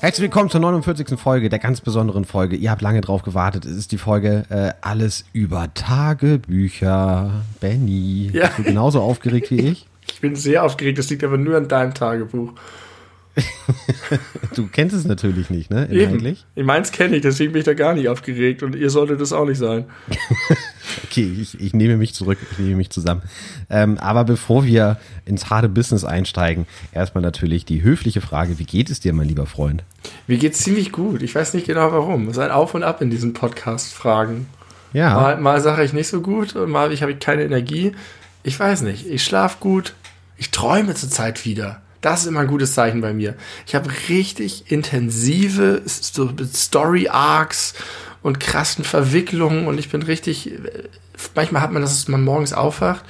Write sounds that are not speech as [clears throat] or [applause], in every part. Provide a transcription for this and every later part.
Herzlich willkommen zur 49. Folge, der ganz besonderen Folge. Ihr habt lange drauf gewartet. Es ist die Folge äh, Alles über Tagebücher. Benny, Ja. bist du genauso aufgeregt wie ich? Ich bin sehr aufgeregt, das liegt aber nur an deinem Tagebuch. Du kennst es natürlich nicht, ne? Eben. Inhaltlich. Ich meins kenne ich, deswegen bin ich da gar nicht aufgeregt und ihr solltet es auch nicht sein. [laughs] Okay, ich, ich nehme mich zurück, ich nehme mich zusammen. Ähm, aber bevor wir ins harte Business einsteigen, erstmal natürlich die höfliche Frage, wie geht es dir, mein lieber Freund? Mir geht's ziemlich gut. Ich weiß nicht genau warum. Es ist ein Auf und Ab in diesen Podcast-Fragen. Ja, Mal, mal sage ich nicht so gut und mal ich habe keine Energie. Ich weiß nicht. Ich schlafe gut. Ich träume zurzeit wieder. Das ist immer ein gutes Zeichen bei mir. Ich habe richtig intensive so Story-Arcs und krassen Verwicklungen und ich bin richtig. Manchmal hat man das, dass man morgens aufwacht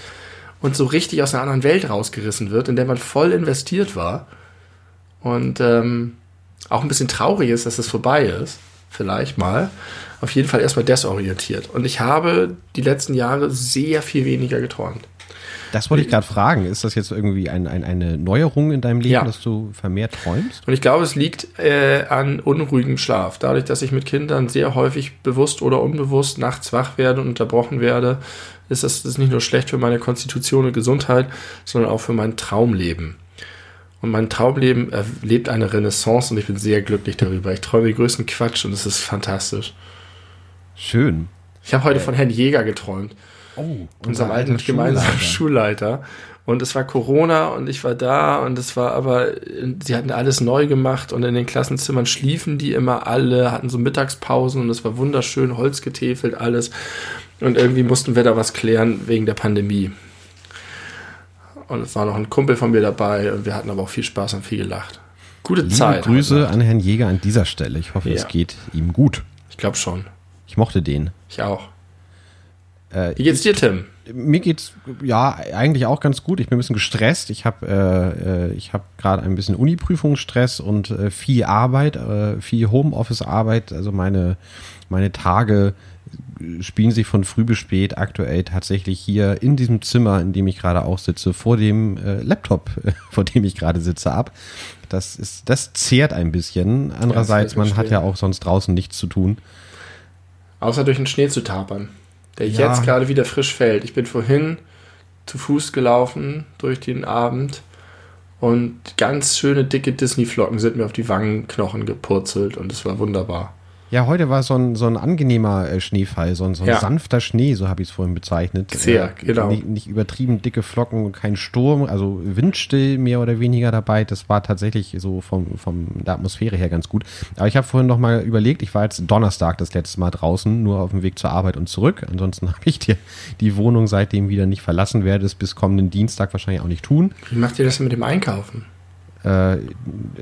und so richtig aus einer anderen Welt rausgerissen wird, in der man voll investiert war. Und ähm, auch ein bisschen traurig ist, dass es vorbei ist. Vielleicht mal. Auf jeden Fall erstmal desorientiert. Und ich habe die letzten Jahre sehr viel weniger geträumt. Das wollte ich gerade fragen. Ist das jetzt irgendwie ein, ein, eine Neuerung in deinem Leben, Ja. dass du vermehrt träumst? Und ich glaube, es liegt äh, an unruhigem Schlaf. Dadurch, dass ich mit Kindern sehr häufig bewusst oder unbewusst nachts wach werde und unterbrochen werde, ist das, das ist nicht nur schlecht für meine Konstitution und Gesundheit, sondern auch für mein Traumleben. Und mein Traumleben erlebt eine Renaissance und ich bin sehr glücklich darüber. Ich träume den größten Quatsch und es ist fantastisch. Schön. Ich habe heute von Herrn Jäger geträumt. Oh, unserem alten gemeinsamen Schulleiter. Und es war Corona und ich war da und es war aber, sie hatten alles neu gemacht und in den Klassenzimmern schliefen die immer alle, hatten so Mittagspausen und es war wunderschön, Holz getäfelt, alles. Und irgendwie mussten wir da was klären wegen der Pandemie. Und es war noch ein Kumpel von mir dabei und wir hatten aber auch viel Spaß und viel gelacht. Gute Liebe Zeit. Grüße an Herrn Jäger an dieser Stelle. Ich hoffe, es Ja. geht ihm gut. Ich glaube schon. Ich mochte den. Ich auch. Äh, Wie geht's dir, Tim? mir geht's ja eigentlich auch ganz gut. Ich bin ein bisschen gestresst. Ich habe äh, äh, ich habe gerade ein bisschen Uni-Prüfungsstress und äh, viel Arbeit, äh, viel Homeoffice-Arbeit. Also meine meine Tage spielen sich von früh bis spät aktuell tatsächlich hier in diesem Zimmer, in dem ich gerade auch sitze, vor dem äh, Laptop, [laughs] vor dem ich gerade sitze, ab. Das ist, das zehrt ein bisschen. Andererseits, man hat ja auch sonst draußen nichts zu tun. Außer durch den Schnee zu tapern, der Ja. jetzt gerade wieder frisch fällt. Ich bin vorhin zu Fuß gelaufen durch den Abend und ganz schöne dicke Disney-Flocken sind mir auf die Wangenknochen gepurzelt und es war wunderbar. Ja, heute war so ein, so ein angenehmer äh, Schneefall, so ein, so ein Ja. sanfter Schnee, so habe ich es vorhin bezeichnet. Sehr, genau. Nicht, nicht übertrieben dicke Flocken und kein Sturm, also windstill mehr oder weniger dabei. Das war tatsächlich so vom, vom der Atmosphäre her ganz gut. Aber ich habe vorhin noch mal überlegt, ich war jetzt Donnerstag das letzte Mal draußen, nur auf dem Weg zur Arbeit und zurück. Ansonsten [laughs] habe ich die, die Wohnung seitdem wieder nicht verlassen, werde es bis kommenden Dienstag wahrscheinlich auch nicht tun. Wie macht ihr das denn mit dem Einkaufen? Äh,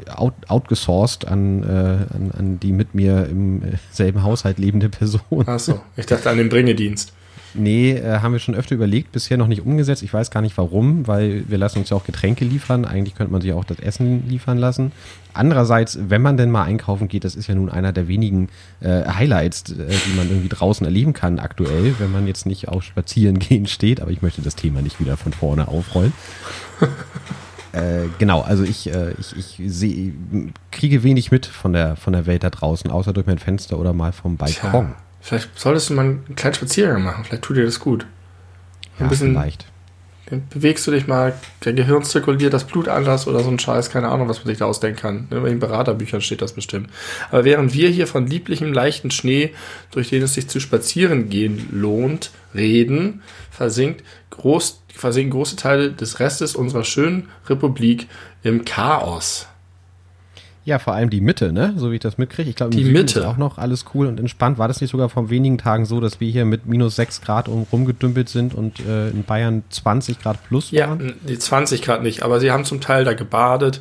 out, outgesourced an, äh, an, an die mit mir im [laughs] selben Haushalt lebende Person. Achso, ich dachte an den Bringedienst. Nee, äh, haben wir schon öfter überlegt, bisher noch nicht umgesetzt. Ich weiß gar nicht warum, weil wir lassen uns ja auch Getränke liefern. Eigentlich könnte man sich auch das Essen liefern lassen. Andererseits, wenn man denn mal einkaufen geht, das ist ja nun einer der wenigen äh, Highlights, äh, die man irgendwie draußen erleben kann aktuell, wenn man jetzt nicht auf Spazieren gehen steht. Aber ich möchte das Thema nicht wieder von vorne aufrollen. [laughs] Äh, genau, also ich, äh, ich, ich seh, kriege wenig mit von der, von der Welt da draußen, außer durch mein Fenster oder mal vom Balkon. Tja, vielleicht solltest du mal einen kleinen Spaziergang machen. Vielleicht tut dir das gut. ja, ein bisschen- vielleicht. Bewegst du dich mal, der Gehirn zirkuliert das Blut anders oder so ein Scheiß, keine Ahnung, was man sich da ausdenken kann. In den Beraterbüchern steht das bestimmt. Aber während wir hier von lieblichem, leichten Schnee, durch den es sich zu spazieren gehen lohnt, reden, versinkt groß, versinken große Teile des Restes unserer schönen Republik im Chaos. Ja, vor allem die Mitte, ne? So wie ich das mitkriege. Ich glaube, Die Süden Mitte. ist auch noch alles cool und entspannt. War das nicht sogar vor wenigen Tagen so, dass wir hier mit minus 6 Grad um, rumgedümpelt sind und äh, in Bayern 20 Grad plus Ja, waren? die 20 Grad nicht, aber sie haben zum Teil da gebadet,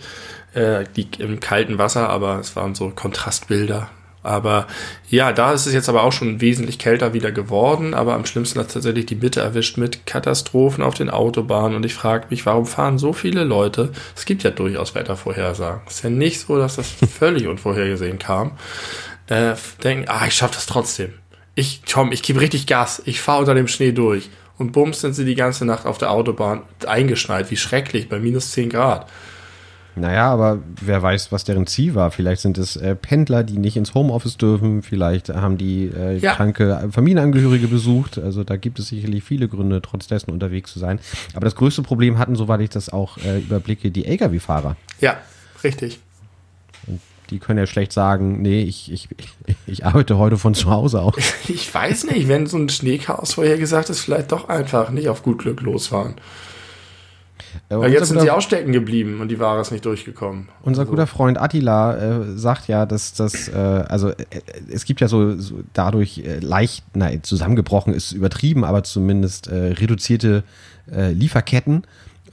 äh, die im kalten Wasser, aber es waren so Kontrastbilder Aber ja, da ist es jetzt aber auch schon wesentlich kälter wieder geworden. Aber am schlimmsten hat tatsächlich die Mitte erwischt mit Katastrophen auf den Autobahnen. Und ich frage mich, warum fahren so viele Leute? Es gibt ja durchaus Wettervorhersagen. Es ist ja nicht so, dass das [laughs] völlig unvorhergesehen kam. Äh, denken, ah, ich schaff das trotzdem. Ich, komm, ich gebe richtig Gas. Ich fahre unter dem Schnee durch. Und bums sind sie die ganze Nacht auf der Autobahn eingeschneit. Wie schrecklich, bei minus 10 Grad. Naja, aber wer weiß, was deren Ziel war. Vielleicht sind es äh, Pendler, die nicht ins Homeoffice dürfen. Vielleicht haben die äh, ja. kranke Familienangehörige besucht. Also da gibt es sicherlich viele Gründe, trotz dessen unterwegs zu sein. Aber das größte Problem hatten, soweit ich das auch äh, überblicke, die Lkw-Fahrer. Ja, richtig. Und die können ja schlecht sagen, nee, ich, ich, [laughs] ich arbeite heute von zu Hause aus. Ich weiß nicht, wenn so ein Schneechaos vorher gesagt ist, vielleicht doch einfach nicht auf gut Glück losfahren. Äh, jetzt sind sie auch stecken geblieben und die Ware ist nicht durchgekommen. Unser also. guter Freund Attila äh, sagt ja, dass das, äh, also äh, es gibt ja so, so dadurch äh, leicht, nein, zusammengebrochen ist übertrieben, aber zumindest äh, reduzierte Lieferketten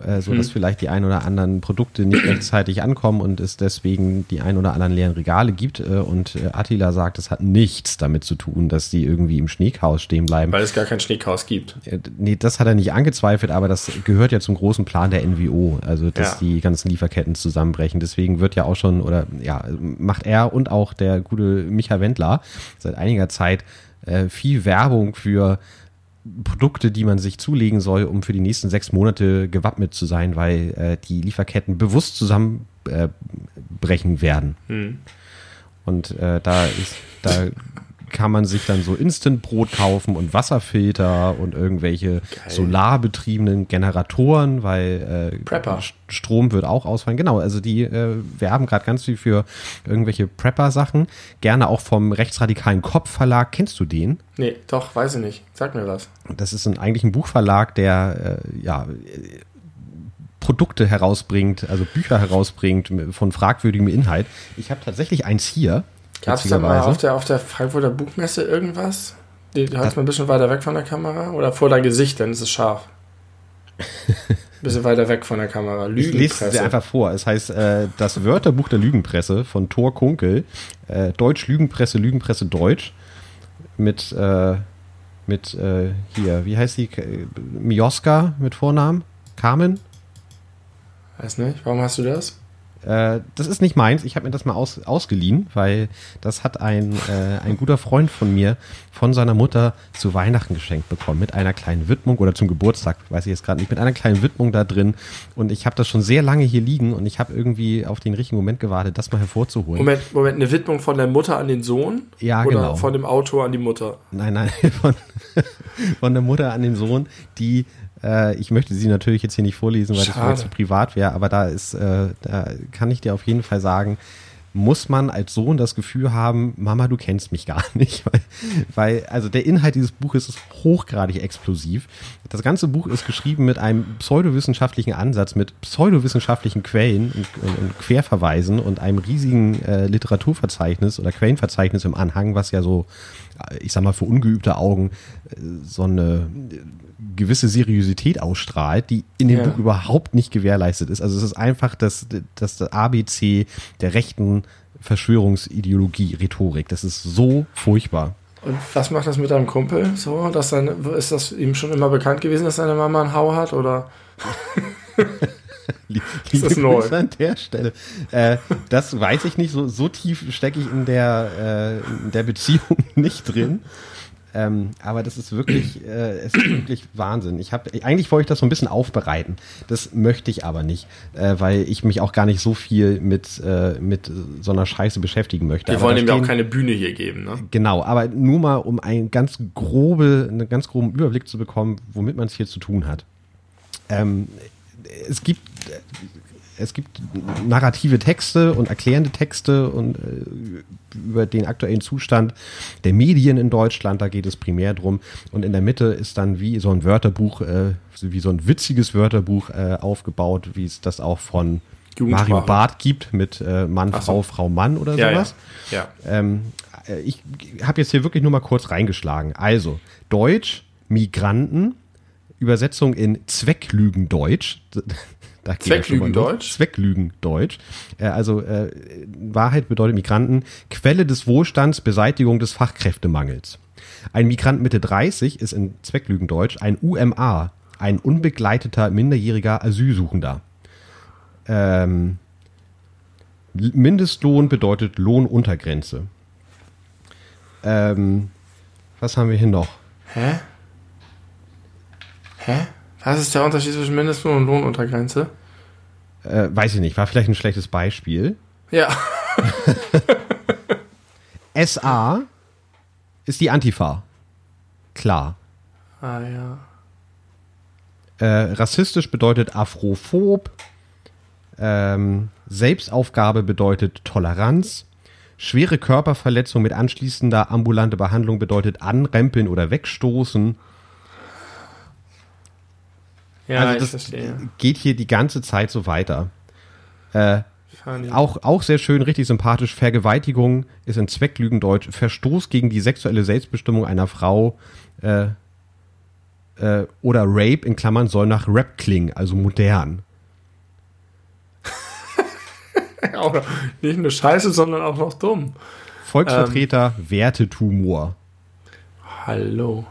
äh, so dass hm. vielleicht die ein oder anderen Produkte nicht rechtzeitig ankommen und es deswegen die ein oder anderen leeren Regale gibt. Äh, und äh, Attila sagt, es hat nichts damit zu tun, dass die irgendwie im Schneechaos stehen bleiben. Weil es gar kein Schneechaos gibt. Äh, nee, das hat er nicht angezweifelt, aber das gehört ja zum großen Plan der NWO, also dass ja. die ganzen Lieferketten zusammenbrechen. Deswegen wird ja auch schon, oder ja, macht er und auch der gute Micha Wendler seit einiger Zeit äh, viel Werbung für Produkte, die man sich zulegen soll, um für die nächsten sechs Monate gewappnet zu sein, weil äh, die Lieferketten bewusst zusammenbrechen äh, werden. Hm. Und äh, da ist, da kann man sich dann so Instant-Brot kaufen und Wasserfilter und irgendwelche Geil. solarbetriebenen Generatoren, weil äh, Prepper. Strom wird auch ausfallen. Genau, also die äh, werben gerade ganz viel für irgendwelche Prepper-Sachen. Gerne auch vom rechtsradikalen Kopfverlag. Kennst du den? Nee, doch, weiß ich nicht. Sag mir was. Das ist ein, eigentlich ein Buchverlag, der äh, ja Produkte herausbringt, also Bücher herausbringt von fragwürdigem Inhalt. Ich habe tatsächlich eins hier. Gab es da mal auf der, auf der Frankfurter Buchmesse irgendwas? Die hältst mal ein bisschen weiter weg von der Kamera? Oder vor dein Gesicht, dann ist es scharf. Ein [laughs] bisschen weiter weg von der Kamera. Lügenpresse. Ich lese dir einfach vor. Es heißt äh, das Wörterbuch der Lügenpresse von Thor Kunkel. Äh, Deutsch Lügenpresse, Lügenpresse Deutsch. Mit, äh, mit äh, hier, wie heißt die? Mioska mit Vornamen? Carmen? Weiß nicht. Warum hast du das? Äh, das ist nicht meins. Ich habe mir das mal aus, ausgeliehen, weil das hat ein, äh, ein guter Freund von mir von seiner Mutter zu Weihnachten geschenkt bekommen. Mit einer kleinen Widmung oder zum Geburtstag, weiß ich jetzt gerade nicht, mit einer kleinen Widmung da drin. Und ich habe das schon sehr lange hier liegen und ich habe irgendwie auf den richtigen Moment gewartet, das mal hervorzuholen. Moment, Moment, eine Widmung von der Mutter an den Sohn? Ja, oder genau. von dem Autor an die Mutter? Nein, nein, [laughs] von, von der Mutter an den Sohn, die äh, ich möchte sie natürlich jetzt hier nicht vorlesen, weil Schade. das zu privat wäre, aber da ist, äh, da kann ich dir auf jeden Fall sagen, muss man als Sohn das Gefühl haben, Mama, du kennst mich gar [laughs] nicht. Weil, weil, also der Inhalt dieses Buches ist hochgradig explosiv. Das ganze Buch ist geschrieben mit einem pseudowissenschaftlichen Ansatz, mit pseudowissenschaftlichen Quellen und, und, und Querverweisen und einem riesigen äh, Literaturverzeichnis oder Quellenverzeichnis im Anhang, was ja so, ich sag mal, für ungeübte Augen äh, so eine gewisse Seriosität ausstrahlt, die in dem ja. Buch überhaupt nicht gewährleistet ist. Also es ist einfach das, das ABC der rechten Verschwörungsideologie, Rhetorik. Das ist so furchtbar. Und was macht das mit deinem Kumpel? So, dass seine, ist das ihm schon immer bekannt gewesen, dass seine Mama einen Hau hat oder? [laughs] [laughs] ist das neu? An der Stelle. Äh, das weiß ich nicht. So, so tief stecke ich in der, äh, in der Beziehung [laughs] nicht drin. Ähm, aber das ist wirklich, äh, es ist wirklich Wahnsinn. Ich habe eigentlich wollte ich das so ein bisschen aufbereiten. Das möchte ich aber nicht, äh, weil ich mich auch gar nicht so viel mit äh, mit so einer Scheiße beschäftigen möchte. Wir aber wollen ihm ja auch keine Bühne hier geben, ne? Genau, aber nur mal um einen ganz grobe, einen ganz groben Überblick zu bekommen, womit man es hier zu tun hat. Ähm, es gibt es gibt narrative Texte und erklärende Texte und äh, über den aktuellen Zustand der Medien in Deutschland, da geht es primär drum. Und in der Mitte ist dann wie so ein Wörterbuch, äh, wie so ein witziges Wörterbuch äh, aufgebaut, wie es das auch von Mario Barth gibt mit Mann, so. Frau, Frau, Mann oder ja, sowas. Ja. ja. Ähm, äh, ich habe jetzt hier wirklich nur mal kurz reingeschlagen. Also, Deutsch, Migranten, Übersetzung in Zwecklügendeutsch. [laughs] Zwecklügendeutsch? Zwecklügendeutsch. Äh, also äh, Wahrheit bedeutet Migranten Quelle des Wohlstands, Beseitigung des Fachkräftemangels. Ein Migrant Mitte 30 ist in Zwecklügendeutsch ein UMA, ein unbegleiteter minderjähriger Asylsuchender. Ähm, Mindestlohn bedeutet Lohnuntergrenze. Ähm, was haben wir hier noch? Hä? Hä? Was ist der Unterschied zwischen Mindestlohn und Lohnuntergrenze? Äh, weiß ich nicht, war vielleicht ein schlechtes Beispiel. Ja. [laughs] SA ist die Antifa. Klar. Ah ja. Äh, rassistisch bedeutet Afrophob. Ähm, Selbstaufgabe bedeutet Toleranz. Schwere Körperverletzung mit anschließender ambulante Behandlung bedeutet anrempeln oder wegstoßen. Ja, also ich das verstehe. geht hier die ganze Zeit so weiter. Äh, auch, auch sehr schön, richtig sympathisch. Vergewaltigung ist in Zwecklügendeutsch Verstoß gegen die sexuelle Selbstbestimmung einer Frau äh, äh, oder Rape in Klammern soll nach Rap klingen, also modern. [laughs] Auch noch, nicht nur scheiße, sondern auch noch dumm. Volksvertreter Wertetumor. Hallo.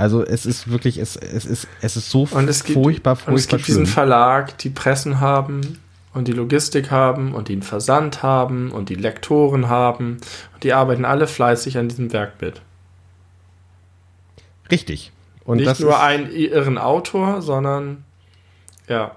Also es ist wirklich, es, es, ist, es ist so Und es gibt, furchtbar, und es furchtbar gibt diesen schlimm. Verlag, die Pressen haben und die Logistik haben und die den Versand haben und die Lektoren haben. Und die arbeiten alle fleißig an diesem Werk mit. Richtig. Und Nicht das nur einen irren Autor, sondern ja.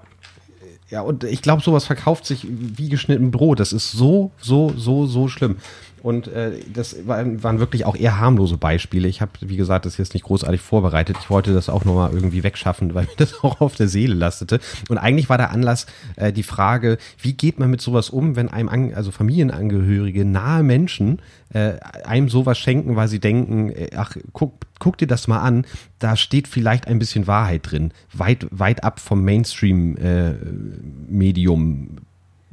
Ja, und ich glaube, sowas verkauft sich wie geschnitten Brot. Das ist so, so, so, so schlimm. Und äh, das waren, waren wirklich auch eher harmlose Beispiele. Ich habe, wie gesagt, das jetzt nicht großartig vorbereitet. Ich wollte das auch nochmal irgendwie wegschaffen, [laughs] weil mir das auch auf der Seele lastete. Und eigentlich war der Anlass äh, die Frage, wie geht man mit sowas um, wenn einem, an, also Familienangehörige, nahe Menschen, äh, einem sowas schenken, weil sie denken, äh, ach, guck, guck dir das mal an, da steht vielleicht ein bisschen Wahrheit drin. Weit, weit ab vom Mainstream-Medium.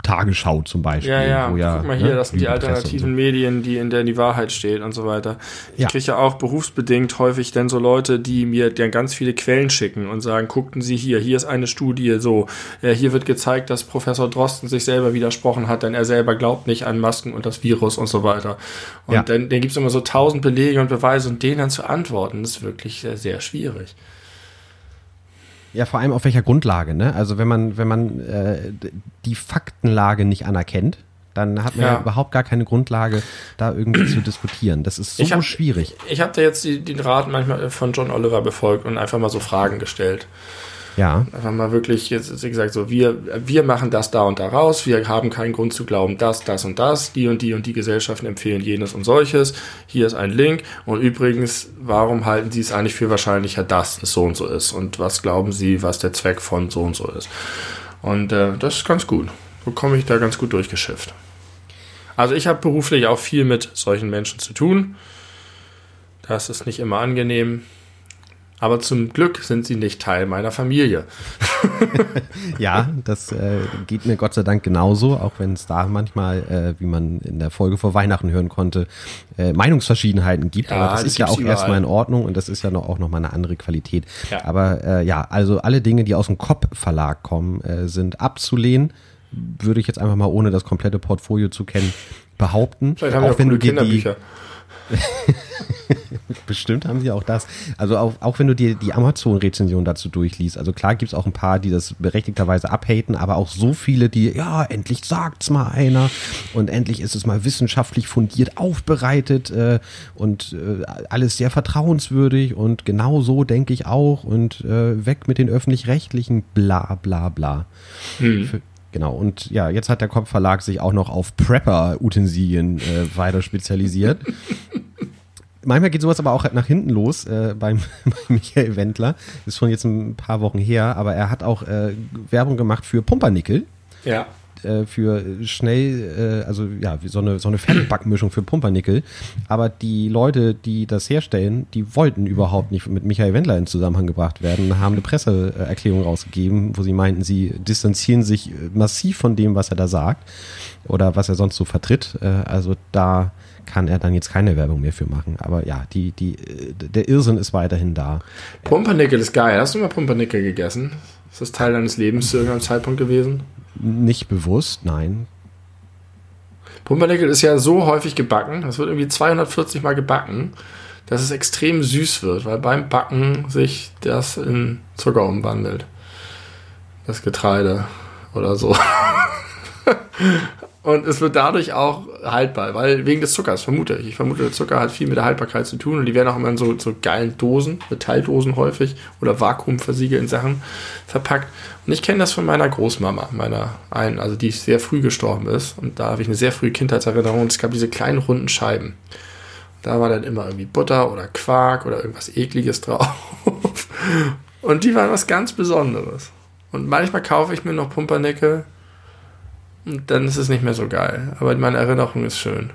Tagesschau zum Beispiel. Ja, ja. wo ja Guck mal hier, ne, das sind die alternativen Medien, die in der die Wahrheit steht und so weiter. Ich Ja. kriege ja auch berufsbedingt häufig dann so Leute, die mir dann ganz viele Quellen schicken und sagen, guckten Sie hier, hier ist eine Studie, so, äh, hier wird gezeigt, dass Professor Drosten sich selber widersprochen hat, denn er selber glaubt nicht an Masken und das Virus und so weiter. Und Ja. dann, dann gibt es immer so tausend Belege und Beweise und denen dann zu antworten, ist wirklich sehr, sehr schwierig. Ja, vor allem auf welcher Grundlage, ne? Also wenn man, wenn man äh, die Faktenlage nicht anerkennt, dann hat man ja. Ja. überhaupt gar keine Grundlage, da irgendwie zu diskutieren. Das ist so Ich hab- schwierig. Ich habe da jetzt die, den Rat manchmal von John Oliver befolgt und einfach mal so Fragen gestellt. Ja, Einfach mal wirklich, jetzt wie gesagt, so, wir, wir machen das da und da raus, wir haben keinen Grund zu glauben, das, das und das, die und die und die Gesellschaften empfehlen jenes und solches, hier ist ein Link und übrigens, warum halten Sie es eigentlich für wahrscheinlicher, dass es so und so ist und was glauben Sie, was der Zweck von so und so ist. Und äh, das ist ganz gut. So komme ich da ganz gut durchgeschifft. Also ich habe beruflich auch viel mit solchen Menschen zu tun. Das ist nicht immer angenehm. Aber zum Glück sind sie nicht Teil meiner Familie. [laughs] ja, das äh, geht mir Gott sei Dank genauso, auch wenn es da manchmal, äh, wie man in der Folge vor Weihnachten hören konnte, äh, Meinungsverschiedenheiten gibt. Ja, aber das das ist ja auch erstmal überall. in Ordnung und das ist ja noch, auch nochmal eine andere Qualität. Ja. Aber äh, ja, also alle Dinge, die aus dem Kopp-Verlag kommen, äh, sind abzulehnen. Würde ich jetzt einfach mal, ohne das komplette Portfolio zu kennen, behaupten. Vielleicht haben wir auch wenn coole Kinderbücher. [laughs] [laughs] Bestimmt haben sie auch das. Also auch, auch wenn du dir die Amazon-Rezension dazu durchliest, also klar gibt's auch ein paar, die das berechtigterweise abhaten, aber auch so viele, die, ja, endlich sagt's mal einer und endlich ist es mal wissenschaftlich fundiert aufbereitet äh, und äh, alles sehr vertrauenswürdig und genau so denke ich auch und äh, weg mit den öffentlich-rechtlichen, bla bla bla. Für, Genau, und ja, jetzt hat der Kopfverlag sich auch noch auf Prepper-Utensilien äh, weiter spezialisiert. [laughs] Manchmal geht sowas aber auch nach hinten los äh, beim, [laughs] bei Michael Wendler. Ist schon jetzt ein paar Wochen her, aber er hat auch äh, Werbung gemacht für Pumpernickel, Ja. äh, für schnell, äh, also ja, so eine, so eine Fertigbackmischung für Pumpernickel. Aber die Leute, die das herstellen, die wollten überhaupt nicht mit Michael Wendler in Zusammenhang gebracht werden, haben eine Presseerklärung rausgegeben, wo sie meinten, sie distanzieren sich äh, massiv von dem, was er da sagt oder was er sonst so vertritt. Äh, also da kann er dann jetzt keine Werbung mehr für machen. Aber ja, die, die, der Irrsinn ist weiterhin da. Pumpernickel ist geil. Hast du mal Pumpernickel gegessen? Ist das Teil deines Lebens zu irgendeinem Zeitpunkt gewesen? Nicht bewusst, nein. Pumpernickel ist ja so häufig gebacken, das wird irgendwie 240 Mal gebacken, dass es extrem süß wird, weil beim Backen sich das in Zucker umwandelt. Das Getreide oder so. [laughs] Und es wird dadurch auch haltbar, weil wegen des Zuckers, vermute ich. Ich vermute, der Zucker hat viel mit der Haltbarkeit zu tun und die werden auch immer in so, so geilen Dosen, Metalldosen häufig oder vakuumversiegelten Sachen verpackt. Und ich kenne das von meiner Großmama, meiner einen, also die sehr früh gestorben ist. Und da habe ich eine sehr frühe Kindheitserinnerung. Und es gab diese kleinen runden Scheiben. Da war dann immer irgendwie Butter oder Quark oder irgendwas ekliges drauf. [laughs] Und die waren was ganz Besonderes. Und manchmal kaufe ich mir noch Pumpernickel dann ist es nicht mehr so geil. Aber meine Erinnerung ist schön.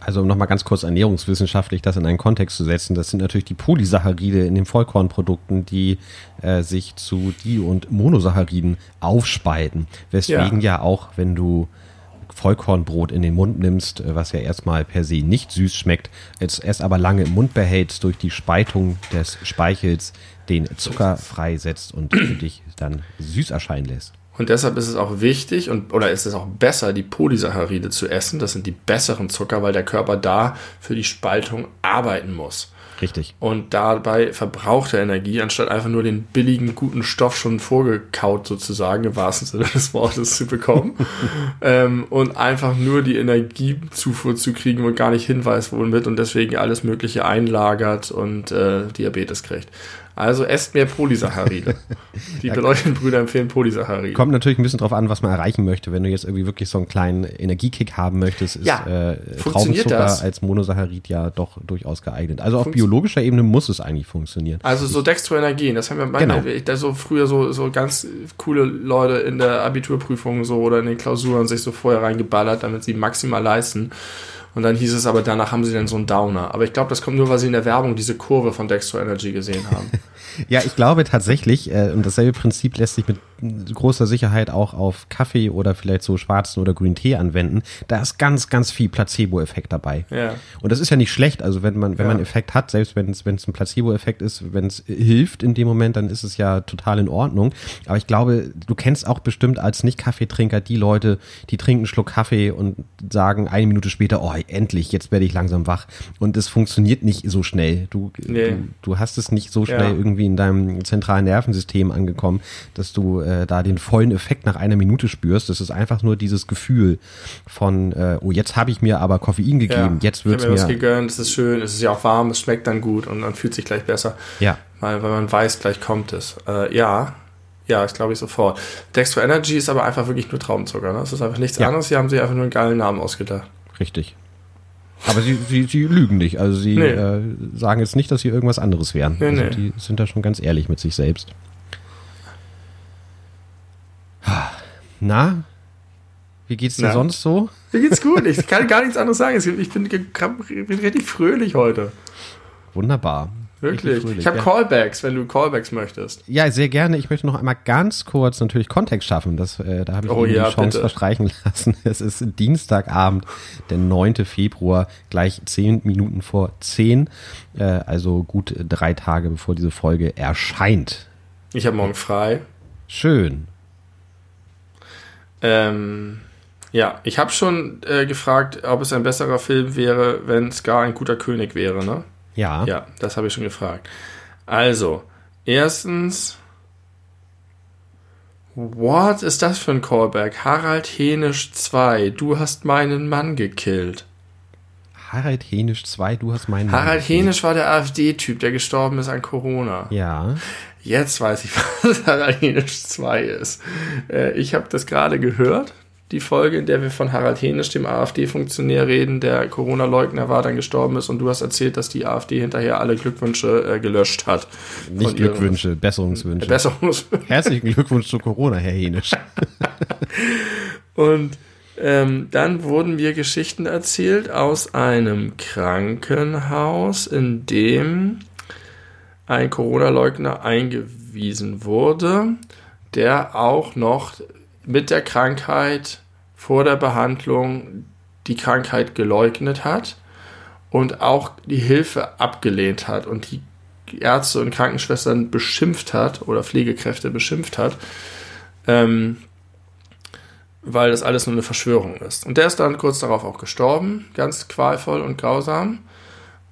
Also um nochmal ganz kurz ernährungswissenschaftlich das in einen Kontext zu setzen, das sind natürlich die Polysaccharide in den Vollkornprodukten, die äh, sich zu Di- und Monosacchariden aufspalten. Weswegen ja. ja auch, wenn du Vollkornbrot in den Mund nimmst, äh, was ja erstmal per se nicht süß schmeckt, es, es aber lange im Mund behältst, durch die Spaltung des Speichels den Zucker freisetzt und für dich dann süß erscheinen lässt. Und deshalb ist es auch wichtig und oder ist es auch besser, die Polysaccharide zu essen. Das sind die besseren Zucker, weil der Körper da für die Spaltung arbeiten muss. Richtig. Und dabei verbraucht er Energie, anstatt einfach nur den billigen, guten Stoff schon vorgekaut sozusagen, im wahrsten Sinne des Wortes zu bekommen. [laughs] ähm, und einfach nur die Energiezufuhr zu kriegen und gar nicht hinweist womit und deswegen alles Mögliche einlagert und äh, Diabetes kriegt. Also esst mehr Polysaccharide. [laughs] Die ja, beleuchteten Brüder empfehlen Polysaccharide. Kommt natürlich ein bisschen drauf an, was man erreichen möchte. Wenn du jetzt irgendwie wirklich so einen kleinen Energiekick haben möchtest, ist ja, äh, Traubenzucker das? als Monosaccharid ja doch durchaus geeignet. Also auf biologischer Ebene muss es eigentlich funktionieren. Also so Dextroenergien, das haben wir manchmal, genau. da so früher so, so ganz coole Leute in der Abiturprüfung so oder in den Klausuren sich so vorher reingeballert, damit sie maximal leisten. Und dann hieß es aber, danach haben sie dann so einen Downer. Aber ich glaube, das kommt nur, weil sie in der Werbung diese Kurve von Dextro Energy gesehen haben. [laughs] ja, ich glaube tatsächlich, äh, und dasselbe Prinzip lässt sich mit großer Sicherheit auch auf Kaffee oder vielleicht so schwarzen oder grünen Tee anwenden. Da ist ganz, ganz viel Placebo-Effekt dabei. Ja. Und das ist ja nicht schlecht. Also wenn man, wenn ja. man Effekt hat, selbst wenn es, wenn es ein Placebo-Effekt ist, wenn es hilft in dem Moment, dann ist es ja total in Ordnung. Aber ich glaube, du kennst auch bestimmt als Nicht-Kaffeetrinker die Leute, die trinken einen Schluck Kaffee und sagen eine Minute später, oh, endlich, jetzt werde ich langsam wach. Und es funktioniert nicht so schnell. Du, nee. du, du, hast es nicht so schnell ja. irgendwie in deinem zentralen Nervensystem angekommen, dass du äh, da den vollen Effekt nach einer Minute spürst. Das ist einfach nur dieses Gefühl von, äh, oh, jetzt habe ich mir aber Koffein gegeben, ja. jetzt wird es mir... was gegönnt, es ist schön, es ist ja auch warm, es schmeckt dann gut und man fühlt sich gleich besser. Ja. Weil, weil man weiß, gleich kommt es. Äh, ja, ja, das glaube ich sofort. Dextro Energy ist aber einfach wirklich nur Traubenzucker. Ne? Das ist einfach nichts ja. anderes. Sie haben sich einfach nur einen geilen Namen ausgedacht. Richtig. Aber sie, sie, sie lügen nicht. Also sie nee. äh, sagen jetzt nicht, dass sie irgendwas anderes wären. Nee, also nee. Die sind da schon ganz ehrlich mit sich selbst. Na? Wie geht's dir Na? sonst so? Mir geht's gut. Ich kann gar nichts anderes sagen. Ich bin, ich bin richtig fröhlich heute. Wunderbar. Wirklich? Ich habe ja. Callbacks, wenn du Callbacks möchtest. Ja, sehr gerne. Ich möchte noch einmal ganz kurz natürlich Kontext schaffen. Das, äh, da habe ich oh, ja, die Chance bitte. verstreichen lassen. [laughs] Es ist Dienstagabend, der 9. Februar, gleich 10 Minuten vor 10. Äh, also gut drei Tage, bevor diese Folge erscheint. Ich habe morgen frei. Schön. Ähm, ja, ich habe schon äh, gefragt, ob es ein besserer Film wäre, wenn Scar ein guter König wäre, ne? Ja. Ja, das habe ich schon gefragt. Also, erstens, what ist das für ein Callback? Harald Henisch 2, du hast meinen Mann gekillt. Harald Henisch 2, du hast meinen Mann Harald. Henisch war der AfD-Typ, der gestorben ist an Corona. Ja. Jetzt weiß ich, [laughs] was Harald Henisch 2 ist. Äh, ich habe das gerade gehört, die Folge, in der wir von Harald Henisch, dem AfD-Funktionär, reden, der Corona-Leugner war, dann gestorben ist und du hast erzählt, dass die AfD hinterher alle Glückwünsche äh, gelöscht hat. Nicht Glückwünsche, Besserungswünsche. Besserungswünsche. Herzlichen Glückwunsch zu Corona, Herr Henisch. [laughs] und ähm, dann wurden mir Geschichten erzählt aus einem Krankenhaus, in dem ein Corona-Leugner eingewiesen wurde, der auch noch mit der Krankheit vor der Behandlung die Krankheit geleugnet hat und auch die Hilfe abgelehnt hat. Und die Ärzte und Krankenschwestern beschimpft hat oder Pflegekräfte beschimpft hat, ähm, weil das alles nur eine Verschwörung ist. Und der ist dann kurz darauf auch gestorben, ganz qualvoll und grausam.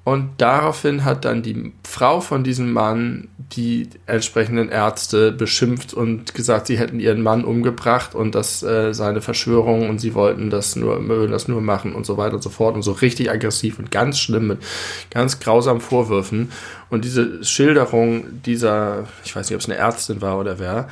Und daraufhin hat dann die Frau von diesem Mann die entsprechenden Ärzte beschimpft und gesagt, sie hätten ihren Mann umgebracht und das äh, sei eine Verschwörung und sie wollten das nur, würden das nur machen und so weiter und so fort und so richtig aggressiv und ganz schlimm mit ganz grausamen Vorwürfen. Und diese Schilderung dieser, ich weiß nicht, ob es eine Ärztin war oder wer,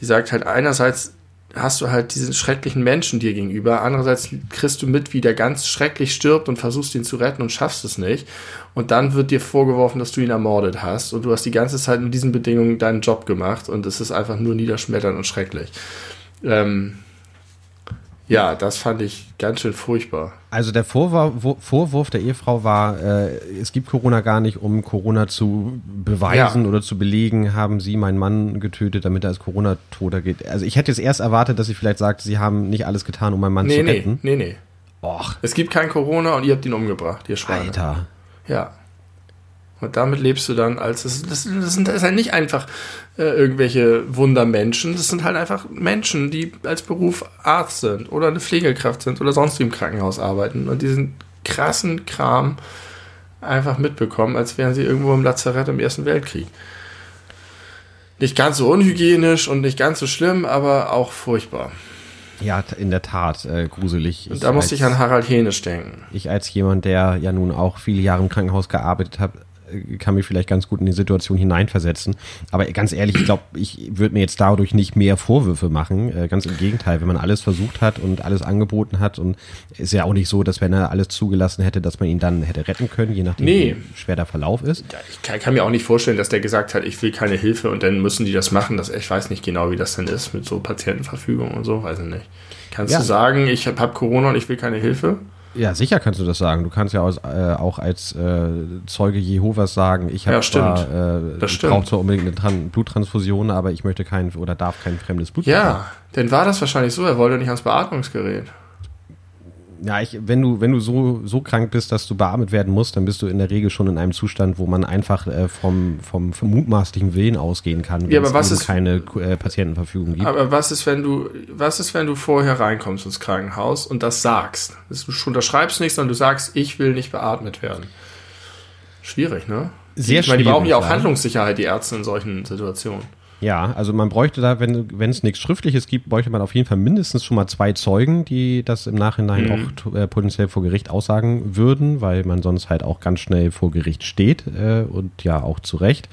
die sagt halt einerseits, hast du halt diesen schrecklichen Menschen dir gegenüber. Andererseits kriegst du mit, wie der ganz schrecklich stirbt und versuchst ihn zu retten und schaffst es nicht. Und dann wird dir vorgeworfen, dass du ihn ermordet hast. Und du hast die ganze Zeit mit diesen Bedingungen deinen Job gemacht. Und es ist einfach nur niederschmetternd und schrecklich. Ähm, ja, das fand ich ganz schön furchtbar. Also der Vorwurf, Vorwurf der Ehefrau war, äh, es gibt Corona gar nicht, um Corona zu beweisen ja. oder zu belegen, haben sie meinen Mann getötet, damit er als Corona-Toter geht. Also ich hätte jetzt erst erwartet, dass sie vielleicht sagt, sie haben nicht alles getan, um meinen Mann nee, zu retten. Nee, nee, nee. Och. Es gibt kein Corona und ihr habt ihn umgebracht, ihr Schweine. Alter. Ja. Und damit lebst du dann als, das, das, das sind das halt nicht einfach äh, irgendwelche Wundermenschen, das sind halt einfach Menschen, die als Beruf Arzt sind oder eine Pflegekraft sind oder sonst wie im Krankenhaus arbeiten und diesen krassen Kram einfach mitbekommen, als wären sie irgendwo im Lazarett im Ersten Weltkrieg. Nicht ganz so unhygienisch und nicht ganz so schlimm, aber auch furchtbar. Ja, in der Tat, äh, gruselig. Und da musste ich an Harald Henisch denken. Ich als jemand, der ja nun auch viele Jahre im Krankenhaus gearbeitet hat, kann mich vielleicht ganz gut in die Situation hineinversetzen. Aber ganz ehrlich, ich glaube, ich würde mir jetzt dadurch nicht mehr Vorwürfe machen. Äh, ganz im Gegenteil, wenn man alles versucht hat und alles angeboten hat und ist ja auch nicht so, dass wenn er alles zugelassen hätte, dass man ihn dann hätte retten können, je nachdem, nee. wie schwer der Verlauf ist. ich kann, kann, mir auch nicht vorstellen, dass der gesagt hat, ich will keine Hilfe und dann müssen die das machen. Das, ich weiß nicht genau, wie das denn ist mit so Patientenverfügung und so, weiß ich nicht. Kannst ja. du sagen, ich habe hab Corona und ich will keine Hilfe? Ja, sicher kannst du das sagen. Du kannst ja aus, äh, auch als äh, Zeuge Jehovas sagen, ich habe ja, zwar, äh, brauche zwar unbedingt eine Tran Bluttransfusion, aber ich möchte kein oder darf kein fremdes Blut. Ja, machen. denn war das wahrscheinlich so, er wollte nicht ans Beatmungsgerät ja, ich, wenn du, wenn du so, so krank bist, dass du beatmet werden musst, dann bist du in der Regel schon in einem Zustand, wo man einfach äh, vom, vom, vom mutmaßlichen Willen ausgehen kann, wenn ja, aber was ist, keine äh, Patientenverfügung gibt. Aber was ist, wenn du, was ist, wenn du vorher reinkommst ins Krankenhaus und das sagst? Du unterschreibst nichts, sondern du sagst, ich will nicht beatmet werden. Schwierig, ne? Sehr ich meine, die brauchen ja auch Handlungssicherheit, die Ärzte in solchen Situationen. Ja, also man bräuchte da, wenn wenn es nichts Schriftliches gibt, bräuchte man auf jeden Fall mindestens schon mal zwei Zeugen, die das im Nachhinein mhm. auch äh, potenziell vor Gericht aussagen würden, weil man sonst halt auch ganz schnell vor Gericht steht äh, und ja auch zu Recht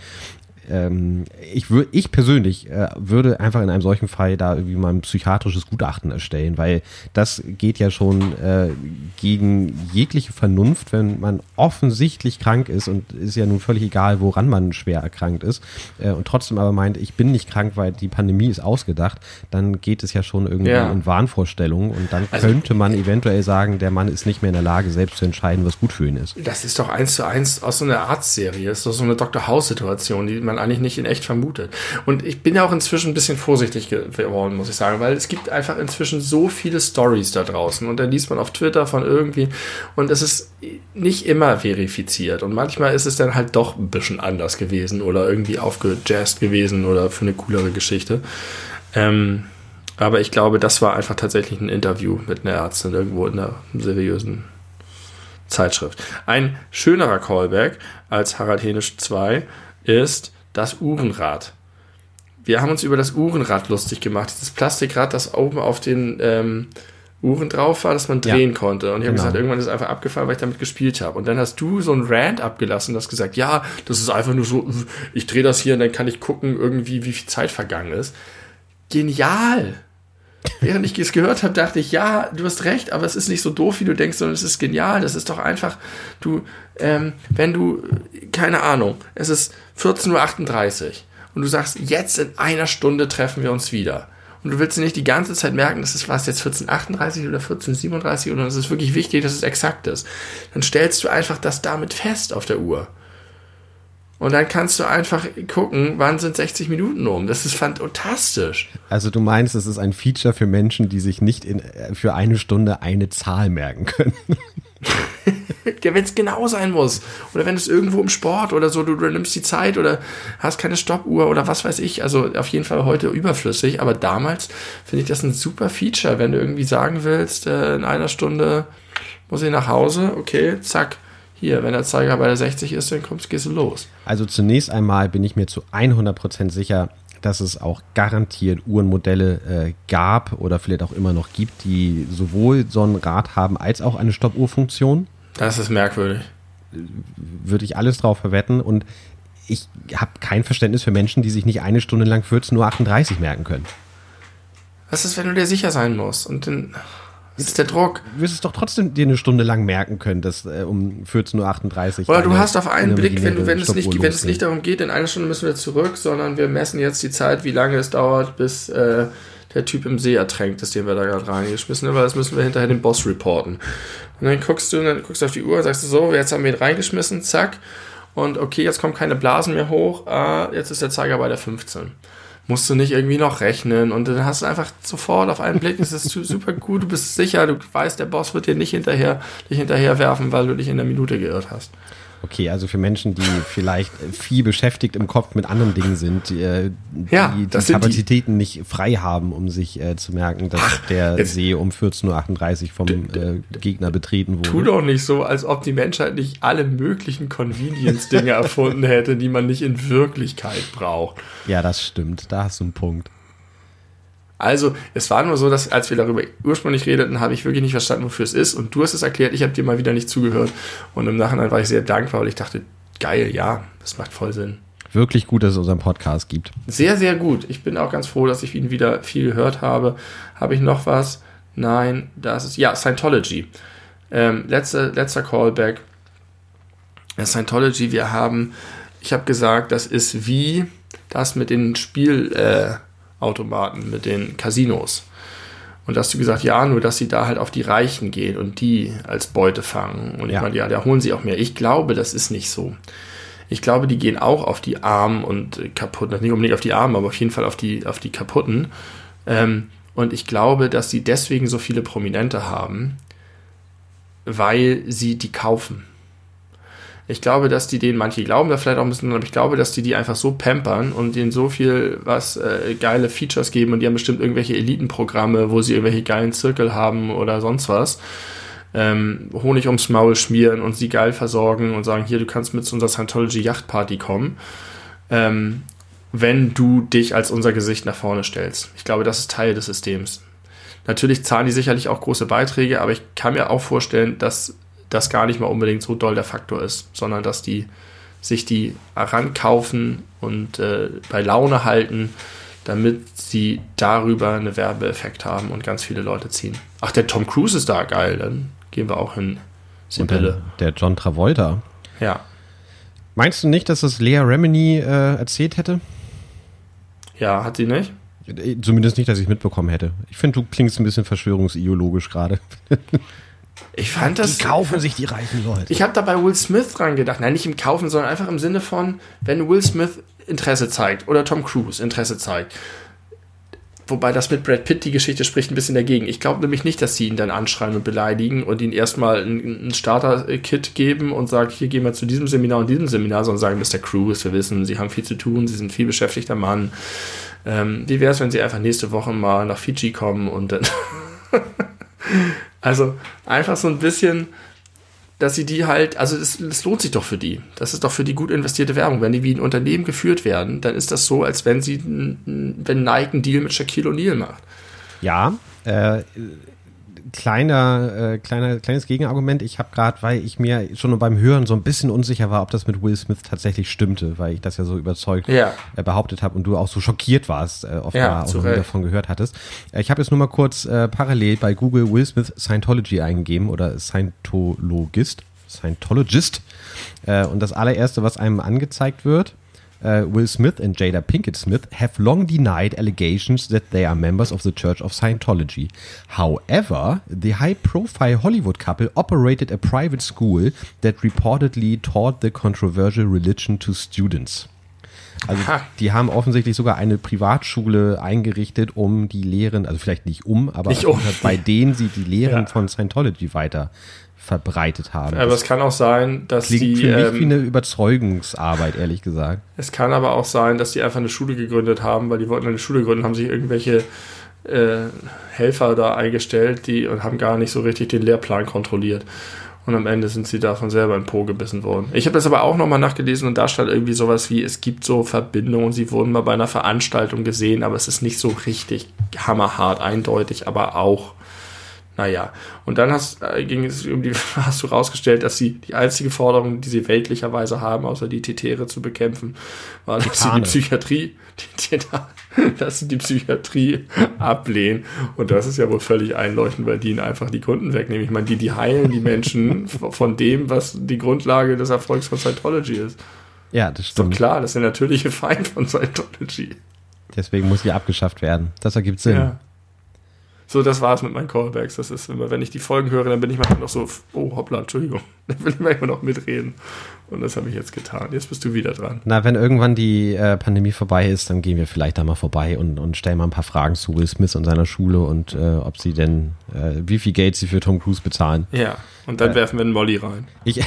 ähm, ich, würde, ich persönlich äh, würde einfach in einem solchen Fall da irgendwie mal ein psychiatrisches Gutachten erstellen, weil das geht ja schon äh, gegen jegliche Vernunft, wenn man offensichtlich krank ist und ist ja nun völlig egal, woran man schwer erkrankt ist äh, und trotzdem aber meint, ich bin nicht krank, weil die Pandemie ist ausgedacht, dann geht es ja schon irgendwie ja. in Wahnvorstellungen und dann also, könnte man eventuell sagen, der Mann ist nicht mehr in der Lage, selbst zu entscheiden, was gut für ihn ist. Das ist doch eins zu eins aus so einer Arztserie, das ist doch so eine Dr. House-Situation, die man man eigentlich nicht in echt vermutet. Und ich bin ja auch inzwischen ein bisschen vorsichtig geworden, muss ich sagen, weil es gibt einfach inzwischen so viele Stories da draußen und dann liest man auf Twitter von irgendwie und es ist nicht immer verifiziert und manchmal ist es dann halt doch ein bisschen anders gewesen oder irgendwie aufgejazzt gewesen oder für eine coolere Geschichte. Ähm, aber ich glaube, das war einfach tatsächlich ein Interview mit einer Ärztin irgendwo in einer seriösen Zeitschrift. Ein schönerer Callback als Harald Henisch 2 ist, das Uhrenrad. Wir haben uns über das Uhrenrad lustig gemacht. Dieses Plastikrad, das oben auf den ähm, Uhren drauf war, dass man drehen ja, konnte. Und ich habe genau. gesagt, irgendwann ist es einfach abgefallen, weil ich damit gespielt habe. Und dann hast du so ein Rant abgelassen und hast gesagt, ja, das ist einfach nur so, ich drehe das hier und dann kann ich gucken, irgendwie, wie viel Zeit vergangen ist. Genial! Während ich es gehört habe, dachte ich, ja, du hast recht, aber es ist nicht so doof, wie du denkst, sondern es ist genial. Das ist doch einfach, du, ähm, wenn du, keine Ahnung, es ist 14.38 Uhr und du sagst, jetzt in einer Stunde treffen wir uns wieder. Und du willst nicht die ganze Zeit merken, dass es was jetzt 1438 oder 1437 oder es ist wirklich wichtig, dass es exakt ist. Dann stellst du einfach das damit fest auf der Uhr. Und dann kannst du einfach gucken, wann sind 60 Minuten um. Das ist fantastisch. Also du meinst, es ist ein Feature für Menschen, die sich nicht in, für eine Stunde eine Zahl merken können. [laughs] wenn es genau sein muss. Oder wenn es irgendwo im Sport oder so, du, du nimmst die Zeit oder hast keine Stoppuhr oder was weiß ich. Also auf jeden Fall heute überflüssig. Aber damals finde ich das ein super Feature, wenn du irgendwie sagen willst, äh, in einer Stunde muss ich nach Hause, okay, zack. Hier, wenn der Zeiger bei der 60 ist, dann kommst, gehst du los. Also zunächst einmal bin ich mir zu 100% sicher, dass es auch garantiert Uhrenmodelle äh, gab oder vielleicht auch immer noch gibt, die sowohl so ein Rad haben als auch eine Stoppuhrfunktion. Das ist merkwürdig. Würde ich alles drauf verwetten und ich habe kein Verständnis für Menschen, die sich nicht eine Stunde lang 14.38 Uhr merken können. Was ist, wenn du dir sicher sein musst und dann ist der Druck. Du wirst es doch trotzdem dir eine Stunde lang merken können, dass äh, um 14.38 Uhr. Oder du hast auf einen Blick, wenn, du, wenn, es nicht, wenn es nicht darum geht, in einer Stunde müssen wir zurück, sondern wir messen jetzt die Zeit, wie lange es dauert, bis äh, der Typ im See ertränkt ist, den wir da gerade reingeschmissen haben, weil das müssen wir hinterher dem Boss reporten. Und dann guckst du, dann guckst du auf die Uhr, sagst du so, jetzt haben wir ihn reingeschmissen, zack. Und okay, jetzt kommen keine Blasen mehr hoch, ah, jetzt ist der Zeiger bei der 15 musst du nicht irgendwie noch rechnen und dann hast du einfach sofort auf einen Blick, es ist super gut, du bist sicher, du weißt, der Boss wird dir nicht hinterher, dich hinterher werfen, weil du dich in der Minute geirrt hast. Okay, also für Menschen, die vielleicht viel beschäftigt im Kopf mit anderen Dingen sind, die, äh, ja, die, die Kapazitäten die. nicht frei haben, um sich äh, zu merken, dass Ach, der See um 14.38 Uhr vom äh, Gegner betreten wurde. Tu doch nicht so, als ob die Menschheit nicht alle möglichen Convenience-Dinge [laughs] erfunden hätte, die man nicht in Wirklichkeit braucht. Ja, das stimmt. Da hast du einen Punkt. Also, es war nur so, dass als wir darüber ursprünglich redeten, habe ich wirklich nicht verstanden, wofür es ist. Und du hast es erklärt, ich habe dir mal wieder nicht zugehört. Und im Nachhinein war ich sehr dankbar, weil ich dachte, geil, ja, das macht voll Sinn. Wirklich gut, dass es unseren Podcast gibt. Sehr, sehr gut. Ich bin auch ganz froh, dass ich ihn wieder viel gehört habe. Habe ich noch was? Nein, das ist, ja, Scientology. Ähm, letzter, letzter Callback. Scientology, wir haben, ich habe gesagt, das ist wie das mit den Spiel, äh, Automaten, mit den Casinos. Und da hast du gesagt, ja, nur dass sie da halt auf die Reichen gehen und die als Beute fangen. Und ja. ich meine, ja, da holen sie auch mehr. Ich glaube, das ist nicht so. Ich glaube, die gehen auch auf die Armen und kaputten, nicht unbedingt auf die Armen, aber auf jeden Fall auf die, auf die kaputten. Ähm, und ich glaube, dass sie deswegen so viele Prominente haben, weil sie die kaufen. Ich glaube, dass die denen, manche glauben da vielleicht auch ein bisschen, aber ich glaube, dass die die einfach so pampern und denen so viel was äh, geile Features geben und die haben bestimmt irgendwelche Elitenprogramme, wo sie irgendwelche geilen Zirkel haben oder sonst was. Ähm, Honig ums Maul schmieren und sie geil versorgen und sagen, hier, du kannst mit zu unserer Scientology Yachtparty kommen. Ähm, wenn du dich als unser Gesicht nach vorne stellst. Ich glaube, das ist Teil des Systems. Natürlich zahlen die sicherlich auch große Beiträge, aber ich kann mir auch vorstellen, dass das gar nicht mal unbedingt so doll der Faktor ist, sondern dass die sich die rankaufen und äh, bei Laune halten, damit sie darüber einen Werbeeffekt haben und ganz viele Leute ziehen. Ach, der Tom Cruise ist da geil, dann gehen wir auch hin. Sibylle. Der, der John Travolta. Ja. Meinst du nicht, dass das Lea Remini äh, erzählt hätte? Ja, hat sie nicht? Äh, zumindest nicht, dass ich mitbekommen hätte. Ich finde, du klingst ein bisschen verschwörungsideologisch gerade. [laughs] Ich fand das. Die kaufen sich die reichen Leute. Ich habe da bei Will Smith dran gedacht. Nein, nicht im Kaufen, sondern einfach im Sinne von, wenn Will Smith Interesse zeigt oder Tom Cruise Interesse zeigt. Wobei das mit Brad Pitt, die Geschichte spricht ein bisschen dagegen. Ich glaube nämlich nicht, dass sie ihn dann anschreien und beleidigen und ihn erstmal ein, ein Starter-Kit geben und sagen, hier gehen wir zu diesem Seminar und diesem Seminar, sondern sagen, Mr. Cruise, wir wissen, Sie haben viel zu tun, Sie sind viel beschäftigter Mann. Ähm, wie wäre es, wenn Sie einfach nächste Woche mal nach Fiji kommen und dann [laughs] Also einfach so ein bisschen, dass sie die halt, also es, es lohnt sich doch für die. Das ist doch für die gut investierte Werbung. Wenn die wie ein Unternehmen geführt werden, dann ist das so, als wenn sie, wenn Nike einen Deal mit Shaquille O'Neal macht. Ja, äh, kleiner, äh, kleiner, kleines Gegenargument. Ich habe gerade, weil ich mir schon beim Hören so ein bisschen unsicher war, ob das mit Will Smith tatsächlich stimmte, weil ich das ja so überzeugt ja. äh, behauptet habe und du auch so schockiert warst, äh, offenbar ja, noch nie davon gehört hattest. Äh, ich habe jetzt nur mal kurz äh, parallel bei Google Will Smith Scientology eingegeben oder Scientologist, Scientologist. Äh, und das allererste, was einem angezeigt wird, uh, Will Smith and Jada Pinkett Smith have long denied allegations that they are members of the Church of Scientology. However, the high profile Hollywood couple operated a private school that reportedly taught the controversial religion to students. Also die haben offensichtlich sogar eine Privatschule eingerichtet, um die Lehren, also vielleicht nicht um, aber Nicht um. bei denen sie die Lehren Ja. von Scientology weiter verbreitet haben. Aber es kann auch sein, dass klingt die. für mich wie Ähm, eine Überzeugungsarbeit, ehrlich gesagt. es kann aber auch sein, dass die einfach eine Schule gegründet haben, weil die wollten eine Schule gründen, haben sich irgendwelche äh, Helfer da eingestellt, die und haben gar nicht so richtig den Lehrplan kontrolliert. Und am Ende sind sie davon selber in Po gebissen worden. Ich habe das aber auch nochmal nachgelesen und da stand irgendwie sowas wie, es gibt so Verbindungen, sie wurden mal bei einer Veranstaltung gesehen, aber es ist nicht so richtig hammerhart eindeutig, aber auch naja, und dann hast, äh, ging es um die, [laughs] hast du rausgestellt, dass sie die einzige Forderung, die sie weltlicherweise haben, außer die Tetere zu bekämpfen, war, dass sie die. Psychiatrie, [laughs] die, die, dass sie die Psychiatrie ablehnen. Und das ist ja wohl völlig einleuchtend, weil die ihnen einfach die Kunden wegnehmen. Ich meine, die, die heilen die Menschen [laughs] von dem, was die Grundlage des Erfolgs von Scientology ist. Ja, das Ist doch stimmt. klar, das ist der natürliche Feind von Scientology. Deswegen muss sie abgeschafft werden. Das ergibt Sinn. Ja. So, das war's mit meinen Callbacks. Das ist immer, wenn ich die Folgen höre, dann bin ich manchmal noch so, oh hoppla, Entschuldigung. [laughs] Dann will ich manchmal noch mitreden. Und das habe ich jetzt getan. Jetzt bist du wieder dran. Na, wenn irgendwann die äh, Pandemie vorbei ist, dann gehen wir vielleicht da mal vorbei und, und stellen mal ein paar Fragen zu Will Smith und seiner Schule und äh, ob sie denn, äh, wie viel Geld sie für Tom Cruise bezahlen. Ja. Und dann werfen wir einen Molly rein. Ich,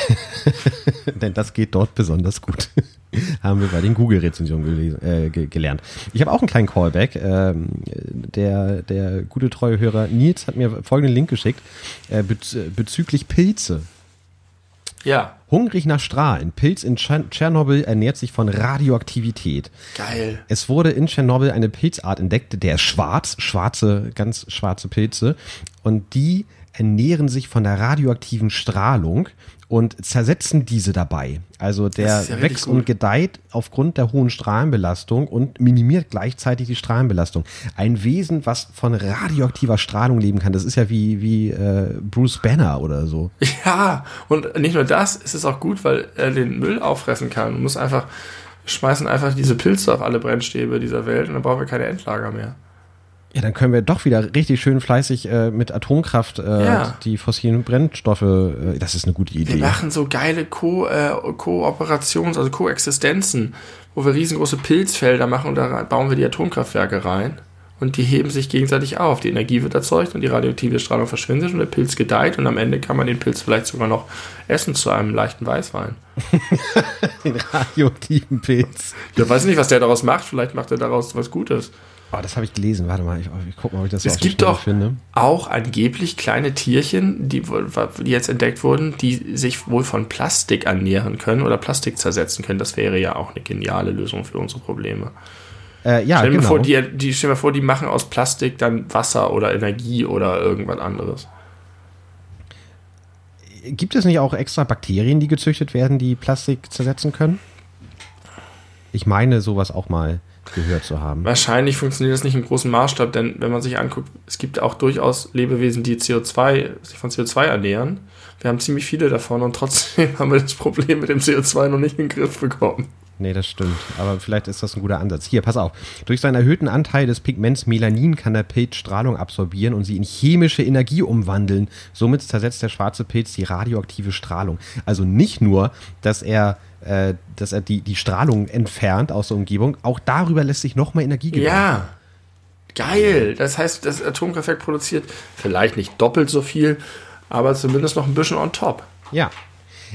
[laughs] denn das geht dort besonders gut. [laughs] Haben wir bei den Google-Rezensionen äh, ge gelernt. Ich habe auch einen kleinen Callback. Ähm, der, der gute treue Hörer Nils hat mir folgenden Link geschickt äh, bez bezüglich Pilze. Ja. Hungrig nach Strahlen. Pilz in Tschern- Tschernobyl ernährt sich von Radioaktivität. Geil. Es wurde in Tschernobyl eine Pilzart entdeckt, der schwarz, schwarze, ganz schwarze Pilze. Und die ernähren sich von der radioaktiven Strahlung und zersetzen diese dabei. Also der ja wächst und gedeiht aufgrund der hohen Strahlenbelastung und minimiert gleichzeitig die Strahlenbelastung. Ein Wesen, was von radioaktiver Strahlung leben kann. Das ist ja wie, wie äh, Bruce Banner oder so. [laughs] Ja. Und nicht nur das, es ist auch gut, weil er den Müll auffressen kann. Du musst einfach, schmeißen einfach diese Pilze auf alle Brennstäbe dieser Welt und dann brauchen wir keine Endlager mehr. Ja, dann können wir doch wieder richtig schön fleißig äh, mit Atomkraft äh, Ja. die fossilen Brennstoffe, äh, das ist eine gute Wir Idee. machen so geile Ko äh, Kooperations-, also Koexistenzen, wo wir riesengroße Pilzfelder machen und da bauen wir die Atomkraftwerke rein. Und die heben sich gegenseitig auf. Die Energie wird erzeugt und die radioaktive Strahlung verschwindet und der Pilz gedeiht und am Ende kann man den Pilz vielleicht sogar noch essen zu einem leichten Weißwein. [laughs] Den radioaktiven Pilz. Ich weiß nicht, was der daraus macht. Vielleicht macht er daraus was Gutes. Oh, das habe ich gelesen. Warte mal, ich, ich guck mal, ob ich das Es gibt doch finde. auch angeblich kleine Tierchen, die, die jetzt entdeckt wurden, die sich wohl von Plastik ernähren können oder Plastik zersetzen können. Das wäre ja auch eine geniale Lösung für unsere Probleme. Äh, ja, Stell genau. vor, die, die, stell dir mal vor, die machen aus Plastik dann Wasser oder Energie oder irgendwas anderes. Gibt es nicht auch extra Bakterien, die gezüchtet werden, die Plastik zersetzen können? Ich meine, sowas auch mal gehört zu haben. Wahrscheinlich funktioniert das nicht im großen Maßstab, denn wenn man sich anguckt, es gibt auch durchaus Lebewesen, die CO2, sich von CO2 ernähren. Wir haben ziemlich viele davon und trotzdem [laughs] haben wir das Problem mit dem CO2 noch nicht in den Griff bekommen. Nee, das stimmt. Aber vielleicht ist das ein guter Ansatz. Hier, pass auf. Durch seinen erhöhten Anteil des Pigments Melanin kann der Pilz Strahlung absorbieren und sie in chemische Energie umwandeln. Somit zersetzt der schwarze Pilz die radioaktive Strahlung. Also nicht nur, dass er, äh, dass er die, die Strahlung entfernt aus der Umgebung, auch darüber lässt sich nochmal Energie gewinnen. Ja, geil. Das heißt, das Atomkraftwerk produziert vielleicht nicht doppelt so viel, aber zumindest noch ein bisschen on top. Ja.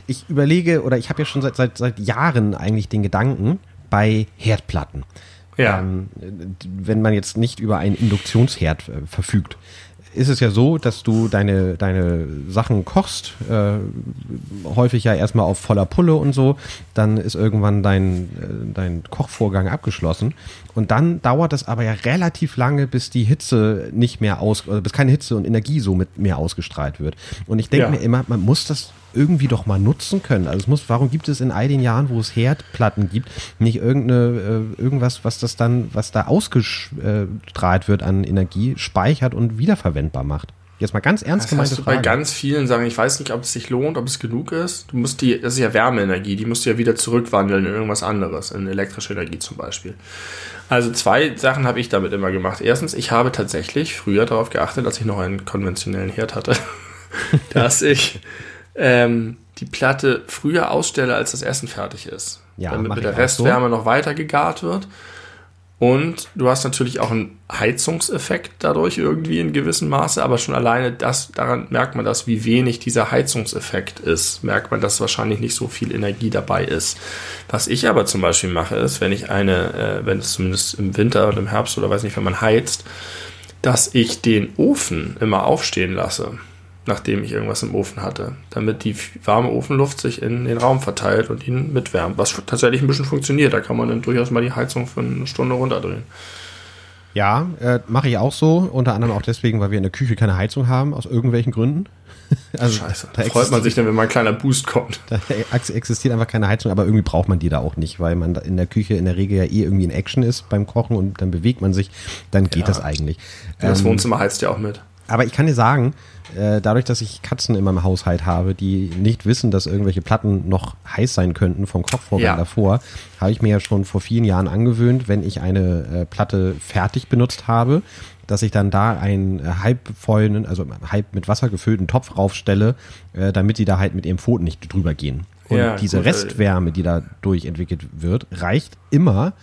Ich überlege, oder ich habe ja schon seit, seit, seit Jahren eigentlich den Gedanken bei Herdplatten. Ja. Ähm, wenn man jetzt nicht über einen Induktionsherd äh, verfügt, ist es ja so, dass du deine, deine Sachen kochst, äh, häufig ja erstmal auf voller Pulle und so, dann ist irgendwann dein, äh, dein Kochvorgang abgeschlossen und dann dauert es aber ja relativ lange, bis die Hitze nicht mehr aus, oder bis keine Hitze und Energie so mit mehr ausgestrahlt wird. Und ich denke Ja. mir immer, man muss das irgendwie doch mal nutzen können. Also es muss, warum gibt es in all den Jahren, wo es Herdplatten gibt, nicht irgendeine, äh, irgendwas, was das dann, was da ausgestrahlt wird an Energie, speichert und wiederverwendbar macht? Jetzt mal ganz ernst Das gemeinte du bei Frage. ganz vielen Sachen. Ich weiß nicht, ob es sich lohnt, ob es genug ist. Du musst die, das ist ja Wärmeenergie, die musst du ja wieder zurückwandeln in irgendwas anderes, in elektrische Energie zum Beispiel. Also zwei Sachen habe ich damit immer gemacht. Erstens, ich habe tatsächlich früher darauf geachtet, als ich noch einen konventionellen Herd hatte, [laughs] dass ich ähm, die Platte früher ausstelle, als das Essen fertig ist. Ja, damit mit der Restwärme noch weiter gegart wird. Und du hast natürlich auch einen Heizungseffekt dadurch irgendwie in gewissem Maße, aber schon alleine das, daran merkt man das, wie wenig dieser Heizungseffekt ist, merkt man, dass wahrscheinlich nicht so viel Energie dabei ist. Was ich aber zum Beispiel mache, ist, wenn ich eine, äh, wenn es zumindest im Winter oder im Herbst oder weiß nicht, wenn man heizt, dass ich den Ofen immer aufstehen lasse nachdem ich irgendwas im Ofen hatte, damit die warme Ofenluft sich in den Raum verteilt und ihn mitwärmt, was tatsächlich ein bisschen funktioniert. Da kann man dann durchaus mal die Heizung für eine Stunde runterdrehen. Ja, äh, mache ich auch so. Unter anderem auch deswegen, weil wir in der Küche keine Heizung haben, aus irgendwelchen Gründen. [laughs] Also, Scheiße. Da freut man sich dann, wenn mal ein kleiner Boost kommt. [laughs] Da existiert einfach keine Heizung, aber irgendwie braucht man die da auch nicht, weil man in der Küche in der Regel ja eh irgendwie in Action ist beim Kochen und dann bewegt man sich, dann geht ja. das eigentlich. das ähm, Wohnzimmer heizt ja auch mit. Aber ich kann dir sagen, äh, dadurch, dass ich Katzen in meinem Haushalt habe, die nicht wissen, dass irgendwelche Platten noch heiß sein könnten vom Kochvorgang ja. davor, habe ich mir ja schon vor vielen Jahren angewöhnt, wenn ich eine äh, Platte fertig benutzt habe, dass ich dann da einen äh, halbvollen, also halb mit Wasser gefüllten Topf raufstelle, damit die da halt mit ihrem Pfoten nicht drüber gehen. Und ja, diese gut, Restwärme, die dadurch entwickelt wird, reicht immer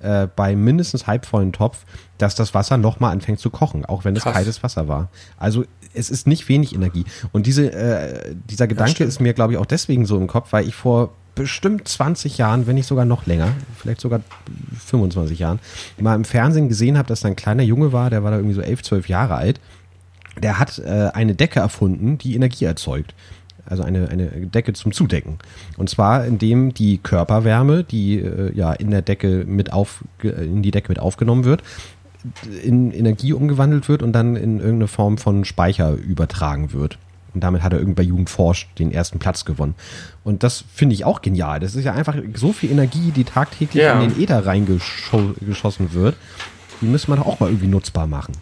äh, bei mindestens halbvollen Topf, dass das Wasser nochmal anfängt zu kochen, auch wenn es kaltes Wasser war. Also es ist nicht wenig Energie. Und diese, äh, dieser Gedanke ja, ist mir, glaube ich, auch deswegen so im Kopf, weil ich vor bestimmt 20 Jahren, wenn nicht sogar noch länger, vielleicht sogar 25 Jahren, mal im Fernsehen gesehen habe, dass da ein kleiner Junge war, der war da irgendwie so 11, 12 Jahre alt. Der hat äh, eine Decke erfunden, die Energie erzeugt also eine, eine Decke zum Zudecken. Und zwar, indem die Körperwärme, die äh, ja in der Decke mit auf, in die Decke mit aufgenommen wird, in Energie umgewandelt wird und dann in irgendeine Form von Speicher übertragen wird. Und damit hat er irgend bei Jugend forscht den ersten Platz gewonnen. Und das finde ich auch genial. Das ist ja einfach so viel Energie, die tagtäglich ja. in den Äther reingeschossen wird. Die müsste man auch mal irgendwie nutzbar machen.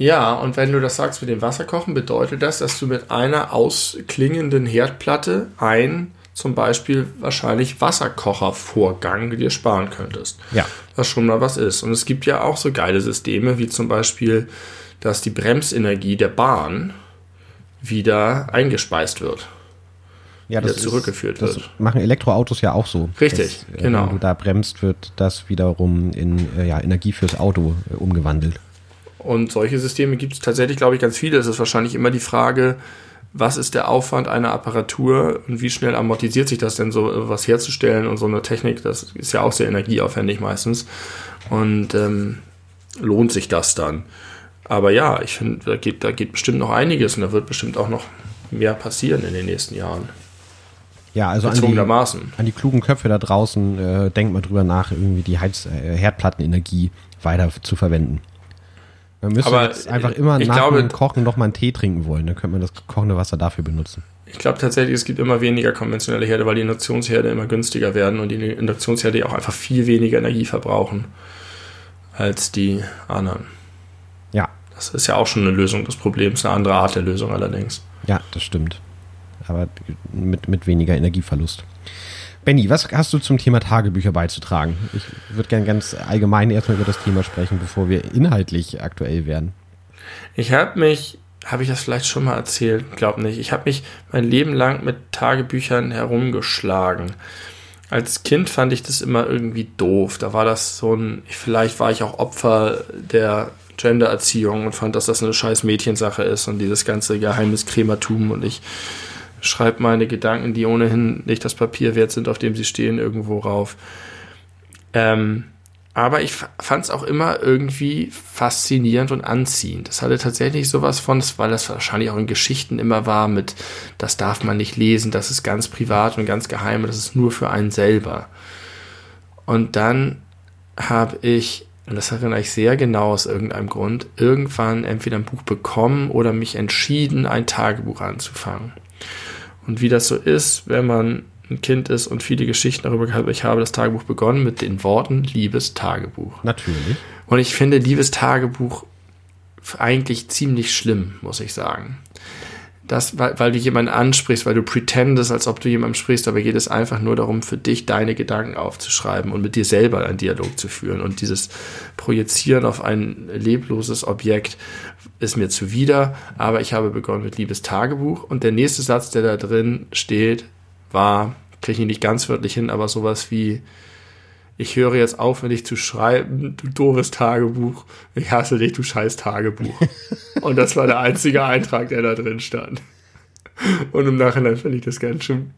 Ja, und wenn du das sagst mit dem Wasserkochen, bedeutet das, dass du mit einer ausklingenden Herdplatte ein zum Beispiel wahrscheinlich Wasserkochervorgang dir sparen könntest. Ja. Was schon mal was ist. Und es gibt ja auch so geile Systeme, wie zum Beispiel, dass die Bremsenergie der Bahn wieder eingespeist wird. Ja, das zurückgeführt ist, wird. Das machen Elektroautos ja auch so. Richtig, dass, genau. Wenn du da bremst, wird das wiederum in äh, ja, Energie fürs Auto äh, umgewandelt. Und solche Systeme gibt es tatsächlich, glaube ich, ganz viele. Es ist wahrscheinlich immer die Frage, was ist der Aufwand einer Apparatur und wie schnell amortisiert sich das denn, so was herzustellen und so eine Technik, das ist ja auch sehr energieaufwendig meistens. Und ähm, lohnt sich das dann? Aber ja, ich finde, da geht, da geht bestimmt noch einiges und da wird bestimmt auch noch mehr passieren in den nächsten Jahren. Ja, also an die, an die klugen Köpfe da draußen, äh, denkt mal drüber nach, irgendwie die Heiz äh, Herdplattenenergie weiter zu verwenden. Man müsste Aber jetzt einfach immer nach glaube, dem Kochen noch mal einen Tee trinken wollen. Dann könnte man das kochende Wasser dafür benutzen. Ich glaube tatsächlich, es gibt immer weniger konventionelle Herde, weil die Induktionsherde immer günstiger werden und die Induktionsherde auch einfach viel weniger Energie verbrauchen als die anderen. Ja. Das ist ja auch schon eine Lösung des Problems, eine andere Art der Lösung allerdings. Ja, das stimmt. Aber mit, mit weniger Energieverlust. Benny, was hast du zum Thema Tagebücher beizutragen? Ich würde gerne ganz allgemein erstmal über das Thema sprechen, bevor wir inhaltlich aktuell werden. Ich habe mich, habe ich das vielleicht schon mal erzählt? Glaub nicht. Ich habe mich mein Leben lang mit Tagebüchern herumgeschlagen. Als Kind fand ich das immer irgendwie doof. Da war das so ein, vielleicht war ich auch Opfer der Gendererziehung und fand, dass das eine scheiß Mädchensache ist und dieses ganze Geheimniskrämertum und ich schreibe meine Gedanken, die ohnehin nicht das Papier wert sind, auf dem sie stehen, irgendwo rauf. Ähm, aber ich fand es auch immer irgendwie faszinierend und anziehend. Das hatte tatsächlich sowas von, weil das wahrscheinlich auch in Geschichten immer war mit, das darf man nicht lesen, das ist ganz privat und ganz geheim, das ist nur für einen selber. Und dann habe ich, und das erinnere ich sehr genau aus irgendeinem Grund, irgendwann entweder ein Buch bekommen oder mich entschieden, ein Tagebuch anzufangen. Und wie das so ist, wenn man ein Kind ist und viele Geschichten darüber gehabt, ich habe das Tagebuch begonnen mit den Worten Liebes Tagebuch. Natürlich. Und ich finde Liebes Tagebuch eigentlich ziemlich schlimm, muss ich sagen das, weil, weil du jemanden ansprichst, weil du pretendest, als ob du jemandem sprichst, aber geht es einfach nur darum, für dich deine Gedanken aufzuschreiben und mit dir selber einen Dialog zu führen. Und dieses Projizieren auf ein lebloses Objekt ist mir zuwider, aber ich habe begonnen mit Liebes Tagebuch und der nächste Satz, der da drin steht, war, kriege ich nicht ganz wörtlich hin, aber sowas wie, ich höre jetzt auf, mit dich zu schreiben, du doofes Tagebuch, ich hasse dich, du scheiß Tagebuch. [laughs] und das war der einzige Eintrag, der da drin stand. Und im Nachhinein finde ich das ganz schön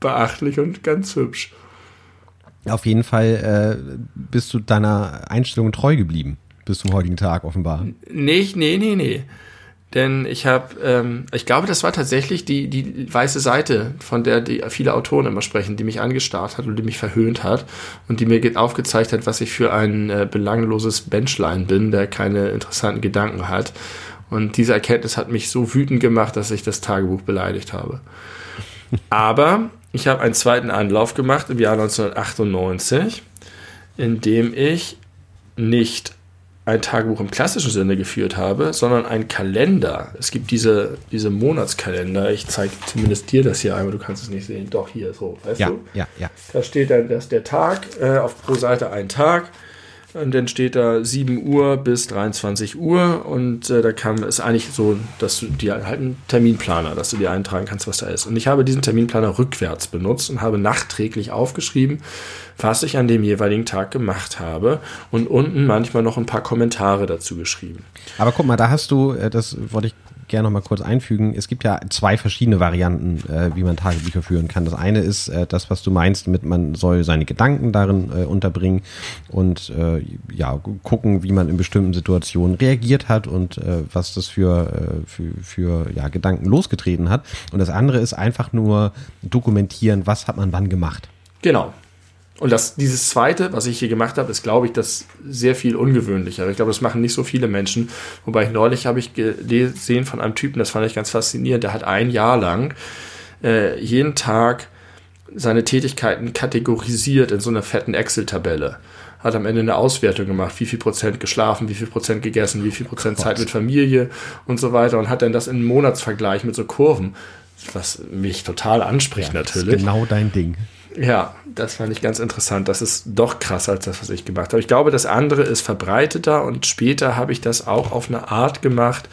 beachtlich und ganz hübsch. Auf jeden Fall äh, bist du deiner Einstellung treu geblieben bis zum heutigen Tag offenbar. Nee, nee, nee, nee. Denn ich habe, ähm, ich glaube, das war tatsächlich die, die weiße Seite, von der die viele Autoren immer sprechen, die mich angestarrt hat und die mich verhöhnt hat und die mir aufgezeigt hat, was ich für ein äh, belangloses Benchline bin, der keine interessanten Gedanken hat. Und diese Erkenntnis hat mich so wütend gemacht, dass ich das Tagebuch beleidigt habe. Aber ich habe einen zweiten Anlauf gemacht im Jahr 1998, in dem ich nicht ein Tagebuch im klassischen Sinne geführt habe, sondern ein Kalender. Es gibt diese, diese Monatskalender. Ich zeige zumindest dir das hier einmal, du kannst es nicht sehen. Doch, hier so, weißt ja, du? Ja, ja. Da steht dann, dass der Tag, äh, auf pro Seite ein Tag. Und dann steht da 7 Uhr bis 23 Uhr und äh, da kann ist eigentlich so, dass du dir halt einen Terminplaner, dass du dir eintragen kannst, was da ist. Und ich habe diesen Terminplaner rückwärts benutzt und habe nachträglich aufgeschrieben, was ich an dem jeweiligen Tag gemacht habe und unten manchmal noch ein paar Kommentare dazu geschrieben. Aber guck mal, da hast du, äh, das wollte ich gerne noch mal kurz einfügen. Es gibt ja zwei verschiedene Varianten, äh, wie man Tagebücher führen kann. Das eine ist äh, das, was du meinst, mit man soll seine Gedanken darin äh, unterbringen und äh, ja gucken, wie man in bestimmten Situationen reagiert hat und äh, was das für, äh, für, für ja, Gedanken losgetreten hat. Und das andere ist einfach nur dokumentieren, was hat man wann gemacht. Genau. Und das, dieses zweite, was ich hier gemacht habe, ist, glaube ich, das sehr viel ungewöhnlicher. Ich glaube, das machen nicht so viele Menschen. Wobei ich neulich habe ich gesehen von einem Typen, das fand ich ganz faszinierend, der hat ein Jahr lang äh, jeden Tag seine Tätigkeiten kategorisiert in so einer fetten Excel-Tabelle. Hat am Ende eine Auswertung gemacht, wie viel Prozent geschlafen, wie viel Prozent gegessen, wie viel Prozent Zeit mit Familie und so weiter und hat dann das in Monatsvergleich mit so Kurven, was mich total anspricht ja, natürlich. genau dein Ding. Ja, das fand ich ganz interessant. Das ist doch krasser als das, was ich gemacht habe. Ich glaube, das andere ist verbreiteter und später habe ich das auch auf eine Art gemacht.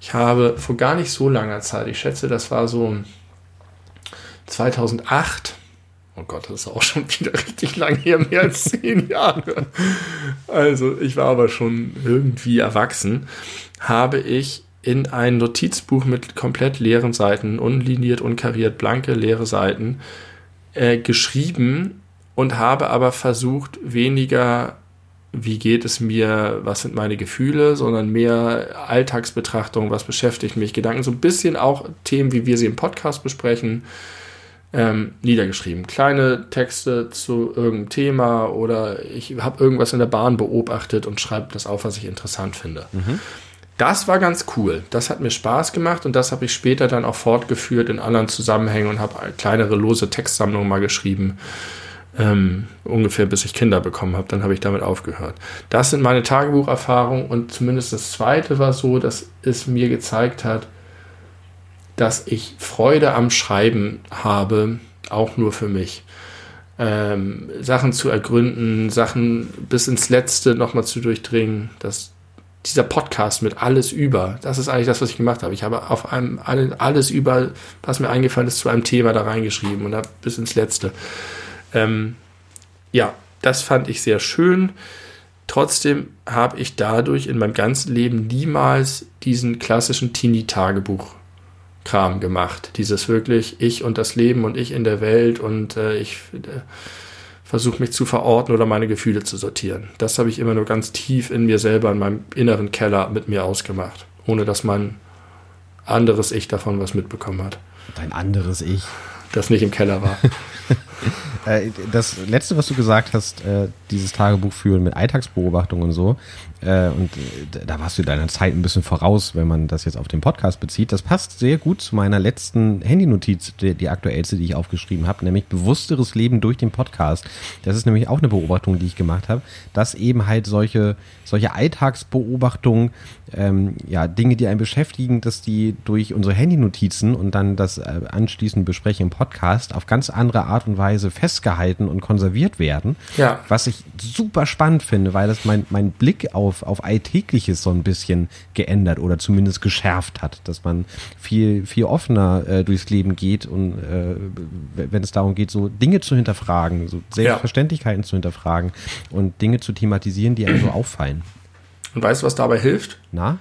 Ich habe vor gar nicht so langer Zeit, ich schätze, das war so 2008. Oh Gott, das ist auch schon [laughs] wieder richtig lang her, mehr als zehn Jahre. Also, ich war aber schon irgendwie erwachsen. Habe ich in ein Notizbuch mit komplett leeren Seiten, unliniert, unkariert, blanke, leere Seiten, äh, geschrieben und habe aber versucht, weniger, wie geht es mir, was sind meine Gefühle, sondern mehr Alltagsbetrachtung, was beschäftigt mich, Gedanken, so ein bisschen auch Themen, wie wir sie im Podcast besprechen, ähm, niedergeschrieben. Kleine Texte zu irgendeinem Thema oder ich habe irgendwas in der Bahn beobachtet und schreibe das auf, was ich interessant finde. Mhm. Das war ganz cool. Das hat mir Spaß gemacht und das habe ich später dann auch fortgeführt in anderen Zusammenhängen und habe kleinere lose Textsammlungen mal geschrieben. Ähm, ungefähr bis ich Kinder bekommen habe, dann habe ich damit aufgehört. Das sind meine Tagebucherfahrungen und zumindest das zweite war so, dass es mir gezeigt hat, dass ich Freude am Schreiben habe, auch nur für mich. Ähm, Sachen zu ergründen, Sachen bis ins Letzte nochmal zu durchdringen, das dieser Podcast mit alles über, das ist eigentlich das, was ich gemacht habe. Ich habe auf einem alles über, was mir eingefallen ist, zu einem Thema da reingeschrieben und habe bis ins Letzte. Ähm, ja, das fand ich sehr schön. Trotzdem habe ich dadurch in meinem ganzen Leben niemals diesen klassischen Teenie-Tagebuch-Kram gemacht. Dieses wirklich ich und das Leben und ich in der Welt und äh, ich. Äh, versuche mich zu verorten oder meine Gefühle zu sortieren. Das habe ich immer nur ganz tief in mir selber, in meinem inneren Keller mit mir ausgemacht, ohne dass mein anderes Ich davon was mitbekommen hat. Dein anderes Ich. Das nicht im Keller war. [laughs] [laughs] Äh, das letzte, was du gesagt hast, äh, dieses Tagebuch führen mit Alltagsbeobachtung und so, äh, und da warst du deiner Zeit ein bisschen voraus, wenn man das jetzt auf den Podcast bezieht. Das passt sehr gut zu meiner letzten Handynotiz, die, die aktuellste, die ich aufgeschrieben habe, nämlich bewussteres Leben durch den Podcast. Das ist nämlich auch eine Beobachtung, die ich gemacht habe, dass eben halt solche, solche Alltagsbeobachtungen, ähm, ja, Dinge, die einen beschäftigen, dass die durch unsere Handynotizen und dann das anschließend Besprechen im Podcast auf ganz andere Art und Weise Weise festgehalten und konserviert werden. Ja. Was ich super spannend finde, weil das mein, mein Blick auf, auf Alltägliches so ein bisschen geändert oder zumindest geschärft hat. Dass man viel, viel offener äh, durchs Leben geht und äh, wenn es darum geht, so Dinge zu hinterfragen, so Selbstverständlichkeiten ja. zu hinterfragen und Dinge zu thematisieren, die einem so auffallen. Und weißt du, was dabei hilft? Na?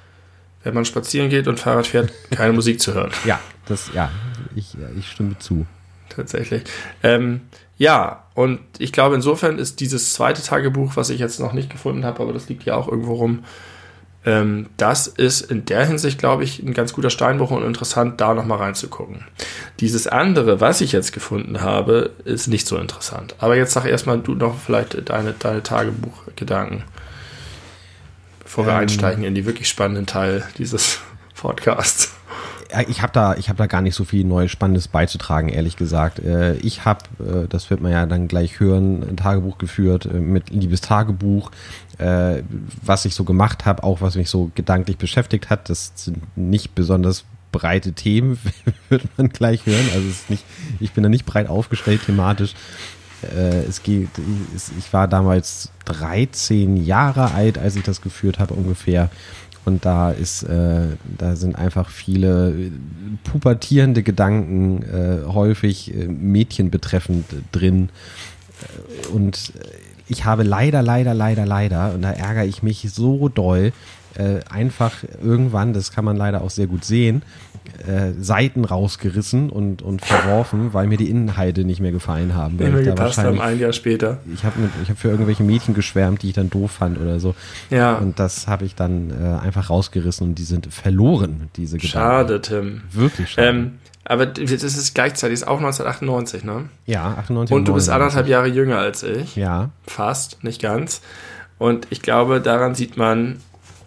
Wenn man spazieren geht und Fahrrad fährt, keine [laughs] Musik zu hören. Ja, das, ja, ich, ich stimme zu. Tatsächlich. Ähm, ja, und ich glaube, insofern ist dieses zweite Tagebuch, was ich jetzt noch nicht gefunden habe, aber das liegt ja auch irgendwo rum, ähm, das ist in der Hinsicht, glaube ich, ein ganz guter Steinbruch und interessant, da nochmal reinzugucken. Dieses andere, was ich jetzt gefunden habe, ist nicht so interessant. Aber jetzt sag erstmal du noch vielleicht deine, deine Tagebuchgedanken bevor wir ähm, einsteigen in die wirklich spannenden Teil dieses Podcasts. Ich habe da, ich da gar nicht so viel Neues Spannendes beizutragen, ehrlich gesagt. Äh, ich habe, äh, das wird man ja dann gleich hören, ein Tagebuch geführt äh, mit Liebes Tagebuch, was ich so gemacht habe, auch was mich so gedanklich beschäftigt hat. Das sind nicht besonders breite Themen, [laughs] wird man gleich hören. Also nicht, ich bin da nicht breit aufgestellt thematisch. Äh, es geht, ich war damals 13 Jahre alt, als ich das geführt habe ungefähr. Und da ist, äh, da sind einfach viele pubertierende Gedanken, äh, häufig äh, Mädchen betreffend drin. Und ich habe leider, leider, leider, leider, und da ärgere ich mich so doll, äh, einfach irgendwann, das kann man leider auch sehr gut sehen, äh, Seiten rausgerissen und, und verworfen, weil mir die Inhalte nicht mehr gefallen haben. Nicht mehr gepasst haben, ein Jahr später. Ich habe hab für irgendwelche Mädchen geschwärmt, die ich dann doof fand oder so. Ja. Und das habe ich dann äh, einfach rausgerissen und die sind verloren, diese Gedanken. Schade, Tim. Wirklich schade. Ähm, aber das ist gleichzeitig ist auch 1998, ne? Ja, 98. Und du bist anderthalb Jahre jünger als ich. Ja. Fast, nicht ganz. Und ich glaube, daran sieht man,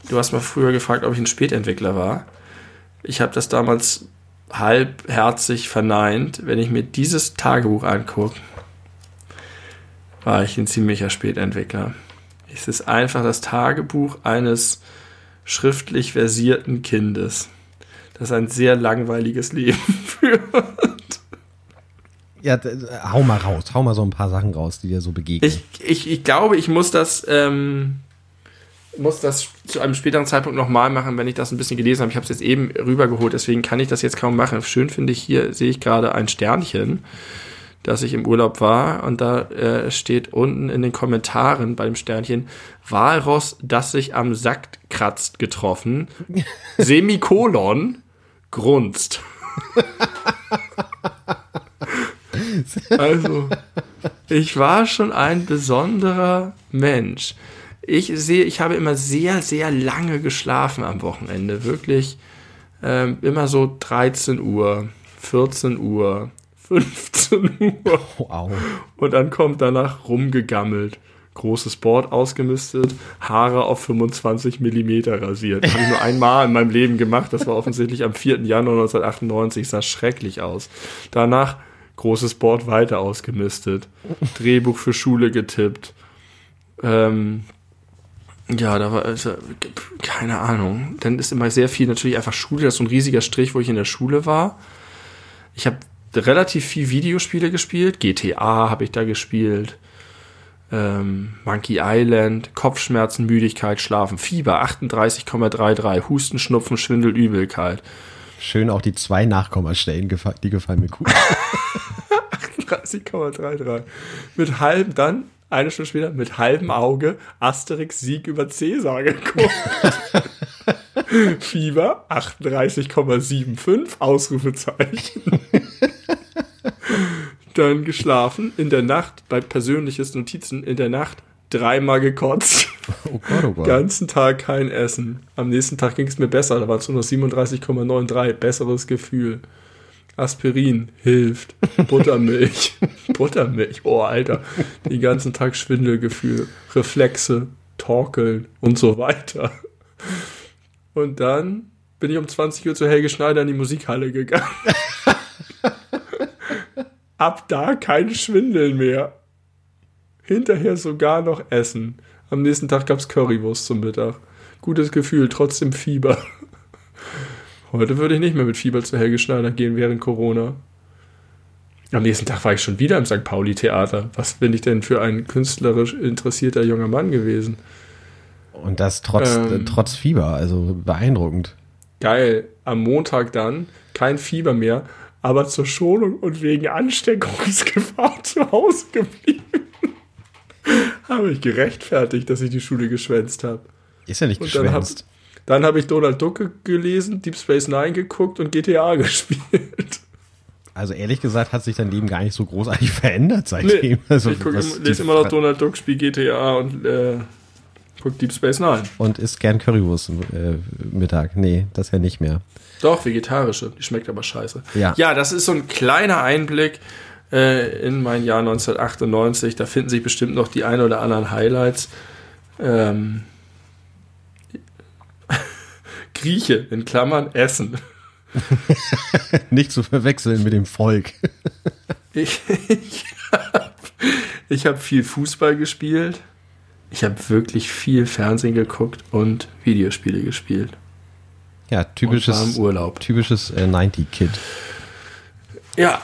du hast mal früher gefragt, ob ich ein Spätentwickler war. Ich habe das damals halbherzig verneint. Wenn ich mir dieses Tagebuch angucke, war ich ein ziemlicher Spätentwickler. Es ist einfach das Tagebuch eines schriftlich versierten Kindes, das ein sehr langweiliges Leben [laughs] führt. Ja, hau mal raus, hau mal so ein paar Sachen raus, die dir so begegnen. Ich, ich, ich glaube, ich muss das ähm, muss das zu einem späteren Zeitpunkt nochmal machen, wenn ich das ein bisschen gelesen habe. Ich habe es jetzt eben rübergeholt, deswegen kann ich das jetzt kaum machen. Schön finde ich, hier sehe ich gerade ein Sternchen, dass ich im Urlaub war und da äh, steht unten in den Kommentaren bei dem Sternchen Walross, das sich am Sack kratzt, getroffen. [laughs] Semikolon, grunzt. [laughs] also, ich war schon ein besonderer Mensch. Ich sehe, ich habe immer sehr, sehr lange geschlafen am Wochenende. Wirklich ähm, immer so 13 Uhr, 14 Uhr, [laughs] 15 Uhr. Wow. Und dann kommt danach rumgegammelt. Großes Board ausgemistet, Haare auf 25 Millimeter rasiert. Habe ich nur einmal in meinem Leben gemacht. Das war offensichtlich am 4. Januar 1998. Sah schrecklich aus. Danach großes Board weiter ausgemistet. Drehbuch für Schule getippt. Ähm, ja, da war also, keine Ahnung. Dann ist immer sehr viel natürlich einfach Schule. Das ist so ein riesiger Strich, wo ich in der Schule war. Ich habe relativ viel Videospiele gespielt. GTA habe ich da gespielt. Ähm, Monkey Island, Kopfschmerzen, Müdigkeit, Schlafen, Fieber 38,33, Husten, Schnupfen, Schwindel, Übelkeit. Schön auch die zwei Nachkommastellen, die gefallen mir gut. [laughs] 38,33. Mit halb dann eine Stunde später mit halbem Auge Asterix Sieg über Cäsar geguckt. [laughs] Fieber 38,75 Ausrufezeichen. Dann geschlafen, in der Nacht, bei persönliches Notizen, in der Nacht dreimal gekotzt. Oh Gott, oh Gott. Ganzen Tag kein Essen. Am nächsten Tag ging es mir besser, da war es nur noch 37,93. Besseres Gefühl. Aspirin hilft. Buttermilch. [laughs] Buttermilch. Oh, Alter. Den ganzen Tag Schwindelgefühl, Reflexe, Torkeln und so weiter. Und dann bin ich um 20 Uhr zu Helge Schneider in die Musikhalle gegangen. [laughs] Ab da kein Schwindeln mehr. Hinterher sogar noch Essen. Am nächsten Tag gab es Currywurst zum Mittag. Gutes Gefühl, trotzdem Fieber. Heute würde ich nicht mehr mit Fieber zu Helge Schneider gehen während Corona. Am nächsten Tag war ich schon wieder im St. Pauli-Theater. Was bin ich denn für ein künstlerisch interessierter junger Mann gewesen? Und das trotz, Ähm. äh, trotz Fieber, also beeindruckend. Geil. Am Montag dann kein Fieber mehr, aber zur Schonung und wegen Ansteckungsgefahr [laughs] zu Hause geblieben. habe ich gerechtfertigt, dass ich die Schule geschwänzt habe. Ist ja nicht Und geschwänzt. Dann habe ich Donald Duck ge- gelesen, Deep Space Nine geguckt und GTA [laughs] gespielt. Also ehrlich gesagt hat sich dein Leben gar nicht so großartig [laughs] verändert seitdem. also, ich guck, im- lese immer noch Donald Duck, spiele GTA und äh, guck Deep Space Nine. Und isst gern Currywurst äh, Mittag. Nee, das ja nicht mehr. Doch, vegetarische. Die schmeckt aber scheiße. Ja. ja, das ist so ein kleiner Einblick äh, in mein Jahr 1998. Da finden sich bestimmt noch die ein oder anderen Highlights. Ähm, Grieche, in Klammern, Essen. [laughs] Nicht zu verwechseln mit dem Volk. [laughs] Ich, ich habe ich hab viel Fußball gespielt. Ich habe wirklich viel Fernsehen geguckt und Videospiele gespielt. Ja, typisches, Urlaub. typisches äh, 90-Kid. Ja,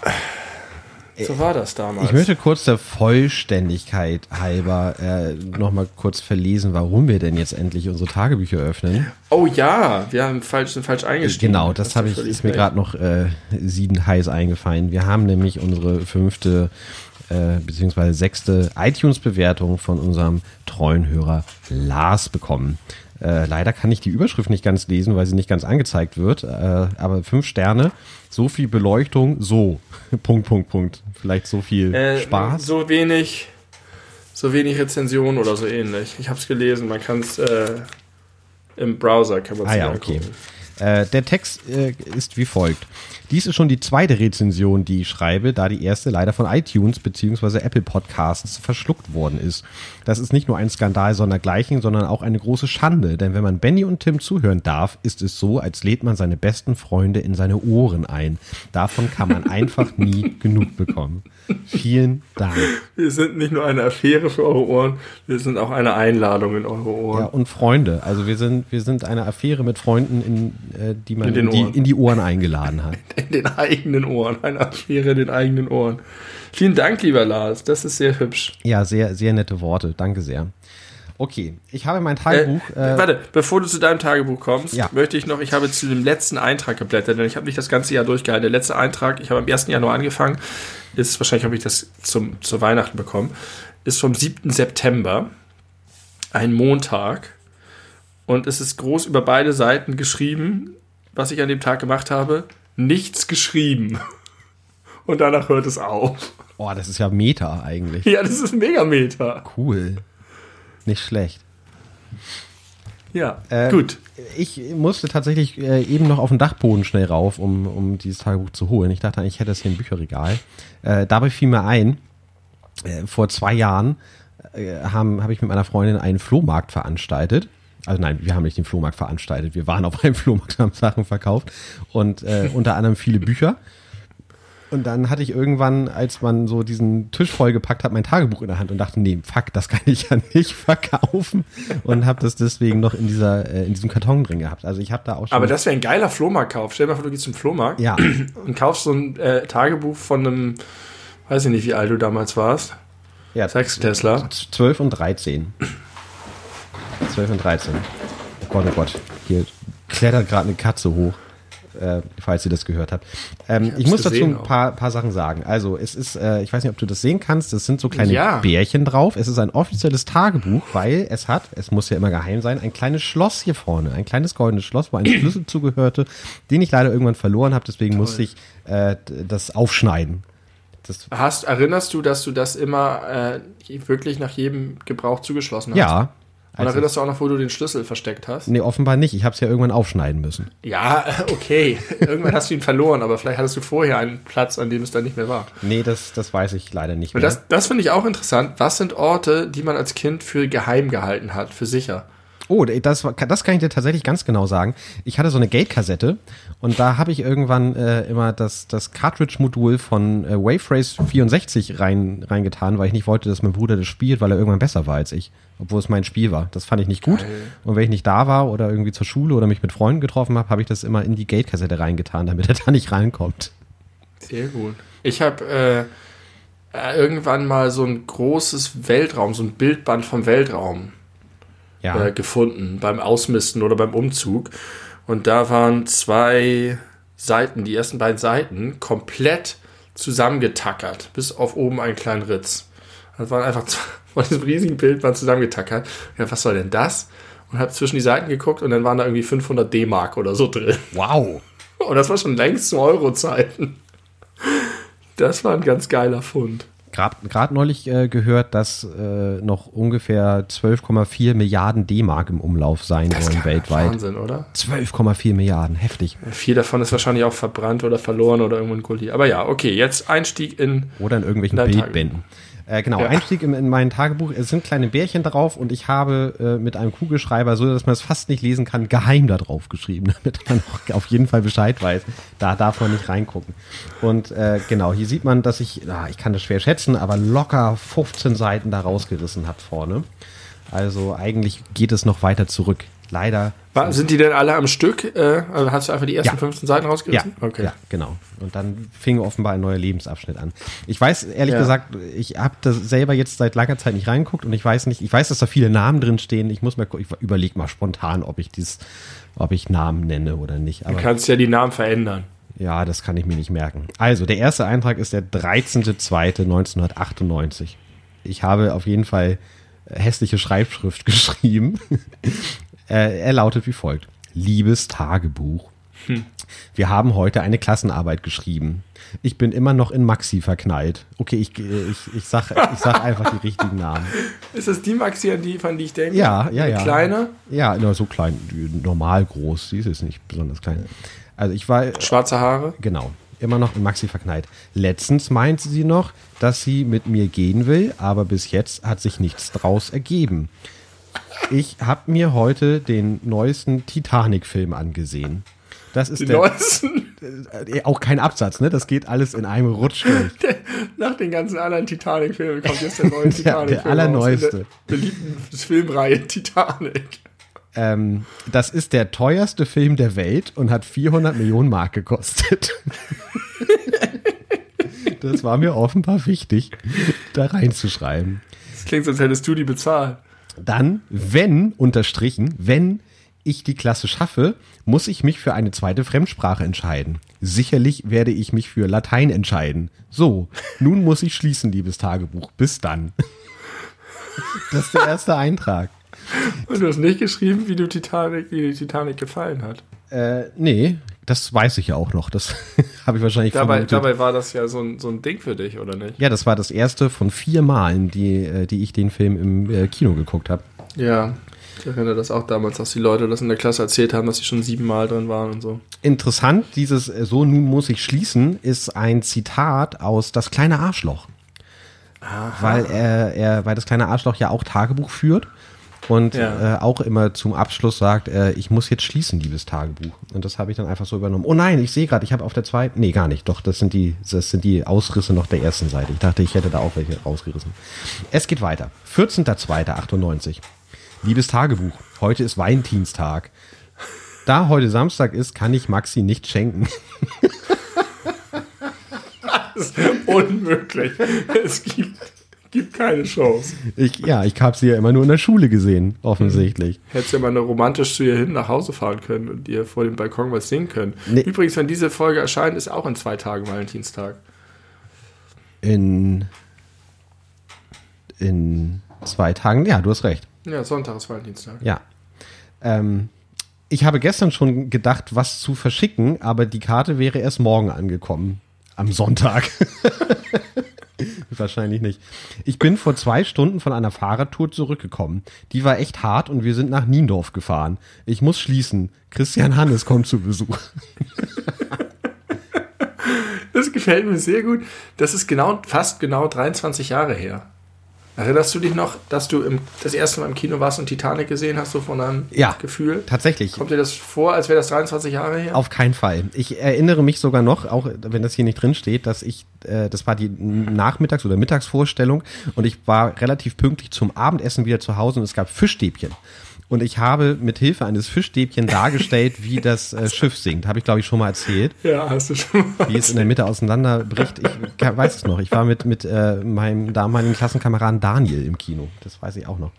so war das damals. Ich möchte kurz der Vollständigkeit halber äh, nochmal kurz verlesen, warum wir denn jetzt endlich unsere Tagebücher öffnen. Oh ja, wir haben falsch, sind falsch eingestiegen. Genau, das Hast habe ich, ist mir gerade noch äh, sieden heiß eingefallen. Wir haben nämlich unsere fünfte äh, beziehungsweise sechste iTunes-Bewertung von unserem treuen Hörer Lars bekommen. Äh, leider kann ich die Überschrift nicht ganz lesen, weil sie nicht ganz angezeigt wird. Äh, aber fünf Sterne, so viel Beleuchtung, so. [laughs] Punkt, Punkt, Punkt. Vielleicht so viel Äh, Spaß. So wenig, so wenig Rezension oder so ähnlich. Ich habe es gelesen, man kann es äh, im Browser kann man Ah ja, okay. Äh, der Text äh, ist wie folgt. Dies ist schon die zweite Rezension, die ich schreibe, da die erste leider von iTunes bzw. Apple Podcasts verschluckt worden ist. Das ist nicht nur ein Skandal sondergleichen, sondern auch eine große Schande, denn wenn man Benny und Tim zuhören darf, ist es so, als lädt man seine besten Freunde in seine Ohren ein. Davon kann man einfach nie [laughs] genug bekommen. Vielen Dank. Wir sind nicht nur eine Affäre für eure Ohren, wir sind auch eine Einladung in eure Ja, Ohren. und Freunde. Also wir sind, wir sind eine Affäre mit Freunden, in, äh, die man In in, die, in die Ohren eingeladen hat. [laughs] In den eigenen Ohren. Eine Affäre in den eigenen Ohren. Vielen Dank, lieber Lars. Das ist sehr hübsch. Ja, sehr, sehr nette Worte. Danke sehr. Okay, ich habe mein Tagebuch. Äh, Äh, warte, bevor du zu deinem Tagebuch kommst, Ja. möchte ich noch, ich habe zu dem letzten Eintrag geblättert, denn ich habe nicht das ganze Jahr durchgehalten. Der letzte Eintrag, ich habe am 1. Januar angefangen, ist, wahrscheinlich habe ich das zum, zu Weihnachten bekommen, ist vom 7. September, ein Montag. Und es ist groß über beide Seiten geschrieben, was ich an dem Tag gemacht habe. Nichts geschrieben. Und danach hört es auf. oh, das ist ja Meta eigentlich. Ja, das ist ein Megameter. Cool. Nicht schlecht. Ja, Äh, gut. Ich musste tatsächlich äh, eben noch auf den Dachboden schnell rauf, um, um dieses Tagebuch zu holen. Ich dachte eigentlich, ich hätte das hier im Bücherregal. Äh, dabei fiel mir ein, äh, vor zwei Jahren äh, habe ich mit meiner Freundin einen Flohmarkt veranstaltet. Also nein, wir haben nicht den Flohmarkt veranstaltet. Wir waren auf einem [laughs] Flohmarkt, haben Sachen verkauft und äh, unter anderem viele Bücher. Und dann hatte ich irgendwann, als man so diesen Tisch vollgepackt hat, mein Tagebuch in der Hand und dachte, nee, fuck, das kann ich [laughs] ja nicht verkaufen. Und habe das deswegen noch in dieser äh, in diesem Karton drin gehabt. Also ich habe da auch schon. Aber das wäre ein geiler Flohmarktkauf. Stell dir mal vor, du gehst zum Flohmarkt ja, [clears throat] und kaufst so ein äh, Tagebuch von einem, weiß ich nicht, wie alt du damals warst. ja, Sechs Tesla. 12 und 13. 12 und 13. Oh Gott, oh Gott. Hier klettert gerade eine Katze hoch. Äh, falls ihr das gehört habt. Ähm, ich, hab's muss dazu ein paar, paar Sachen sagen. Also, es ist, äh, ich weiß nicht, ob du das sehen kannst, es sind so kleine Ja. Bärchen drauf. Es ist ein offizielles Tagebuch, weil es hat, es muss ja immer geheim sein, ein kleines Schloss hier vorne. Ein kleines goldenes Schloss, wo ein [clears throat] Schlüssel zugehörte, den ich leider irgendwann verloren habe. Deswegen musste ich äh, das aufschneiden. Das, Hast, erinnerst du, dass du das immer äh, wirklich nach jedem Gebrauch zugeschlossen hast? ja. Und Also, erinnerst du auch noch, wo du den Schlüssel versteckt hast? nee, offenbar nicht. Ich habe es ja irgendwann aufschneiden müssen. Ja, [laughs] okay. Irgendwann hast du ihn verloren, aber vielleicht hattest du vorher einen Platz, an dem es dann nicht mehr war. Nee, das, das weiß ich leider nicht Und mehr. das, das finde ich auch interessant. Was sind Orte, die man als Kind für geheim gehalten hat, für sicher? Oh, das, das kann ich dir tatsächlich ganz genau sagen. Ich hatte so eine Gate-Kassette und da habe ich irgendwann äh, immer das, das Cartridge-Modul von äh, Waverace 64 rein, reingetan, weil ich nicht wollte, dass mein Bruder das spielt, weil er irgendwann besser war als ich. Obwohl es mein Spiel war. Das fand ich nicht gut. Geil. Und wenn ich nicht da war oder irgendwie zur Schule oder mich mit Freunden getroffen habe, habe ich das immer in die Gate-Kassette reingetan, damit er da nicht reinkommt. Sehr gut. Ich habe äh, äh, irgendwann mal so ein großes Weltraum, so ein Bildband vom Weltraum Ja. äh, gefunden beim Ausmisten oder beim Umzug. Und da waren zwei Seiten, die ersten beiden Seiten, komplett zusammengetackert, bis auf oben einen kleinen Ritz. Das waren einfach zwei- [laughs] von diesem riesigen Bildband zusammengetackert. Ja, was soll denn das? Und habe zwischen die Seiten geguckt und dann waren da irgendwie 500 D-Mark oder so drin. wow. Und das war schon längst zu Euro-Zeiten. Das war ein ganz geiler Fund. Gerade neulich äh, gehört, dass äh, noch ungefähr 12,4 Milliarden D-Mark im Umlauf sein sollen weltweit. Wahnsinn, oder? 12,4 Milliarden, heftig. Viel davon ist wahrscheinlich auch verbrannt oder verloren oder irgendwo in Gully. Aber ja, okay, jetzt Einstieg in. Oder in irgendwelchen Bildbänden. Äh, genau, Ja. Einstieg in, in mein Tagebuch. Es sind kleine Bärchen drauf und ich habe äh, mit einem Kugelschreiber, so dass man es fast nicht lesen kann, geheim da drauf geschrieben, [laughs] damit man auch auf jeden Fall Bescheid weiß. Da darf man nicht reingucken. Und äh, genau, hier sieht man, dass ich, ah, ich kann das schwer schätzen, aber locker 15 Seiten da rausgerissen habe vorne. Also eigentlich geht es noch weiter zurück. Leider. War, sind die denn alle am Stück? Äh, also hast du einfach die ersten Ja. 15 Seiten Ja, rausgerissen? Okay. ja, genau. Und dann fing offenbar ein neuer Lebensabschnitt an. Ich weiß, ehrlich Ja. gesagt, ich habe da selber jetzt seit langer Zeit nicht reingeguckt und ich weiß nicht, ich weiß, dass da viele Namen drin stehen. Ich muss mal, ich überlege mal spontan, ob ich dies, ob ich Namen nenne oder nicht. Du Aber kannst ja die Namen verändern. ja, das kann ich mir nicht merken. Also, der erste Eintrag ist der 13.02.1998. Ich habe auf jeden Fall hässliche Schreibschrift [laughs] geschrieben. Äh, er lautet wie folgt. Liebes Tagebuch. Wir haben heute eine Klassenarbeit geschrieben. Ich bin immer noch in Maxi verknallt. Okay, ich, äh, ich, ich, sag, ich sag einfach die richtigen Namen. [laughs] Ist das die Maxi, an die, an die ich denke? Ja, ja, ja. Kleine, Ja, nur so klein, normal groß. Sie ist jetzt nicht besonders klein. Also ich war schwarze Haare. Genau. Immer noch in Maxi verknallt. Letztens meinte sie noch, dass sie mit mir gehen will, aber bis jetzt hat sich nichts draus ergeben. Ich habe mir heute den neuesten Titanic-Film angesehen. Das ist Die der, äh, auch kein Absatz, ne? Das geht alles in einem Rutsch durch. [laughs] Nach den ganzen anderen Titanic-Filmen kommt jetzt der neue [laughs] Der- Titanic-Film. der allerneueste. raus, in der Beliebten Filmreihe Titanic. Ähm, das ist der teuerste Film der Welt und hat 400 Millionen Mark gekostet. [laughs] das war mir offenbar wichtig, da reinzuschreiben. Das klingt, so, als hättest du die bezahlt. Dann, wenn, unterstrichen, wenn ich die Klasse schaffe, muss ich mich für eine zweite Fremdsprache entscheiden. Sicherlich werde ich mich für Latein entscheiden. So, nun muss ich schließen, liebes Tagebuch. Bis dann. Das ist der erste Eintrag. Und du hast nicht geschrieben, wie du Titanic, wie dir Titanic gefallen hat. Äh, nee, das weiß ich ja auch noch. Das [laughs] habe ich wahrscheinlich Dabei, vermutet. dabei war das ja so ein, so ein Ding für dich, oder nicht? Ja, das war das erste von vier Malen, die, äh, die ich den Film im äh, Kino geguckt habe. Ja. Ich erinnere das auch damals, dass die Leute das in der Klasse erzählt haben, dass sie schon siebenmal drin waren und so. Interessant, dieses äh, So, nun muss ich schließen, ist ein Zitat aus Das kleine Arschloch. Weil er, er, weil das kleine Arschloch ja auch Tagebuch führt und Ja. äh, auch immer zum Abschluss sagt, äh, ich muss jetzt schließen, liebes Tagebuch. Und das habe ich dann einfach so übernommen. Oh nein, ich sehe gerade, ich habe auf der zweiten, nee, gar nicht, doch, das sind die, das sind die Ausrisse noch der ersten Seite. Ich dachte, ich hätte da auch welche rausgerissen. Es geht weiter. 14.02.98. Liebes Tagebuch, heute ist Valentinstag. Da heute Samstag ist, kann ich Maxi nicht schenken. [laughs] Unmöglich. es gibt, gibt keine Chance. Ich, ja, ich habe sie ja immer nur in der Schule gesehen, offensichtlich. Hättest ja mal eine romantisch zu ihr hin nach Hause fahren können und ihr vor dem Balkon was singen können. Nee. Übrigens, wenn diese Folge erscheint, ist auch in zwei Tagen Valentinstag. In, in zwei Tagen, ja, du hast recht. Ja, Sonntag ist Valentinstag. Ja. Ähm, ich habe gestern schon gedacht, was zu verschicken, aber die Karte wäre erst morgen angekommen. Am Sonntag. [laughs] Wahrscheinlich nicht. Ich bin vor zwei Stunden von einer Fahrradtour zurückgekommen. Die war echt hart und wir sind nach Niendorf gefahren. Ich muss schließen. Christian Hannes kommt zu Besuch. Das gefällt mir sehr gut. Das ist genau, fast genau 23 Jahre her. Erinnerst du dich noch, dass du im, das erste Mal im Kino warst und Titanic gesehen hast, so von einem Ja. Gefühl? Tatsächlich. Kommt dir das vor, als wäre das 23 Jahre her? Auf keinen Fall. Ich erinnere mich sogar noch, auch wenn das hier nicht drin steht, dass ich, äh, das war die Nachmittags- oder Mittagsvorstellung und ich war relativ pünktlich zum Abendessen wieder zu Hause und es gab Fischstäbchen. Und ich habe mit Hilfe eines Fischstäbchen dargestellt, wie das äh, [laughs] Schiff sinkt. Habe ich, glaube ich, schon mal erzählt. Ja, hast du schon mal. Wie es in der Mitte auseinanderbricht. Ich ka- weiß es noch. Ich war mit, mit äh, meinem damaligen Klassenkameraden Daniel im Kino. Das weiß ich auch noch.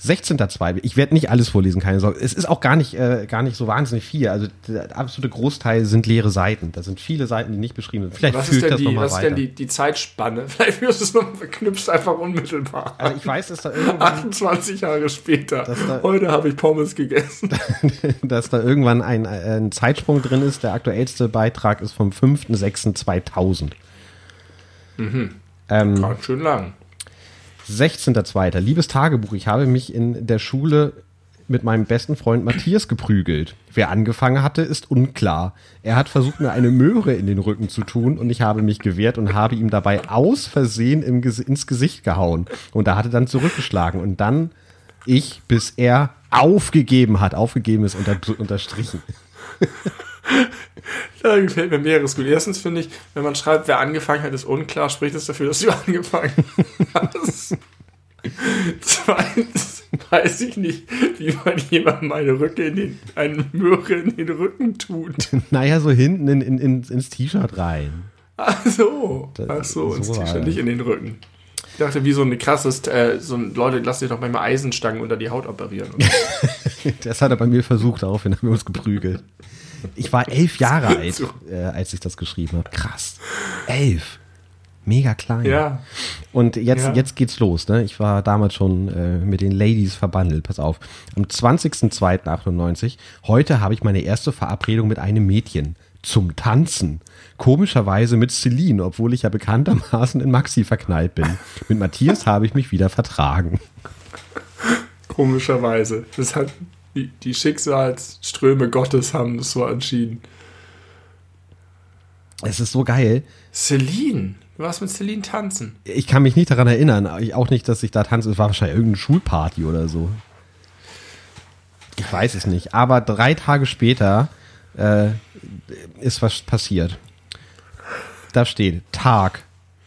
16.2. Ich werde nicht alles vorlesen, keine Sorge. Es ist auch gar nicht, äh, gar nicht so wahnsinnig viel. Also der absolute Großteil sind leere Seiten. Da sind viele Seiten, die nicht beschrieben sind. Vielleicht Was ist denn, das die, nochmal was ist denn die, die Zeitspanne? [laughs] Vielleicht wirst du es noch verknüpft einfach unmittelbar. also ich weiß, dass da irgendwann 28 Jahre später. da- Heute habe ich Pommes gegessen. [laughs] dass da irgendwann ein, ein Zeitsprung drin ist. Der aktuellste Beitrag ist vom 5.6.2000. Ähm, Ganz schön lang. 16.02. Liebes Tagebuch, ich habe mich in der Schule mit meinem besten Freund Matthias geprügelt. Wer angefangen hatte, ist unklar. Er hat versucht, mir eine Möhre in den Rücken zu tun und ich habe mich gewehrt und habe ihm dabei aus Versehen im, ins Gesicht gehauen. Und er hatte dann zurückgeschlagen und dann ich, bis er aufgegeben hat. Aufgegeben ist unter, unterstrichen. [laughs] Da gefällt mir mehreres gut. Erstens finde ich, wenn man schreibt, wer angefangen hat, ist unklar, spricht es dafür, dass du [laughs] angefangen hast. Zweitens weiß ich nicht, wie man jemandem eine Rücke in den, eine Möhre in den Rücken tut. [laughs] Naja, so hinten in, in, ins, ins T-Shirt rein. Ach so. Ach so, ins so war T-Shirt, das. nicht in den Rücken. Ich dachte, wie so ein krasses, äh, so ein, Leute, lasst sich doch manchmal Eisenstangen unter die Haut operieren. [laughs] Das hat er bei mir versucht, daraufhin haben wir uns geprügelt. Ich war elf Jahre [laughs] alt, äh, als ich das geschrieben habe. Krass. Elf. Mega klein. ja. Und jetzt, Ja. jetzt geht's los. Ne? Ich war damals schon äh, mit den Ladies verbandelt. Pass auf. Am 20.02.98. Heute habe ich meine erste Verabredung mit einem Mädchen. Zum Tanzen. Komischerweise mit Celine, obwohl ich ja bekanntermaßen in Maxi verknallt bin. Mit Matthias [laughs] habe ich mich wieder vertragen. Komischerweise. Das hat, die, die Schicksalsströme Gottes haben das so entschieden. Es ist so geil. Celine. Du warst mit Celine tanzen. Ich kann mich nicht daran erinnern. Ich auch nicht, dass ich da tanze. Es war wahrscheinlich irgendeine Schulparty oder so. Ich weiß es nicht. Aber drei Tage später äh, ist was passiert. Da steht Tag.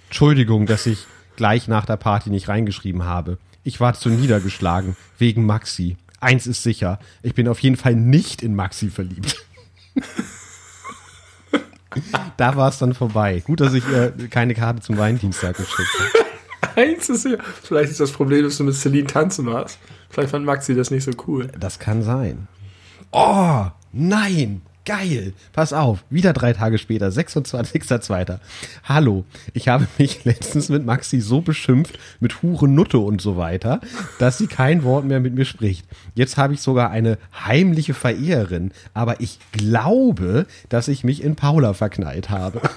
Entschuldigung, dass ich gleich nach der Party nicht reingeschrieben habe. Ich war zu niedergeschlagen wegen Maxi. Eins ist sicher, ich bin auf jeden Fall nicht in Maxi verliebt. [laughs] da war es dann vorbei. Gut, dass ich äh, keine Karte zum Weindienstag geschickt habe. Eins ist ja. Vielleicht ist das Problem, dass du mit Celine tanzen warst. Vielleicht fand Maxi das nicht so cool. Das kann sein. Oh, nein. Geil. Pass auf. Wieder drei Tage später, 26.02. Hallo. Ich habe mich [laughs] letztens mit Maxi so beschimpft mit Hure Nutte und so weiter, dass sie kein Wort mehr mit mir spricht. Jetzt habe ich sogar eine heimliche Verehrerin, aber ich glaube, dass ich mich in Paula verknallt habe. [laughs]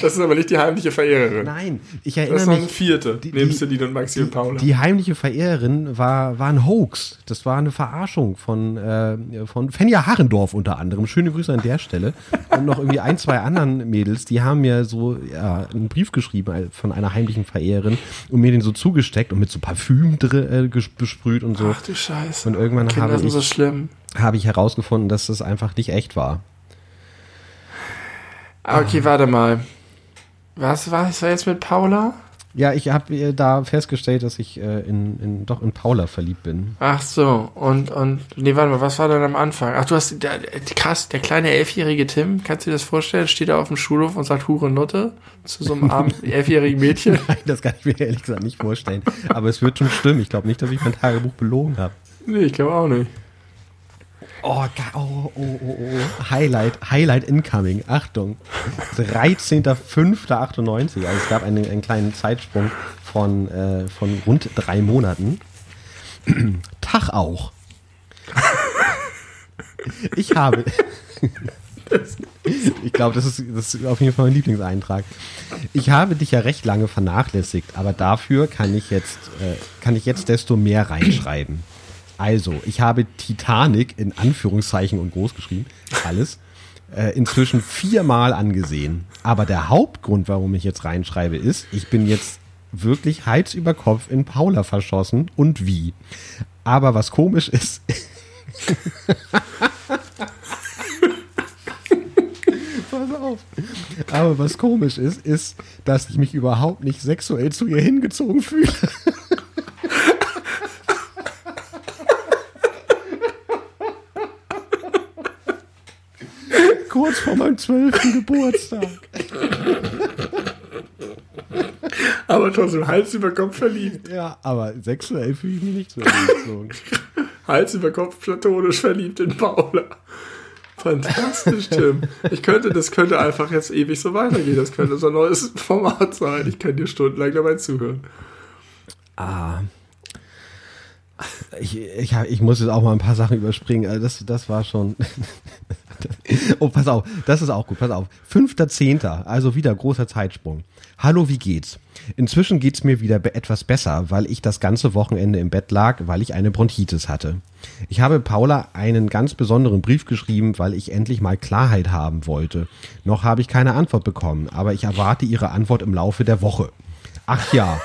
Das ist aber nicht die heimliche Verehrerin. Nein, ich das ist erinnere noch eine mich. vierte. die- neben die- Celine und Maxi und Paula. Die heimliche Verehrerin war, war ein Hoax. Das war eine Verarschung von, äh, von Fenja Harrendorf unter anderem. Schöne Grüße an der Stelle. Und noch irgendwie ein, zwei anderen Mädels, die haben mir so ja, einen Brief geschrieben von einer heimlichen Verehrerin und mir den so zugesteckt und mit so Parfüm äh, besprüht und so. Ach du Scheiße. Und irgendwann Kinder habe ich- so schlimm. Habe ich herausgefunden, dass das einfach nicht echt war. Ah, Okay, warte mal. Was war es jetzt mit Paula? Ja, ich habe äh, da festgestellt, dass ich äh, in, in, doch in Paula verliebt bin. Ach so, und, und, nee, warte mal, was war denn am Anfang? Ach, du hast, der, der- krass, der kleine elfjährige Tim, kannst du dir das vorstellen? Steht da auf dem Schulhof und sagt Hure Nutte zu so einem armen [laughs] elfjährigen Mädchen? Nein, das kann ich mir ehrlich gesagt nicht vorstellen. Aber es wird schon stimmen. Ich glaube nicht, dass ich mein Tagebuch belogen habe. Nee, ich glaube auch nicht. Oh, oh, oh, oh, oh. Highlight, Highlight incoming. Achtung. 13.05.98. Also es gab einen, einen kleinen Zeitsprung von, äh, von rund drei Monaten. [clears throat] Tag auch. [laughs] Ich habe. [laughs] Ich glaube, das ist, das ist auf jeden Fall mein Lieblingseintrag. Ich habe dich ja recht lange vernachlässigt, aber dafür kann ich jetzt, äh, kann ich jetzt desto mehr reinschreiben. Also, ich habe Titanic in Anführungszeichen und groß geschrieben, alles, äh, inzwischen viermal angesehen. Aber der Hauptgrund, warum ich jetzt reinschreibe, ist, ich bin jetzt wirklich Hals über Kopf in Paula verschossen und wie. Aber was komisch ist, [laughs] Pass auf. Aber was komisch ist, ist, dass ich mich überhaupt nicht sexuell zu ihr hingezogen fühle. Kurz vor meinem zwölften Geburtstag. Aber trotzdem Hals über Kopf verliebt. Ja, aber sexuell fühle ich mich nicht so angezogen. Hals über Kopf platonisch verliebt in Paula. Fantastisch, Tim. Ich könnte, das könnte einfach jetzt ewig so weitergehen. Das könnte so ein neues Format sein. Ich kann dir stundenlang dabei zuhören. Ah. Ich, ich, ich muss jetzt auch mal ein paar Sachen überspringen. Also das, das war schon. [laughs] oh, pass auf, das ist auch gut. Pass auf. 5.10., also wieder großer Zeitsprung. Hallo, wie geht's? Inzwischen geht's mir wieder etwas besser, weil ich das ganze Wochenende im Bett lag, weil ich eine Bronchitis hatte. Ich habe Paula einen ganz besonderen Brief geschrieben, weil ich endlich mal Klarheit haben wollte. Noch habe ich keine Antwort bekommen, aber ich erwarte ihre Antwort im Laufe der Woche. Ach ja.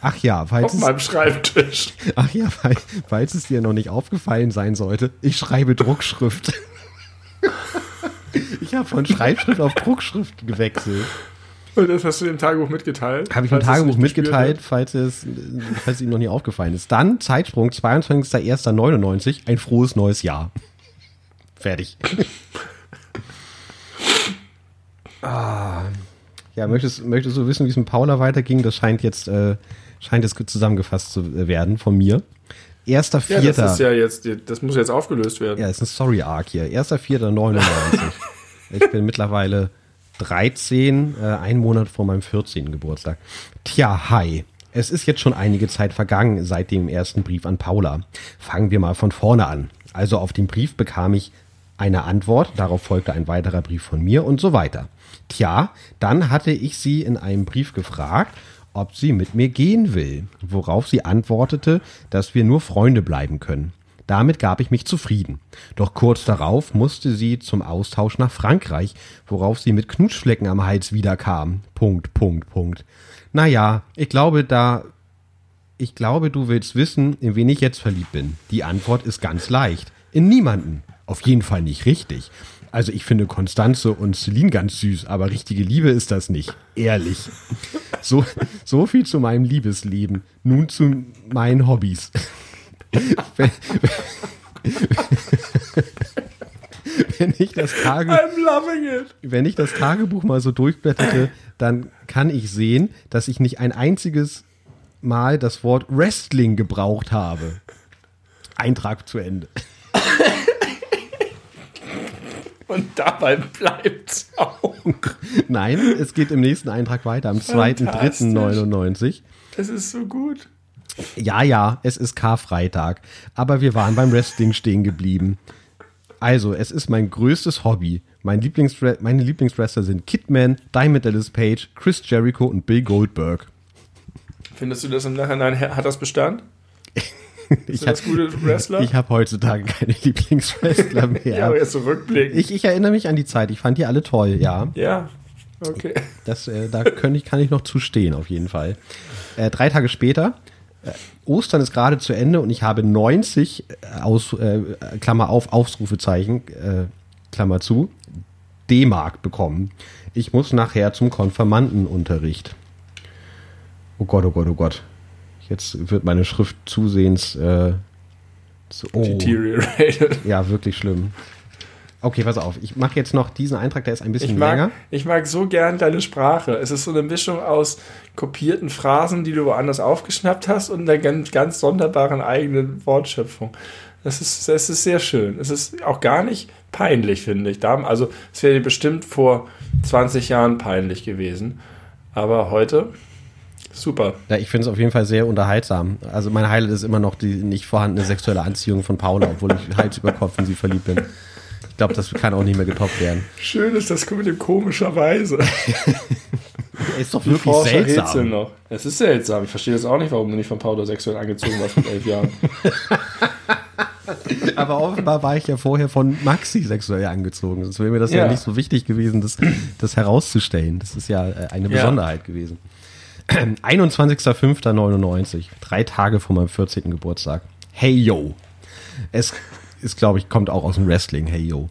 Ach ja, falls Auf meinem Schreibtisch. [laughs] Ach ja, falls, falls es dir noch nicht aufgefallen sein sollte, ich schreibe Druckschrift. ich habe von Schreibschrift auf Druckschrift gewechselt. Und das hast du im Tagebuch mitgeteilt? Habe ich im Tagebuch mitgeteilt, falls es, falls es ihm noch nie aufgefallen ist. Dann Zeitsprung 22.01.99, ein frohes neues Jahr. Fertig. [laughs] ah. Ja, möchtest, möchtest du wissen, wie es mit Paula weiterging? Das scheint jetzt, äh, scheint es zusammengefasst zu werden von mir. Erster Vierter. Ja, das ist ja jetzt, das muss jetzt aufgelöst werden. Ja, ist ein Story-Arc hier. Erster Vierter 99. [laughs] ich bin mittlerweile 13, äh, ein Monat vor meinem 14. Geburtstag. Tja, hi. Es ist jetzt schon einige Zeit vergangen seit dem ersten Brief an Paula. Fangen wir mal von vorne an. Also auf den Brief bekam ich eine Antwort, darauf folgte ein weiterer Brief von mir und so weiter. Tja, dann hatte ich sie in einem Brief gefragt, ob sie mit mir gehen will, worauf sie antwortete, dass wir nur Freunde bleiben können. Damit gab ich mich zufrieden. Doch kurz darauf musste sie zum Austausch nach Frankreich, worauf sie mit Knutschflecken am Hals wiederkam. Punkt, Punkt, Punkt. Naja, ich glaube, da. Ich glaube, du willst wissen, in wen ich jetzt verliebt bin. Die Antwort ist ganz leicht. In niemanden. Auf jeden Fall nicht richtig. Also ich finde Konstanze und Celine ganz süß, aber richtige Liebe ist das nicht. Ehrlich. So, so viel zu meinem Liebesleben. Nun zu meinen Hobbys. Wenn, wenn ich das Tagebuch, wenn ich das Tagebuch mal so durchblätterte, dann kann ich sehen, dass ich nicht ein einziges Mal das Wort Wrestling gebraucht habe. Eintrag zu Ende. Und dabei bleibt's auch. Nein, es geht im nächsten Eintrag weiter, am 2.3.99. Es ist so gut. Ja, ja, es ist Karfreitag, aber wir waren beim Wrestling stehen geblieben. Also, es ist mein größtes Hobby. Mein Lieblings meine Lieblingswrestler sind Kidman, Diamond Dallas Page, Chris Jericho und Bill Goldberg. Findest du das im Nachhinein, hat das Bestand? [laughs] ich habe Ich habe heutzutage keine [laughs] Lieblingswrestler [laughs] mehr. ja, aber jetzt zurückblicken. Ich, ich erinnere mich an die Zeit. Ich fand die alle toll, ja. Ja, okay. Das, äh, da kann ich, kann ich noch zustehen, auf jeden Fall. Äh, drei Tage später äh, Ostern ist gerade zu Ende und ich habe 90 äh, aus, äh, Klammer auf, Ausrufezeichen, äh, Klammer zu, D-Mark bekommen. Ich muss nachher zum Konfirmandenunterricht. Oh Gott, oh Gott, oh Gott. Jetzt wird meine Schrift zusehends äh, so, oh. deteriorated. Ja, wirklich schlimm. Okay, pass auf. Ich mache jetzt noch diesen Eintrag, der ist ein bisschen ich mag, länger. Ich mag so gern deine Sprache. Es ist so eine Mischung aus kopierten Phrasen, die du woanders aufgeschnappt hast und einer ganz, ganz sonderbaren eigenen Wortschöpfung. Das ist, das ist sehr schön. Es ist auch gar nicht peinlich, finde ich. Also, es wäre dir bestimmt vor 20 Jahren peinlich gewesen. Aber heute, super. Ja, ich finde es auf jeden Fall sehr unterhaltsam. Also, mein Highlight ist immer noch die nicht vorhandene sexuelle Anziehung von Paula, obwohl ich Hals über Kopf in sie verliebt bin. Ich glaube, das kann auch nicht mehr getoppt werden. Schön ist das mit dem komischerweise. [laughs] ist doch wirklich seltsam. Noch. Es ist seltsam. Ich verstehe das auch nicht, warum du nicht von Paula sexuell angezogen warst mit elf Jahren. [laughs] Aber offenbar war ich ja vorher von Maxi sexuell angezogen. Sonst wäre mir das ja. ja. nicht so wichtig gewesen, das, das herauszustellen. Das ist ja äh, eine Besonderheit ja. gewesen. 21.05.99, drei Tage vor meinem 14. Geburtstag. Hey yo. Es ist, glaube ich, kommt auch aus dem Wrestling. Hey yo.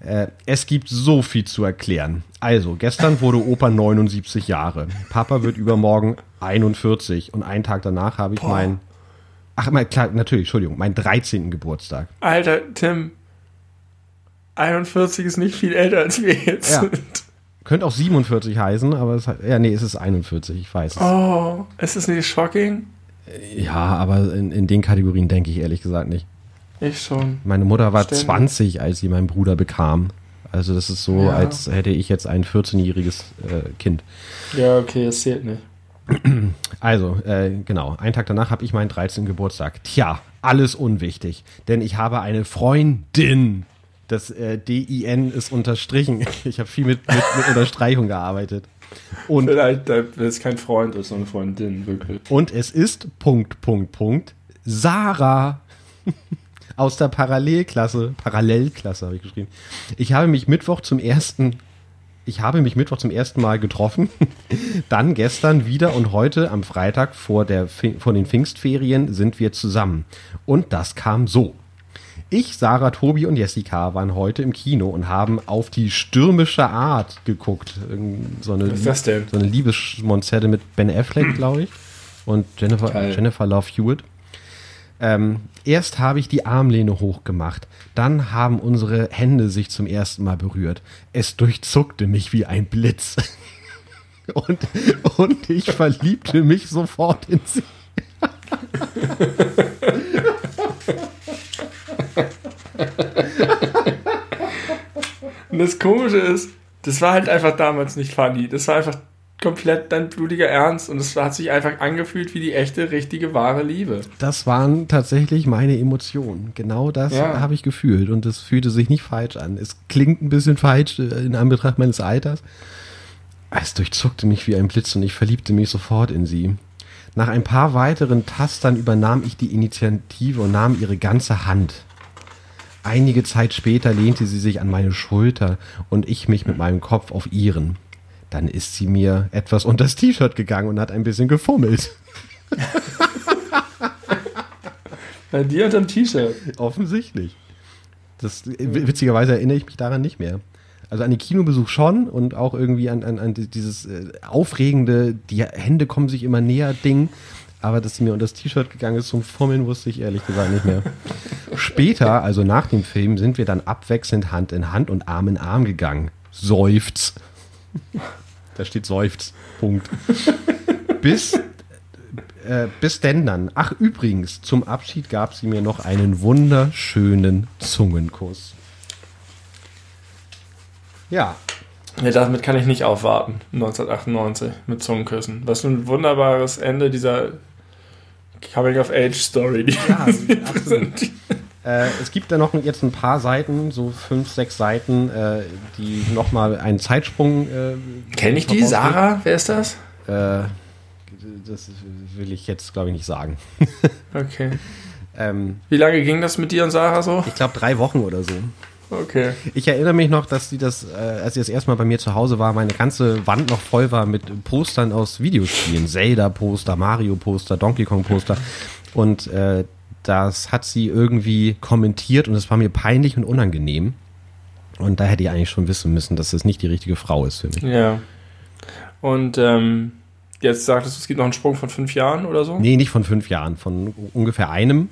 Äh, es gibt so viel zu erklären. Also, gestern wurde Opa 79 Jahre. Papa wird übermorgen 41 und einen Tag danach habe ich Boah. mein. Ach, mein, klar, natürlich, Entschuldigung, mein 13. Geburtstag. Alter, Tim. 41 ist nicht viel älter als wir jetzt Ja. sind. Könnte auch 47 heißen, aber es ja, nee, es ist 41, ich weiß es. Oh, ist das nicht shocking? Ja, aber in, in den Kategorien denke ich ehrlich gesagt nicht. Ich schon. Meine Mutter war Ständig. 20, als sie meinen Bruder bekam. Also das ist so, Ja. als hätte ich jetzt ein 14-jähriges äh, Kind. Ja, okay, das zählt nicht. [clears throat] Also, äh, genau, einen Tag danach habe ich meinen 13. Geburtstag. Tja, alles unwichtig, denn ich habe eine Freundin. Das äh, D-I-N ist unterstrichen. [laughs] Ich habe viel mit, mit, mit Unterstreichung gearbeitet. Und, Vielleicht, weil es kein Freund ist, sondern eine Freundin, wirklich. und es ist Punkt, Punkt, Punkt. Sarah [laughs] aus der Parallelklasse. Parallelklasse habe ich geschrieben. Ich habe mich Mittwoch zum ersten ich habe mich Mittwoch zum ersten Mal getroffen, [laughs] dann gestern wieder und heute am Freitag vor, der, vor den Pfingstferien sind wir zusammen. Und das kam so. Ich, Sarah, Tobi und Jessica waren heute im Kino und haben auf die stürmische Art geguckt. Irgend So eine, Was ist das denn? So eine Liebesmonzette mit Ben Affleck, [clears throat] glaube ich. Und Jennifer, Geil. Jennifer Love Hewitt. Ähm, erst habe ich die Armlehne hochgemacht, dann haben unsere Hände sich zum ersten Mal berührt. Es durchzuckte mich wie ein Blitz. [laughs] Und, und ich verliebte mich sofort in sie. [laughs] Und das Komische ist, das war halt einfach damals nicht funny. Das war einfach komplett dein blutiger Ernst und es hat sich einfach angefühlt wie die echte, richtige, wahre Liebe. Das waren tatsächlich meine Emotionen. Genau das Ja. habe ich gefühlt und es fühlte sich nicht falsch an. Es klingt ein bisschen falsch äh, in Anbetracht meines Alters. Es durchzuckte mich wie ein Blitz und ich verliebte mich sofort in sie. Nach ein paar weiteren Tastern übernahm ich die Initiative und nahm ihre ganze Hand. Einige Zeit später lehnte sie sich an meine Schulter und ich mich mit meinem Kopf auf ihren. Dann ist sie mir etwas unter das T-Shirt gegangen und hat ein bisschen gefummelt. [laughs] Bei dir unterm T-Shirt. Offensichtlich. Das, witzigerweise erinnere ich mich daran nicht mehr. Also an den Kinobesuch schon und auch irgendwie an, an, an dieses äh, aufregende, die Hände kommen sich immer näher Ding. Aber dass sie mir unter das T-Shirt gegangen ist zum Fummeln, wusste ich ehrlich gesagt nicht mehr. Später, also nach dem Film, sind wir dann abwechselnd Hand in Hand und Arm in Arm gegangen. Seufz. Da steht Seufz. Punkt. Bis äh, bis denn dann. Ach, übrigens, zum Abschied gab sie mir noch einen wunderschönen Zungenkuss. Ja, Ja, damit kann ich nicht aufwarten. 1998 mit Zungenküssen. Was für ein wunderbares Ende dieser Coming-of-Age-Story, die Ja, [laughs] absolut. äh, es gibt da noch jetzt ein paar Seiten, so fünf, sechs Seiten, äh, die nochmal einen Zeitsprung. Äh, Kenn ich die? Sarah? Wer ist das? Äh, das will ich jetzt, glaube ich, nicht sagen. Okay. [laughs] Ähm, Wie lange ging das mit dir und Sarah so? ich glaube, drei Wochen oder so. Okay. Ich erinnere mich noch, dass sie das, äh, als sie das erste Mal bei mir zu Hause war, meine ganze Wand noch voll war mit Postern aus Videospielen. Zelda-Poster, Mario-Poster, Donkey Kong-Poster. Und äh, das hat sie irgendwie kommentiert und es war mir peinlich und unangenehm. Und da hätte ich eigentlich schon wissen müssen, dass das nicht die richtige Frau ist für mich. Ja. Und ähm, jetzt sagtest du, es gibt noch einen Sprung von fünf Jahren oder so? Nee, nicht von fünf Jahren, von ungefähr einem.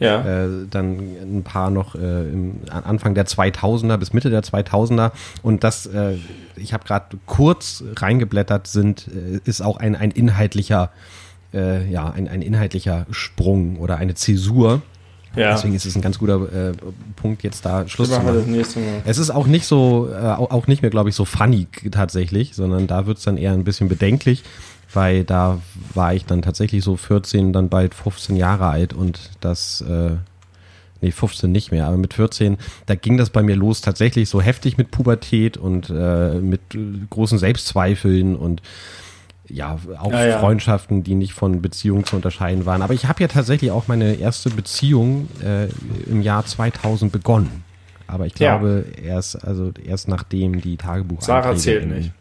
Ja. Äh, dann ein paar noch äh, im an- Anfang der 2000er bis Mitte der 2000er und das äh, ich habe gerade kurz reingeblättert sind äh, ist auch ein ein inhaltlicher äh, ja ein, ein inhaltlicher Sprung oder eine Zäsur ja. deswegen ist es ein ganz guter äh, Punkt jetzt da Schluss zu machen es ist auch nicht so äh, auch nicht mehr glaube ich so funny tatsächlich sondern da wird's dann eher ein bisschen bedenklich weil da war ich dann tatsächlich so 14, dann bald 15 Jahre alt und das, äh, nee, 15 nicht mehr, aber mit 14, da ging das bei mir los tatsächlich so heftig mit Pubertät und äh, mit äh, großen Selbstzweifeln und ja, auch Ja, ja. Freundschaften, die nicht von Beziehungen zu unterscheiden waren. Aber ich habe ja tatsächlich auch meine erste Beziehung äh, im Jahr 2000 begonnen. Aber ich Ja. glaube, erst, also erst nachdem die Tagebuch Sarah zählt nicht.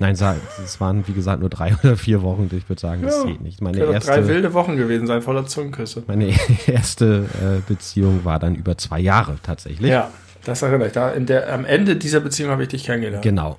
Nein, es waren, wie gesagt, nur drei [laughs] oder vier Wochen. Ich würde sagen, das Ja, zählt nicht. Meine doch drei erste, wilde Wochen gewesen sein, voller Zungenküsse. meine [laughs] erste äh, Beziehung war dann über zwei Jahre tatsächlich. Ja, das erinnere ich. Da in der, am Ende dieser Beziehung habe ich dich kennengelernt. Genau.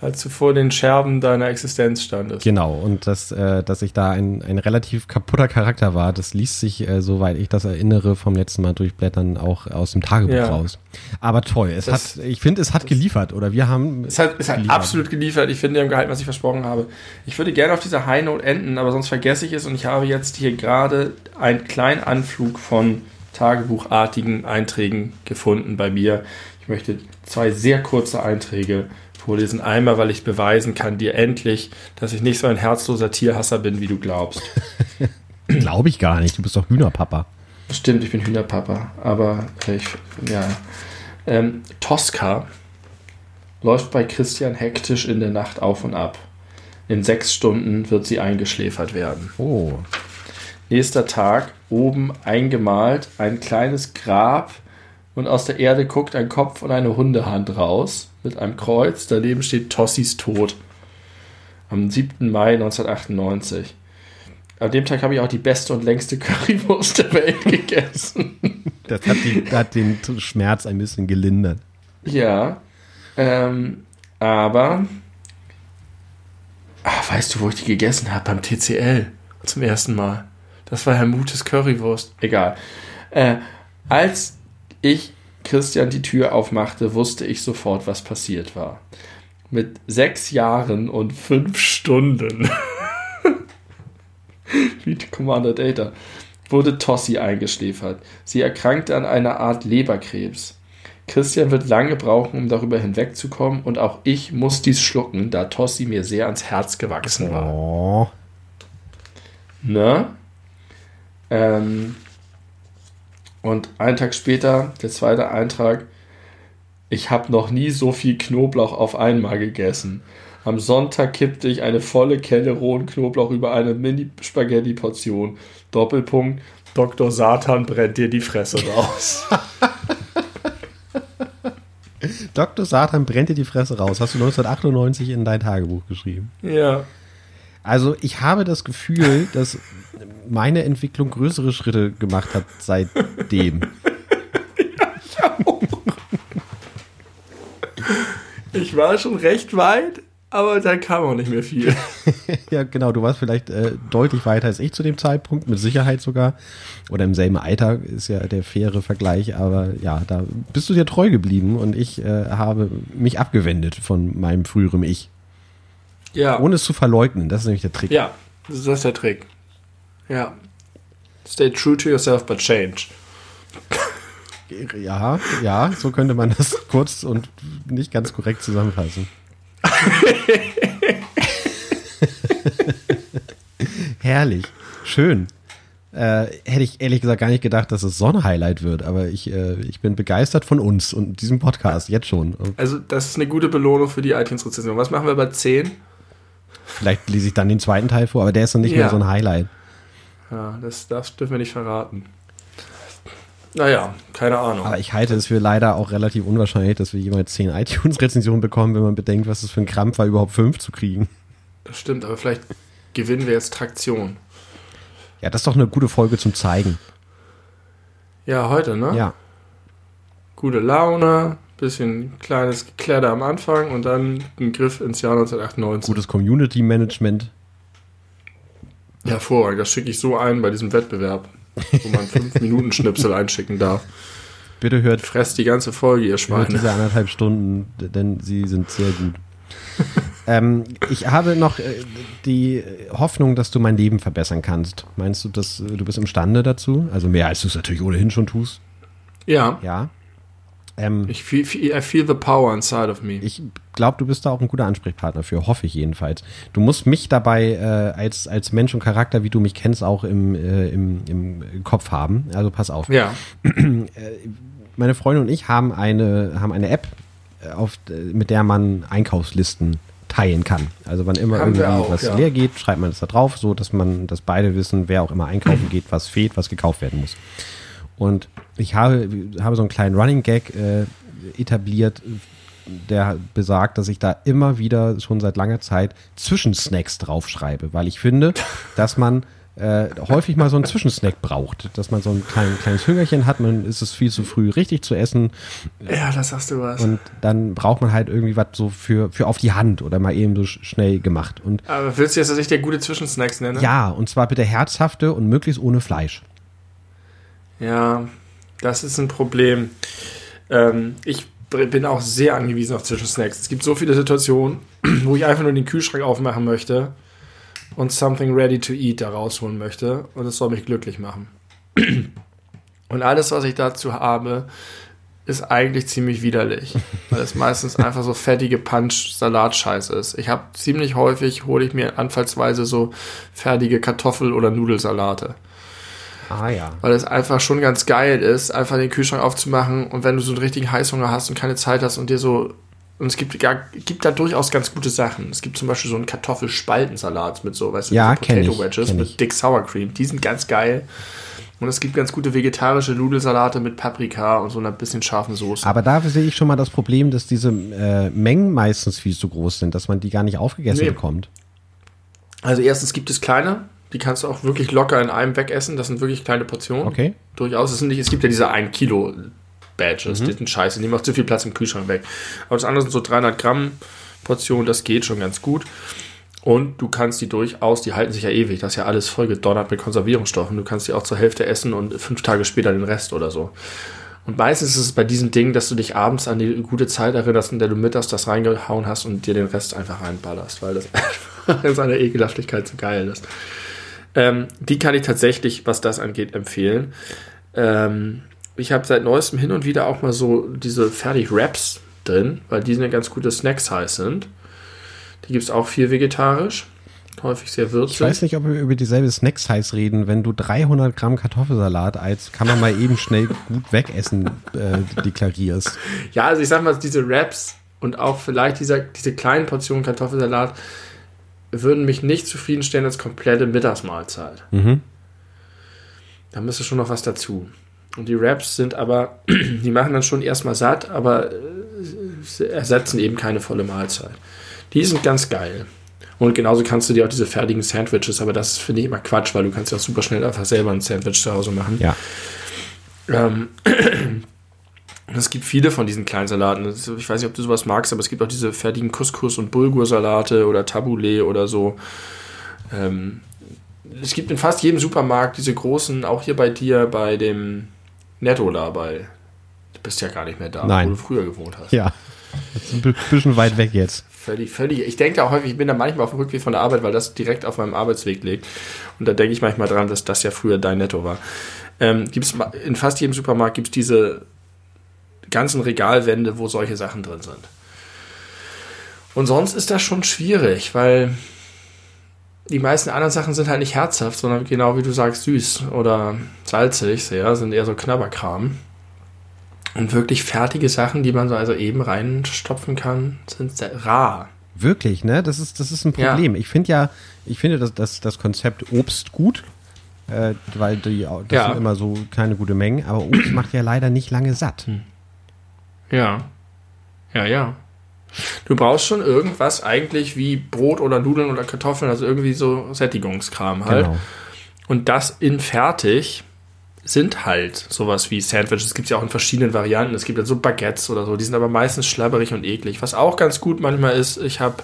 Als du vor den Scherben deiner Existenz standest. Genau, und dass, äh, dass ich da ein, ein relativ kaputter Charakter war, das liest sich, äh, soweit ich das erinnere, vom letzten Mal durchblättern auch aus dem Tagebuch Ja. raus. Aber toll, es Das- hat, ich finde, es hat geliefert, oder wir haben. Es hat, es hat geliefert. absolut geliefert. Ich finde, die haben gehalten, was ich versprochen habe. Ich würde gerne auf dieser High Note enden, aber sonst vergesse ich es und ich habe jetzt hier gerade einen kleinen Anflug von tagebuchartigen Einträgen gefunden bei mir. Ich möchte zwei sehr kurze Einträge vorlesen. Einmal, weil ich beweisen kann dir endlich, dass ich nicht so ein herzloser Tierhasser bin, wie du glaubst. [laughs] Glaube ich gar nicht, du bist doch Hühnerpapa. Stimmt, ich bin Hühnerpapa, aber äh, ich, ja. Ähm, Tosca läuft bei Christian hektisch in der Nacht auf und ab. In sechs Stunden wird sie eingeschläfert werden. Oh, Nächster Tag, oben eingemalt, ein kleines Grab und aus der Erde guckt ein Kopf und eine Hundehand raus mit einem Kreuz. Daneben steht Tossis Tod. Am 7. Mai 1998. An dem Tag habe ich auch die beste und längste [laughs] Currywurst der Welt gegessen. das hat, die, hat den Schmerz ein bisschen gelindert. Ja, ähm, aber ah, weißt du, wo ich die gegessen habe? Beim TCL zum ersten Mal. Das war Herr Mutes Currywurst. Egal. Äh, als ich Christian die Tür aufmachte, wusste ich sofort, was passiert war. Mit sechs Jahren und fünf Stunden, [laughs] wie Commander Data, wurde Tossi eingeschläfert. Sie erkrankte an einer Art Leberkrebs. Christian wird lange brauchen, um darüber hinwegzukommen, und auch ich muss dies schlucken, da Tossi mir sehr ans Herz gewachsen war. Oh, Ne? Ähm, und einen Tag später, der zweite Eintrag, ich habe noch nie so viel Knoblauch auf einmal gegessen. Am Sonntag kippte ich eine volle Kelle rohen Knoblauch über eine Mini-Spaghetti-Portion. Doppelpunkt, Dr. Satan brennt dir die Fresse raus. [laughs] [laughs] Dr. Satan brennt dir die Fresse raus. Hast du 1998 in dein Tagebuch geschrieben? ja. Also ich habe das Gefühl, dass meine Entwicklung größere Schritte gemacht hat seitdem. [laughs] Ich war schon recht weit, aber da kam auch nicht mehr viel. [laughs] ja, genau. Du warst vielleicht äh, deutlich weiter als ich zu dem Zeitpunkt, mit Sicherheit sogar. Oder im selben Alter ist ja der faire Vergleich. Aber ja, da bist du dir treu geblieben und ich äh, habe mich abgewendet von meinem früheren Ich. Ja. Ohne es zu verleugnen. Das ist nämlich der Trick. Ja, das ist der Trick. Ja. Stay true to yourself, but change. Ja, ja, so könnte man das [laughs] kurz und nicht ganz korrekt zusammenfassen. [laughs] Herrlich, schön. Äh, hätte ich ehrlich gesagt gar nicht gedacht, dass es so ein Highlight wird, aber ich, äh, ich bin begeistert von uns und diesem Podcast jetzt schon. Also, das ist eine gute Belohnung für die iTunes-Rezension. Was machen wir bei 10? Vielleicht lese ich dann den zweiten Teil vor, aber der ist noch nicht Ja. mehr so ein Highlight. Ja, das, das dürfen wir nicht verraten. Naja, keine Ahnung. Aber ich halte es für leider auch relativ unwahrscheinlich, dass wir jemals zehn iTunes-Rezensionen bekommen, wenn man bedenkt, was es für ein Krampf war, überhaupt fünf zu kriegen. Das stimmt, aber vielleicht gewinnen wir jetzt Traktion. Ja, das ist doch eine gute Folge zum Zeigen. Ja, heute, ne? Ja. Gute Laune, bisschen kleines Gekläder am Anfang und dann ein Griff ins Jahr 1998. Gutes Community-Management. Ja, hervorragend. Das schicke ich so ein bei diesem Wettbewerb, wo man [laughs] 5-Minuten-Schnipsel einschicken darf. Bitte hört, Fresst die ganze Folge, ihr hört Schweine. diese anderthalb Stunden, denn sie sind sehr gut. [laughs] ähm, ich habe noch äh, die Hoffnung, dass du mein Leben verbessern kannst. Meinst du, dass äh, du bist imstande dazu? Also mehr als du es natürlich ohnehin schon tust. Ja, Ja. Ähm, ich feel, I feel the power inside of me. ich glaube, du bist da auch ein guter Ansprechpartner für, hoffe ich jedenfalls. Du musst mich dabei äh, als, als Mensch und Charakter, wie du mich kennst, auch im, äh, im, im Kopf haben. Also pass auf. Ja, meine Freundin und ich haben eine, haben eine App, äh, auf, äh, mit der man Einkaufslisten teilen kann. Also wann immer Haben irgendwie auch, was ja. leer geht, schreibt man das da drauf, so dass man, dass beide wissen, wer auch immer einkaufen geht, was fehlt, was gekauft werden muss. Und ich habe, habe so einen kleinen Running Gag äh, etabliert, der besagt, dass ich da immer wieder schon seit langer Zeit Zwischensnacks draufschreibe, weil ich finde, [laughs] dass man äh, häufig mal so einen Zwischensnack braucht. Dass man so ein klein, kleines Hüngerchen hat, man ist es viel zu früh richtig zu essen. Ja, das sagst du was. Und dann braucht man halt irgendwie was so für, für auf die Hand oder mal eben so sch- schnell gemacht. Und Aber willst du jetzt, dass ich dir gute Zwischensnacks nenne? ja, und zwar bitte herzhafte und möglichst ohne Fleisch. Ja, das ist ein Problem. Ähm, ich bin auch sehr angewiesen auf Zwischensnacks. Es gibt so viele Situationen, [clears throat] wo ich einfach nur den Kühlschrank aufmachen möchte und something ready to eat da rausholen möchte und es soll mich glücklich machen. [clears throat] Und alles, was ich dazu habe, ist eigentlich ziemlich widerlich, weil es meistens [laughs] einfach so fettige Punch-Salatscheiß ist. Ich habe ziemlich häufig, hole ich mir anfallsweise so fertige Kartoffel- oder Nudelsalate Ah ja. weil es einfach schon ganz geil ist, einfach den Kühlschrank aufzumachen und wenn du so einen richtigen Heißhunger hast und keine Zeit hast und dir so und es gibt, ja, gibt da durchaus ganz gute Sachen. Es gibt zum Beispiel so einen Kartoffelspaltensalat mit so, weißt du, Ja, so Potato ich, Wedges mit. Dick Sour Cream. Die sind ganz geil. Und es gibt ganz gute vegetarische Nudelsalate mit Paprika und so einer bisschen scharfen Soße. Aber da sehe ich schon mal das Problem, dass diese äh, Mengen meistens viel zu groß sind, dass man die gar nicht aufgegessen Nee. bekommt. Also erstens gibt es kleine, die kannst du auch wirklich locker in einem wegessen. Das sind wirklich kleine Portionen. Okay. Durchaus. Es, sind nicht, es gibt ja diese 1 Kilo Badges, Mhm. die sind scheiße, die nehmen auch zu viel Platz im Kühlschrank weg. Aber das andere sind so 300 Gramm Portionen, das geht schon ganz gut. Und du kannst die durchaus, die halten sich ja ewig, das ist ja alles voll gedonnert mit Konservierungsstoffen. Du kannst die auch zur Hälfte essen und fünf Tage später den Rest oder so. Und meistens ist es bei diesen Dingen, dass du dich abends an die gute Zeit erinnerst, in der du mittags das reingehauen hast und dir den Rest einfach reinballerst, weil das [laughs] einfach in seiner Ekelhaftigkeit so geil ist. Ähm, die kann ich tatsächlich, was das angeht, empfehlen. Ähm, ich habe seit neuestem hin und wieder auch mal so diese Fertig-Wraps drin, weil die eine ganz gute Snack-Size sind. Die gibt es auch viel vegetarisch, häufig sehr würzig. Ich weiß nicht, ob wir über dieselbe Snack-Size reden. Wenn du 300 Gramm Kartoffelsalat als kann man mal eben schnell gut wegessen äh, deklarierst. Ja, also ich sag mal, diese Wraps und auch vielleicht dieser, diese kleinen Portionen Kartoffelsalat würden mich nicht zufriedenstellen als komplette Mittagsmahlzeit. Mhm. Da müsste schon noch was dazu. Und die Wraps sind aber, [clears throat] die machen dann schon erstmal satt, aber äh, sie ersetzen eben keine volle Mahlzeit. Die sind ganz geil. Und genauso kannst du dir auch diese fertigen Sandwiches, aber das finde ich immer Quatsch, weil du kannst ja auch super schnell einfach selber ein Sandwich zu Hause machen. Ja. Ähm, [clears throat] es gibt viele von diesen kleinen Salaten. Ich weiß nicht, ob du sowas magst, aber es gibt auch diese fertigen Couscous- und Bulgursalate oder Tabbouleh oder so. Ähm, es gibt in fast jedem Supermarkt diese großen, auch hier bei dir, bei dem Netto da, bei. Du bist ja gar nicht mehr da, Nein. wo du früher gewohnt hast. Ja. Das ist ein bi- bisschen weit weg jetzt. Völlig, völlig. Ich denke da häufig, ich bin da manchmal auf dem Rückweg von der Arbeit, weil das direkt auf meinem Arbeitsweg liegt. Und da denke ich manchmal dran, dass das ja früher dein Netto war. Ähm, gibt's, in fast jedem Supermarkt gibt es diese ganzen Regalwände, wo solche Sachen drin sind. Und sonst ist das schon schwierig, weil die meisten anderen Sachen sind halt nicht herzhaft, sondern genau wie du sagst, süß oder salzig, sehr, sind eher so Knabberkram. Und wirklich fertige Sachen, die man so also eben reinstopfen kann, sind sehr rar. Wirklich, ne? Das ist, das ist ein Ja. Problem. Ich finde ja, ich finde das, das, das Konzept Obst gut, äh, weil die, das Ja. sind immer so keine gute Mengen, aber Obst macht ja leider nicht lange satt. Ja. Ja, ja. Du brauchst schon irgendwas eigentlich wie Brot oder Nudeln oder Kartoffeln, also irgendwie so Sättigungskram halt. Genau. Und das in fertig sind halt sowas wie Sandwiches. Es gibt ja auch in verschiedenen Varianten. Es gibt ja so Baguettes oder so. Die sind aber meistens schlabberig und eklig. Was auch ganz gut manchmal ist, ich habe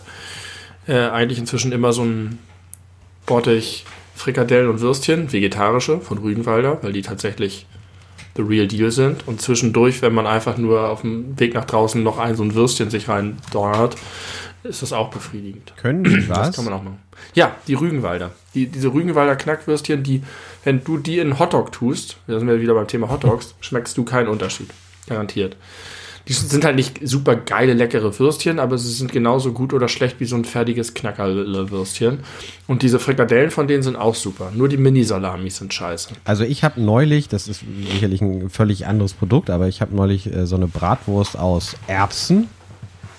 äh, eigentlich inzwischen immer so ein Bottich Frikadellen und Würstchen, vegetarische von Rügenwalder, weil die tatsächlich the real deal sind. Und zwischendurch, wenn man einfach nur auf dem Weg nach draußen noch ein so ein Würstchen sich rein donnert, ist das auch befriedigend. Können die Das was? kann man auch machen. Ja, die Rügenwalder. Die, diese Rügenwalder Knackwürstchen, die, wenn du die in Hotdog tust, da sind wir wieder beim Thema Hotdogs, [laughs] schmeckst du keinen Unterschied. Garantiert. Die sind halt nicht super geile, leckere Würstchen, aber sie sind genauso gut oder schlecht wie so ein fertiges Knackerwürstchen. Und diese Frikadellen von denen sind auch super. Nur die Mini-Salamis sind scheiße. Also ich habe neulich, das ist sicherlich ein völlig anderes Produkt, aber ich habe neulich äh, so eine Bratwurst aus Erbsen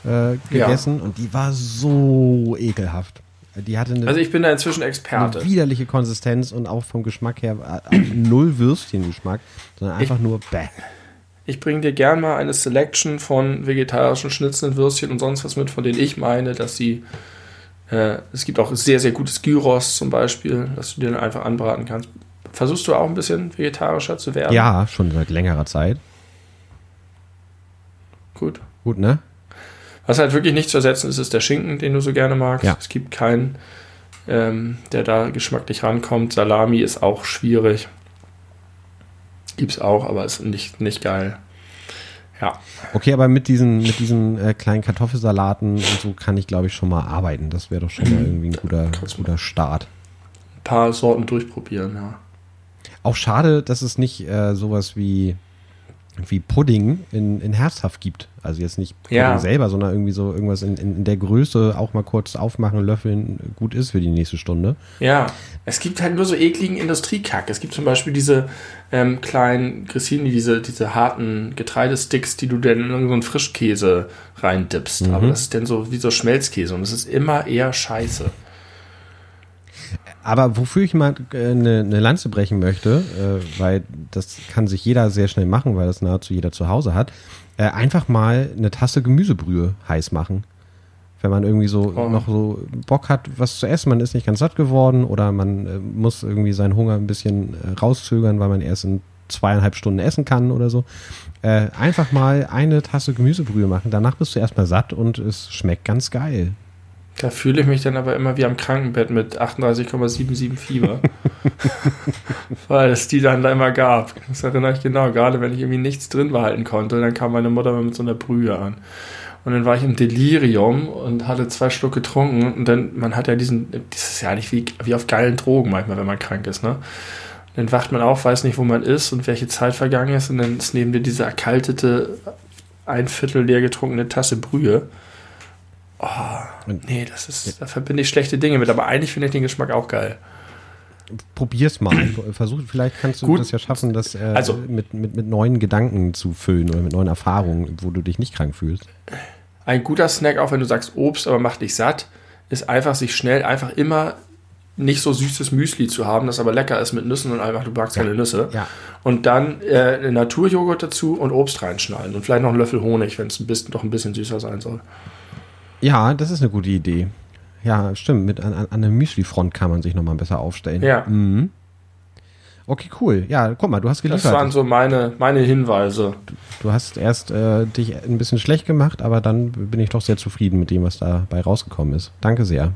äh, gegessen und die war so ekelhaft. Die hatte eine, Also ich bin da inzwischen eine Experte. widerliche Konsistenz und auch vom Geschmack her äh, null Würstchengeschmack, sondern einfach nur bäh. Ich bringe dir gern mal eine Selection von vegetarischen Schnitzeln, Würstchen und sonst was mit, von denen ich meine, dass sie Äh, es gibt auch sehr, sehr gutes Gyros zum Beispiel, das du dir dann einfach anbraten kannst. Versuchst du auch ein bisschen vegetarischer zu werden? Ja, schon seit längerer Zeit. Gut. Gut, ne? Was halt wirklich nicht zu ersetzen ist, ist der Schinken, den du so gerne magst. Ja. Es gibt keinen, ähm, der da geschmacklich rankommt. Salami ist auch schwierig. Gibt's auch, aber ist nicht, nicht geil. Ja. Okay, aber mit diesen, mit diesen äh, kleinen Kartoffelsalaten und so kann ich, glaube ich, schon mal arbeiten. Das wäre doch schon mal irgendwie ein guter, guter Start. Ein paar Sorten durchprobieren, ja. Auch schade, dass es nicht äh, sowas wie, wie Pudding in, in herzhaft gibt. Also jetzt nicht Ja. selber, sondern irgendwie so irgendwas in, in, der Größe auch mal kurz aufmachen, löffeln, gut ist für die nächste Stunde. Ja, es gibt halt nur so ekligen Industriekack. Es gibt zum Beispiel diese ähm, kleinen Grissini, diese, diese harten Getreidesticks, die du dann in irgendeinen Frischkäse reindippst. Aber das ist dann so wie so Schmelzkäse und es ist immer eher scheiße. Aber wofür ich mal äh, eine, eine Lanze brechen möchte, äh, weil das kann sich jeder sehr schnell machen, weil das nahezu jeder zu Hause hat, äh, einfach mal eine Tasse Gemüsebrühe heiß machen. Wenn man irgendwie so Oh. noch so Bock hat, was zu essen, man ist nicht ganz satt geworden oder man äh, muss irgendwie seinen Hunger ein bisschen äh, rauszögern, weil man erst in zweieinhalb Stunden essen kann oder so. Äh, einfach mal eine Tasse Gemüsebrühe machen. Danach bist du erstmal satt und es schmeckt ganz geil. Da fühle ich mich dann aber immer wie am Krankenbett mit 38,77 Fieber. [laughs] Weil es die dann da immer gab. Das erinnere ich genau. Gerade wenn ich irgendwie nichts drin behalten konnte, dann kam meine Mutter mit so einer Brühe an. Und dann war ich im Delirium und hatte zwei Schluck getrunken. Und dann, man hat ja diesen, das ist ja eigentlich wie, wie auf geilen Drogen manchmal, wenn man krank ist, ne? Dann wacht man auf, weiß nicht, wo man ist und welche Zeit vergangen ist. Und dann ist neben dir diese erkaltete, ein Viertel leer getrunkene Tasse Brühe. Nee, das ist, da verbinde ich schlechte Dinge mit, aber eigentlich finde ich den Geschmack auch geil. Probier's mal. Versuch, vielleicht kannst du Gut. das ja schaffen, das äh, Also- mit, mit, mit neuen Gedanken zu füllen oder mit neuen Erfahrungen, wo du dich nicht krank fühlst. Ein guter Snack, auch wenn du sagst Obst, aber macht dich satt, ist einfach sich schnell, einfach immer nicht so süßes Müsli zu haben, das aber lecker ist mit Nüssen und einfach, du magst keine Nüsse. Ja. Und dann äh, Naturjoghurt dazu und Obst reinschneiden und vielleicht noch einen Löffel Honig, wenn es ein bisschen, doch ein bisschen süßer sein soll. Ja, das ist eine gute Idee. Ja, stimmt. Mit an, an der Müsli-Front kann man sich nochmal besser aufstellen. Ja. Mhm. Okay, cool. Ja, guck mal, du hast Das geliefert. waren so meine, meine Hinweise. du hast erst äh, dich ein bisschen schlecht gemacht, aber dann bin ich doch sehr zufrieden mit dem, was dabei rausgekommen ist. Danke sehr.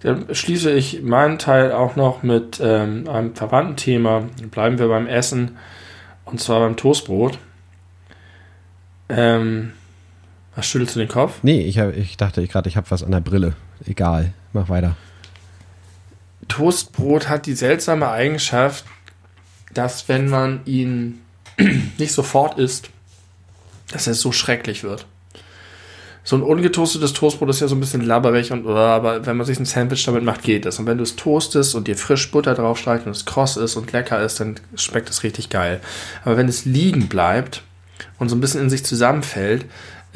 Dann schließe ich meinen Teil auch noch mit ähm, einem verwandten Thema. Bleiben wir beim Essen und zwar beim Toastbrot. Ähm, was schüttelst du den Kopf? Nee, ich, hab, ich dachte ich gerade, ich habe was an der Brille. Egal, mach weiter. Toastbrot hat die seltsame Eigenschaft, dass wenn man ihn [clears throat] nicht sofort isst, dass er so schrecklich wird. So ein ungetoastetes Toastbrot ist ja so ein bisschen labberig und uh, aber wenn man sich ein Sandwich damit macht, geht es. Und wenn du es toastest und dir frisch Butter drauf streichst und es kross ist und lecker ist, dann schmeckt es richtig geil. Aber wenn es liegen bleibt und so ein bisschen in sich zusammenfällt,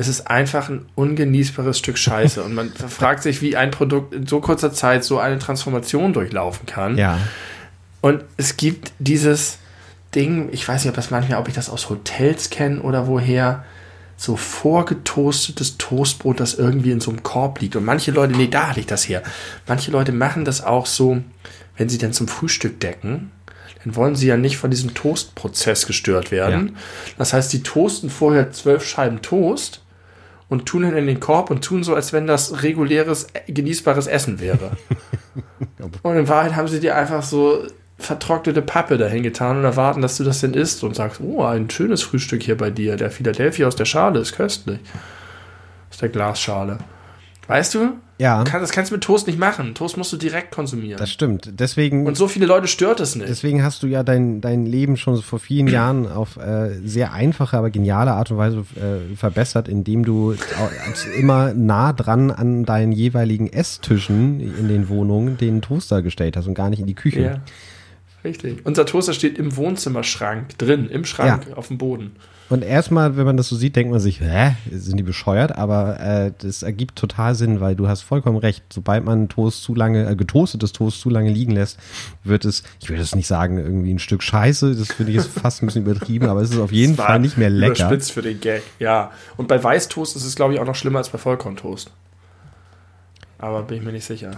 es ist einfach ein ungenießbares Stück Scheiße. [laughs] Und man fragt sich, wie ein Produkt in so kurzer Zeit so eine Transformation durchlaufen kann. Ja. Und es gibt dieses Ding, ich weiß nicht, ob das manchmal, ob ich das aus Hotels kenne oder woher, so vorgetoastetes Toastbrot, das irgendwie in so einem Korb liegt. Und manche Leute, nee, da hatte ich das her. Manche Leute machen das auch so, wenn sie dann zum Frühstück decken, dann wollen sie ja nicht von diesem Toastprozess gestört werden. Das heißt, die toasten vorher zwölf Scheiben Toast und tun ihn in den Korb und tun so, als wenn das reguläres, genießbares Essen wäre. [laughs] und in Wahrheit haben sie dir einfach so vertrocknete Pappe dahin getan und erwarten, dass du das denn isst und sagst, oh, ein schönes Frühstück hier bei dir. Der Philadelphia aus der Schale ist köstlich. Aus der Glasschale. Weißt du? Ja, Kann, das kannst du mit Toast nicht machen. Toast musst du direkt konsumieren. das stimmt. Deswegen und so viele Leute stört es nicht. Deswegen hast du ja dein, dein Leben schon vor vielen Jahren [clears throat] auf äh, sehr einfache, aber geniale Art und Weise äh, verbessert, indem du immer nah dran an deinen jeweiligen Esstischen in den Wohnungen den Toaster gestellt hast und gar nicht in die Küche. Ja. Richtig. Unser Toaster steht im Wohnzimmerschrank drin, im Schrank, auf dem Boden. Und erstmal, wenn man das so sieht, denkt man sich, hä, sind die bescheuert? Aber äh, das ergibt total Sinn, weil du hast vollkommen recht. Sobald man Toast zu lange, äh, getoastetes Toast zu lange liegen lässt, wird es, ich würde es nicht sagen, irgendwie ein Stück Scheiße. Das finde ich jetzt fast ein bisschen übertrieben, aber es ist auf jeden Fall nicht mehr lecker. Überspitzt für den Gag, ja. Und bei Weißtoast ist es, glaube ich, auch noch schlimmer als bei Vollkorntoast. Aber bin ich mir nicht sicher.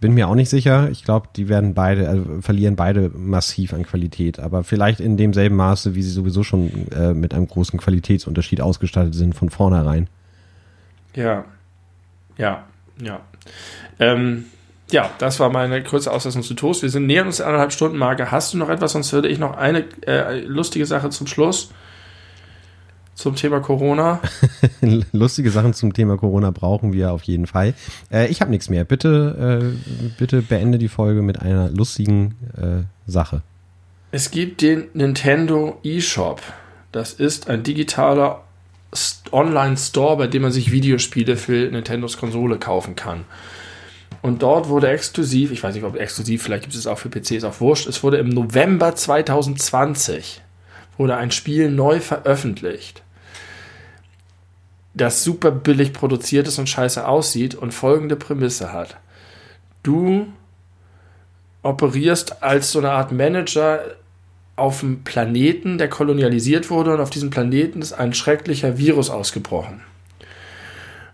Bin mir auch nicht sicher. Ich glaube, die werden beide, also verlieren beide massiv an Qualität, aber vielleicht in demselben Maße, wie sie sowieso schon äh, mit einem großen Qualitätsunterschied ausgestattet sind von vornherein. Ja, ja, ja. Ähm, ja, das war meine kurze Auslassung zu Toast. Wir sind näher uns der anderthalb Stunden Marke. Hast du noch etwas? Sonst würde ich noch eine äh, lustige Sache zum Schluss zum Thema Corona. [laughs] Lustige Sachen zum Thema Corona brauchen wir auf jeden Fall. Äh, ich habe nichts mehr. Bitte, äh, bitte beende die Folge mit einer lustigen äh, Sache. Es gibt den Nintendo eShop. Das ist ein digitaler Online-Store, bei dem man sich Videospiele für Nintendos Konsole kaufen kann. Und dort wurde exklusiv, ich weiß nicht, ob exklusiv, vielleicht gibt es auch für PCs auch wurscht, es wurde im November 2020 wurde ein Spiel neu veröffentlicht, das super billig produziert ist und scheiße aussieht und folgende Prämisse hat. Du operierst als so eine Art Manager auf einem Planeten, der kolonialisiert wurde und auf diesem Planeten ist ein schrecklicher Virus ausgebrochen.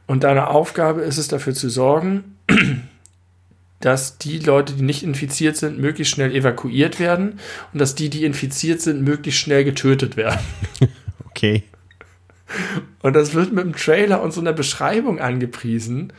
Und deine Aufgabe ist es dafür zu sorgen, [clears throat] dass die Leute, die nicht infiziert sind, möglichst schnell evakuiert werden und dass die, die infiziert sind, möglichst schnell getötet werden. [laughs] Okay. Und das wird mit dem Trailer und so einer Beschreibung angepriesen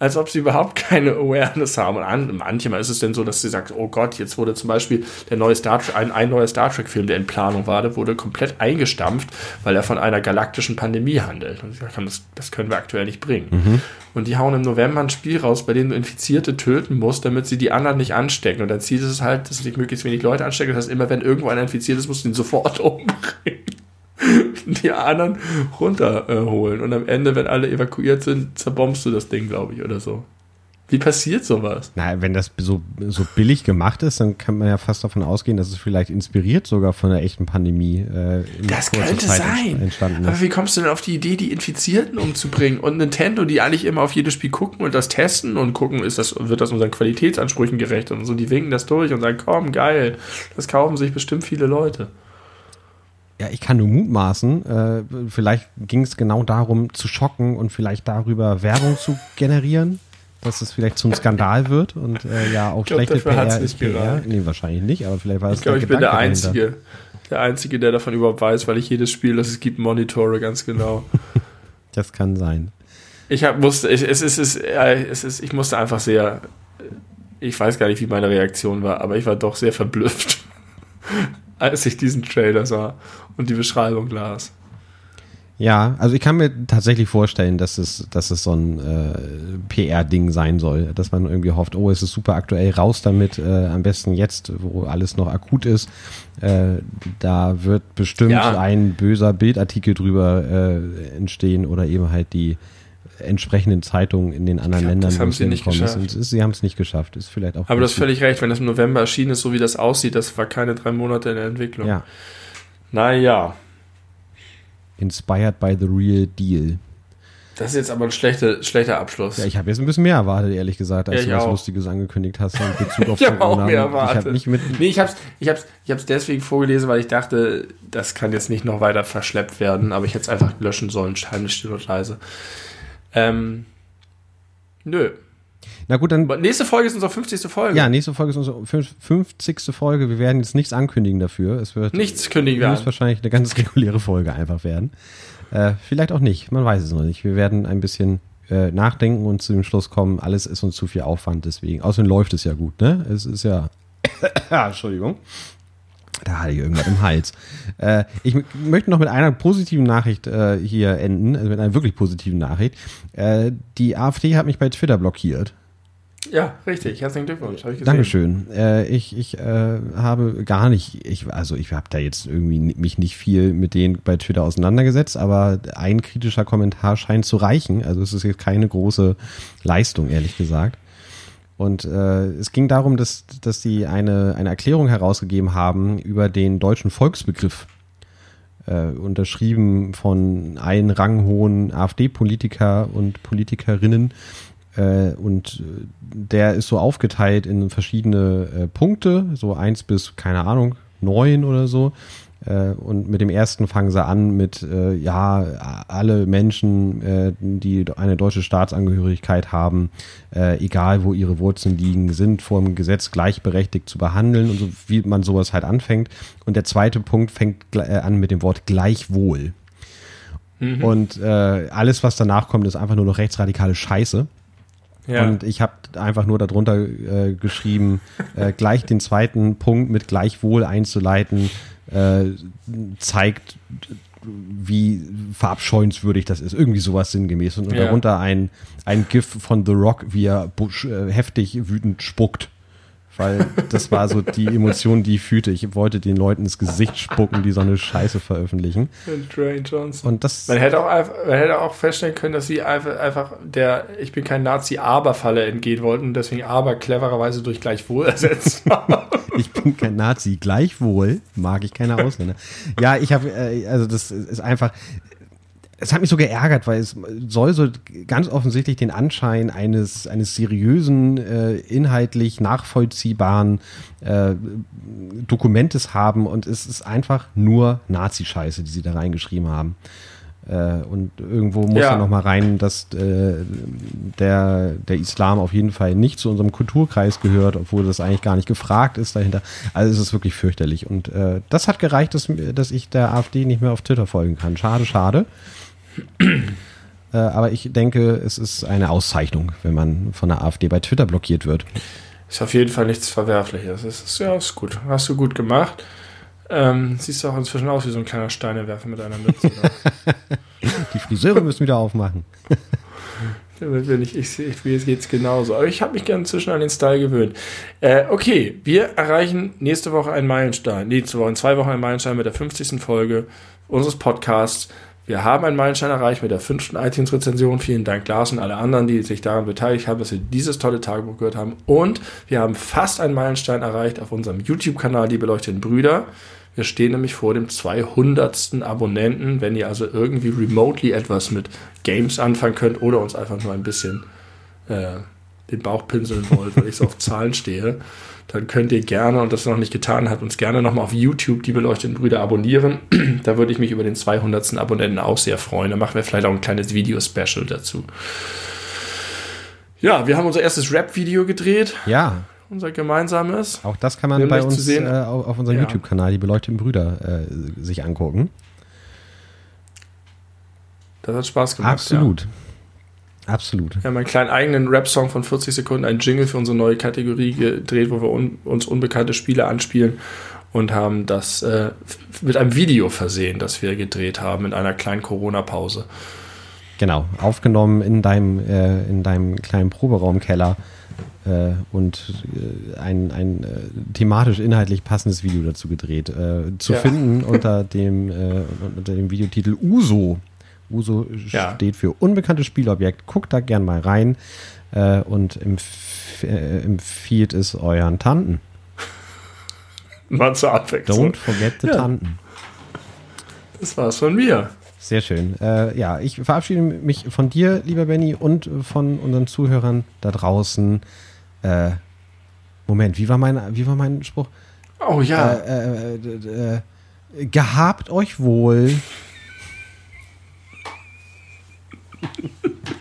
als ob sie überhaupt keine Awareness haben. Und manchmal ist es denn so, dass sie sagt, oh Gott, jetzt wurde zum Beispiel der neue Star Trek, ein, ein neuer Star Trek-Film, der in Planung war, der wurde komplett eingestampft, weil er von einer galaktischen Pandemie handelt. Und sie sagen, das, das können wir aktuell nicht bringen. Mhm. Und die hauen im November ein Spiel raus, bei dem du Infizierte töten musst, damit sie die anderen nicht anstecken. Und dann zieht es halt, dass sich möglichst wenig Leute anstecken. Das heißt, immer wenn irgendwo einer infiziert ist, musst du ihn sofort [laughs] umbringen [laughs] die anderen runterholen. Äh, und am Ende, wenn alle evakuiert sind, zerbombst du das Ding, glaube ich, oder so. Wie passiert sowas? Na, wenn das so, so billig gemacht ist, dann kann man ja fast davon ausgehen, dass es vielleicht inspiriert sogar von der echten Pandemie. Äh, das könnte Zeit sein. Entstanden ist. Aber wie kommst du denn auf die Idee, die Infizierten umzubringen? Und Nintendo, die eigentlich immer auf jedes Spiel gucken und das testen und gucken, ist das, wird das unseren Qualitätsansprüchen gerecht und so, die winken das durch und sagen, komm, geil, das kaufen sich bestimmt viele Leute. Ja, ich kann nur mutmaßen. Äh, vielleicht ging es genau darum, zu schocken und vielleicht darüber Werbung zu generieren, dass es vielleicht zum Skandal wird und äh, ja auch glaub, schlechte PR ist PR. Nee, wahrscheinlich nicht, aber vielleicht war es Ich glaube, ich bin der Einzige, dahinter. der Einzige, der davon überhaupt weiß, weil ich jedes Spiel, das es gibt, monitore ganz genau. [laughs] das kann sein. Ich hab, musste, ich, es, ist, es, ist, es ist, ich musste einfach sehr, ich weiß gar nicht, wie meine Reaktion war, aber ich war doch sehr verblüfft als ich diesen Trailer sah und die Beschreibung las. Ja, also ich kann mir tatsächlich vorstellen, dass es, dass es so ein äh, PR-Ding sein soll, dass man irgendwie hofft, oh, es ist super aktuell, raus damit, äh, am besten jetzt, wo alles noch akut ist. Äh, da wird bestimmt ja. ein böser Bildartikel drüber äh, entstehen oder eben halt die entsprechenden Zeitungen in den anderen glaub, Ländern. Das haben sie nicht geschafft. Ist, sie haben es nicht geschafft. Ist vielleicht auch. Aber du hast völlig recht, wenn das im November erschienen ist, so wie das aussieht, das war keine drei Monate in der Entwicklung. Ja. Naja. Inspired by the real deal. Das ist jetzt aber ein schlechter, schlechter Abschluss. Ja, ich habe jetzt ein bisschen mehr erwartet, ehrlich gesagt, als ja, du was auch. Lustiges angekündigt hast in [laughs] Bezug auf ich habe auch mehr erwartet. Ich habe nicht mit. Nee, ich habe es ich hab's, ich hab's deswegen vorgelesen, weil ich dachte, das kann jetzt nicht noch weiter verschleppt werden, aber ich hätte es einfach löschen sollen, heimlich still und leise. Ähm, nö. Na gut, dann. Nächste Folge ist unsere 50. Folge. Ja, nächste Folge ist unsere 50. Folge. Wir werden jetzt nichts ankündigen dafür. Es wird. Nichts kündigen wir. Es wahrscheinlich eine ganz [laughs] reguläre Folge einfach werden. Äh, vielleicht auch nicht. Man weiß es noch nicht. Wir werden ein bisschen äh, nachdenken und zu dem Schluss kommen, alles ist uns zu viel Aufwand deswegen. Außerdem läuft es ja gut, ne? Es ist ja. [coughs] Entschuldigung. Da hatte ich irgendwas im Hals. Äh, ich möchte noch mit einer positiven Nachricht äh, hier enden, also mit einer wirklich positiven Nachricht. Äh, die AfD hat mich bei Twitter blockiert. Ja, richtig. Herzlichen Glückwunsch. Hab ich gesehen. Dankeschön. Äh, ich ich äh, habe gar nicht, ich, also ich habe da jetzt irgendwie mich nicht viel mit denen bei Twitter auseinandergesetzt, aber ein kritischer Kommentar scheint zu reichen. Also es ist jetzt keine große Leistung, ehrlich gesagt. Und äh, es ging darum, dass, dass sie eine, eine Erklärung herausgegeben haben über den deutschen Volksbegriff, äh, unterschrieben von allen ranghohen AfD-Politiker und Politikerinnen. Äh, und der ist so aufgeteilt in verschiedene äh, Punkte, so eins bis, keine Ahnung, neun oder so. Äh, und mit dem ersten fangen sie an mit, äh, ja, alle Menschen, äh, die eine deutsche Staatsangehörigkeit haben, egal wo ihre Wurzeln liegen, sind vor dem Gesetz gleichberechtigt zu behandeln und so, wie man sowas halt anfängt. Und der zweite Punkt fängt an mit dem Wort gleichwohl. Mhm. Und äh, alles, was danach kommt, ist einfach nur noch rechtsradikale Scheiße. Ja. Und ich habe einfach nur darunter äh, geschrieben, äh, gleich den zweiten Punkt mit gleichwohl einzuleiten, äh, zeigt, wie verabscheuenswürdig das ist. Irgendwie sowas sinngemäß. Und, ja. darunter ein, ein GIF von The Rock, wie er Bush, äh, heftig wütend spuckt weil das war so die Emotion, die ich fühlte. Ich wollte den Leuten ins Gesicht spucken, die so eine Scheiße veröffentlichen. Dwayne Johnson. Und das man, hätte auch einfach, man hätte auch feststellen können, dass sie einfach, einfach der Ich bin kein Nazi-Aber-Falle entgehen wollten und deswegen Aber clevererweise durch gleichwohl [laughs] ersetzt haben. Ich bin kein Nazi, gleichwohl mag ich keine Ausländer. Ja, ich habe, äh, also das ist einfach, es hat mich so geärgert, weil es soll so ganz offensichtlich den Anschein eines, eines seriösen, äh, inhaltlich nachvollziehbaren äh, Dokumentes haben und es ist einfach nur Nazi-Scheiße, die sie da reingeschrieben haben. Äh, und irgendwo muss ja. da noch mal rein, dass äh, der, der Islam auf jeden Fall nicht zu unserem Kulturkreis gehört, obwohl das eigentlich gar nicht gefragt ist dahinter. Also es ist wirklich fürchterlich. Und äh, das hat gereicht, dass, dass ich der AfD nicht mehr auf Twitter folgen kann. Schade, schade. [clears throat] Äh, aber ich denke, es ist eine Auszeichnung, wenn man von der AfD bei Twitter blockiert wird. Ist auf jeden Fall nichts Verwerfliches. Es ist, ja, ist gut. Hast du gut gemacht. Ähm, siehst du auch inzwischen aus wie so ein kleiner Steinewerfer mit einer [laughs] Mütze. Die Friseure müssen wieder aufmachen. [laughs] ich, ich, ich, mir geht es genauso. Aber ich habe mich gerne inzwischen an den Style gewöhnt. Äh, okay, wir erreichen nächste Woche einen Meilenstein. Nächste Woche, in zwei Wochen einen Meilenstein mit der 50. Folge unseres Podcasts. Wir haben einen Meilenstein erreicht mit der fünften iTunes-Rezension. Vielen Dank, Lars und alle anderen, die sich daran beteiligt haben, dass wir dieses tolle Tagebuch gehört haben. Und wir haben fast einen Meilenstein erreicht auf unserem YouTube-Kanal, die beleuchteten Brüder. Wir stehen nämlich vor dem 200. Abonnenten. Wenn ihr also irgendwie remotely etwas mit Games anfangen könnt oder uns einfach nur ein bisschen äh, den Bauch pinseln wollt, weil ich so auf [laughs] Zahlen stehe, dann könnt ihr gerne, und das noch nicht getan habt, uns gerne nochmal auf YouTube die beleuchteten Brüder abonnieren. [clears throat] da würde ich mich über den 200. Abonnenten auch sehr freuen. Da machen wir vielleicht auch ein kleines Video-Special dazu. Ja, wir haben unser erstes Rap-Video gedreht. Ja. Unser gemeinsames. Auch das kann man bei uns äh, auf unserem ja. YouTube-Kanal, die beleuchteten Brüder, äh, sich angucken. Das hat Spaß gemacht. Absolut. Ja. Absolut. Wir haben einen kleinen eigenen Rap-Song von 40 Sekunden, einen Jingle für unsere neue Kategorie gedreht, wo wir un uns unbekannte Spiele anspielen und haben das äh, mit einem Video versehen, das wir gedreht haben in einer kleinen Corona-Pause. Genau, aufgenommen in deinem, äh, in deinem kleinen Proberaumkeller äh, und äh, ein, ein äh, thematisch inhaltlich passendes Video dazu gedreht. Äh, zu ja. finden [laughs] unter dem, unter dem Videotitel Uso Uso ja. steht für unbekanntes Spielobjekt. Guckt da gern mal rein und empf empfiehlt es euren Tanten. Mal zur Abwechslung. Don't forget the ja. Tanten. Das war's von mir. Sehr schön. Äh, ja, ich verabschiede mich von dir, lieber Benny, und von unseren Zuhörern da draußen. Äh, Moment, wie war mein, wie war mein Spruch? Oh ja. Äh, äh, gehabt euch wohl. [laughs]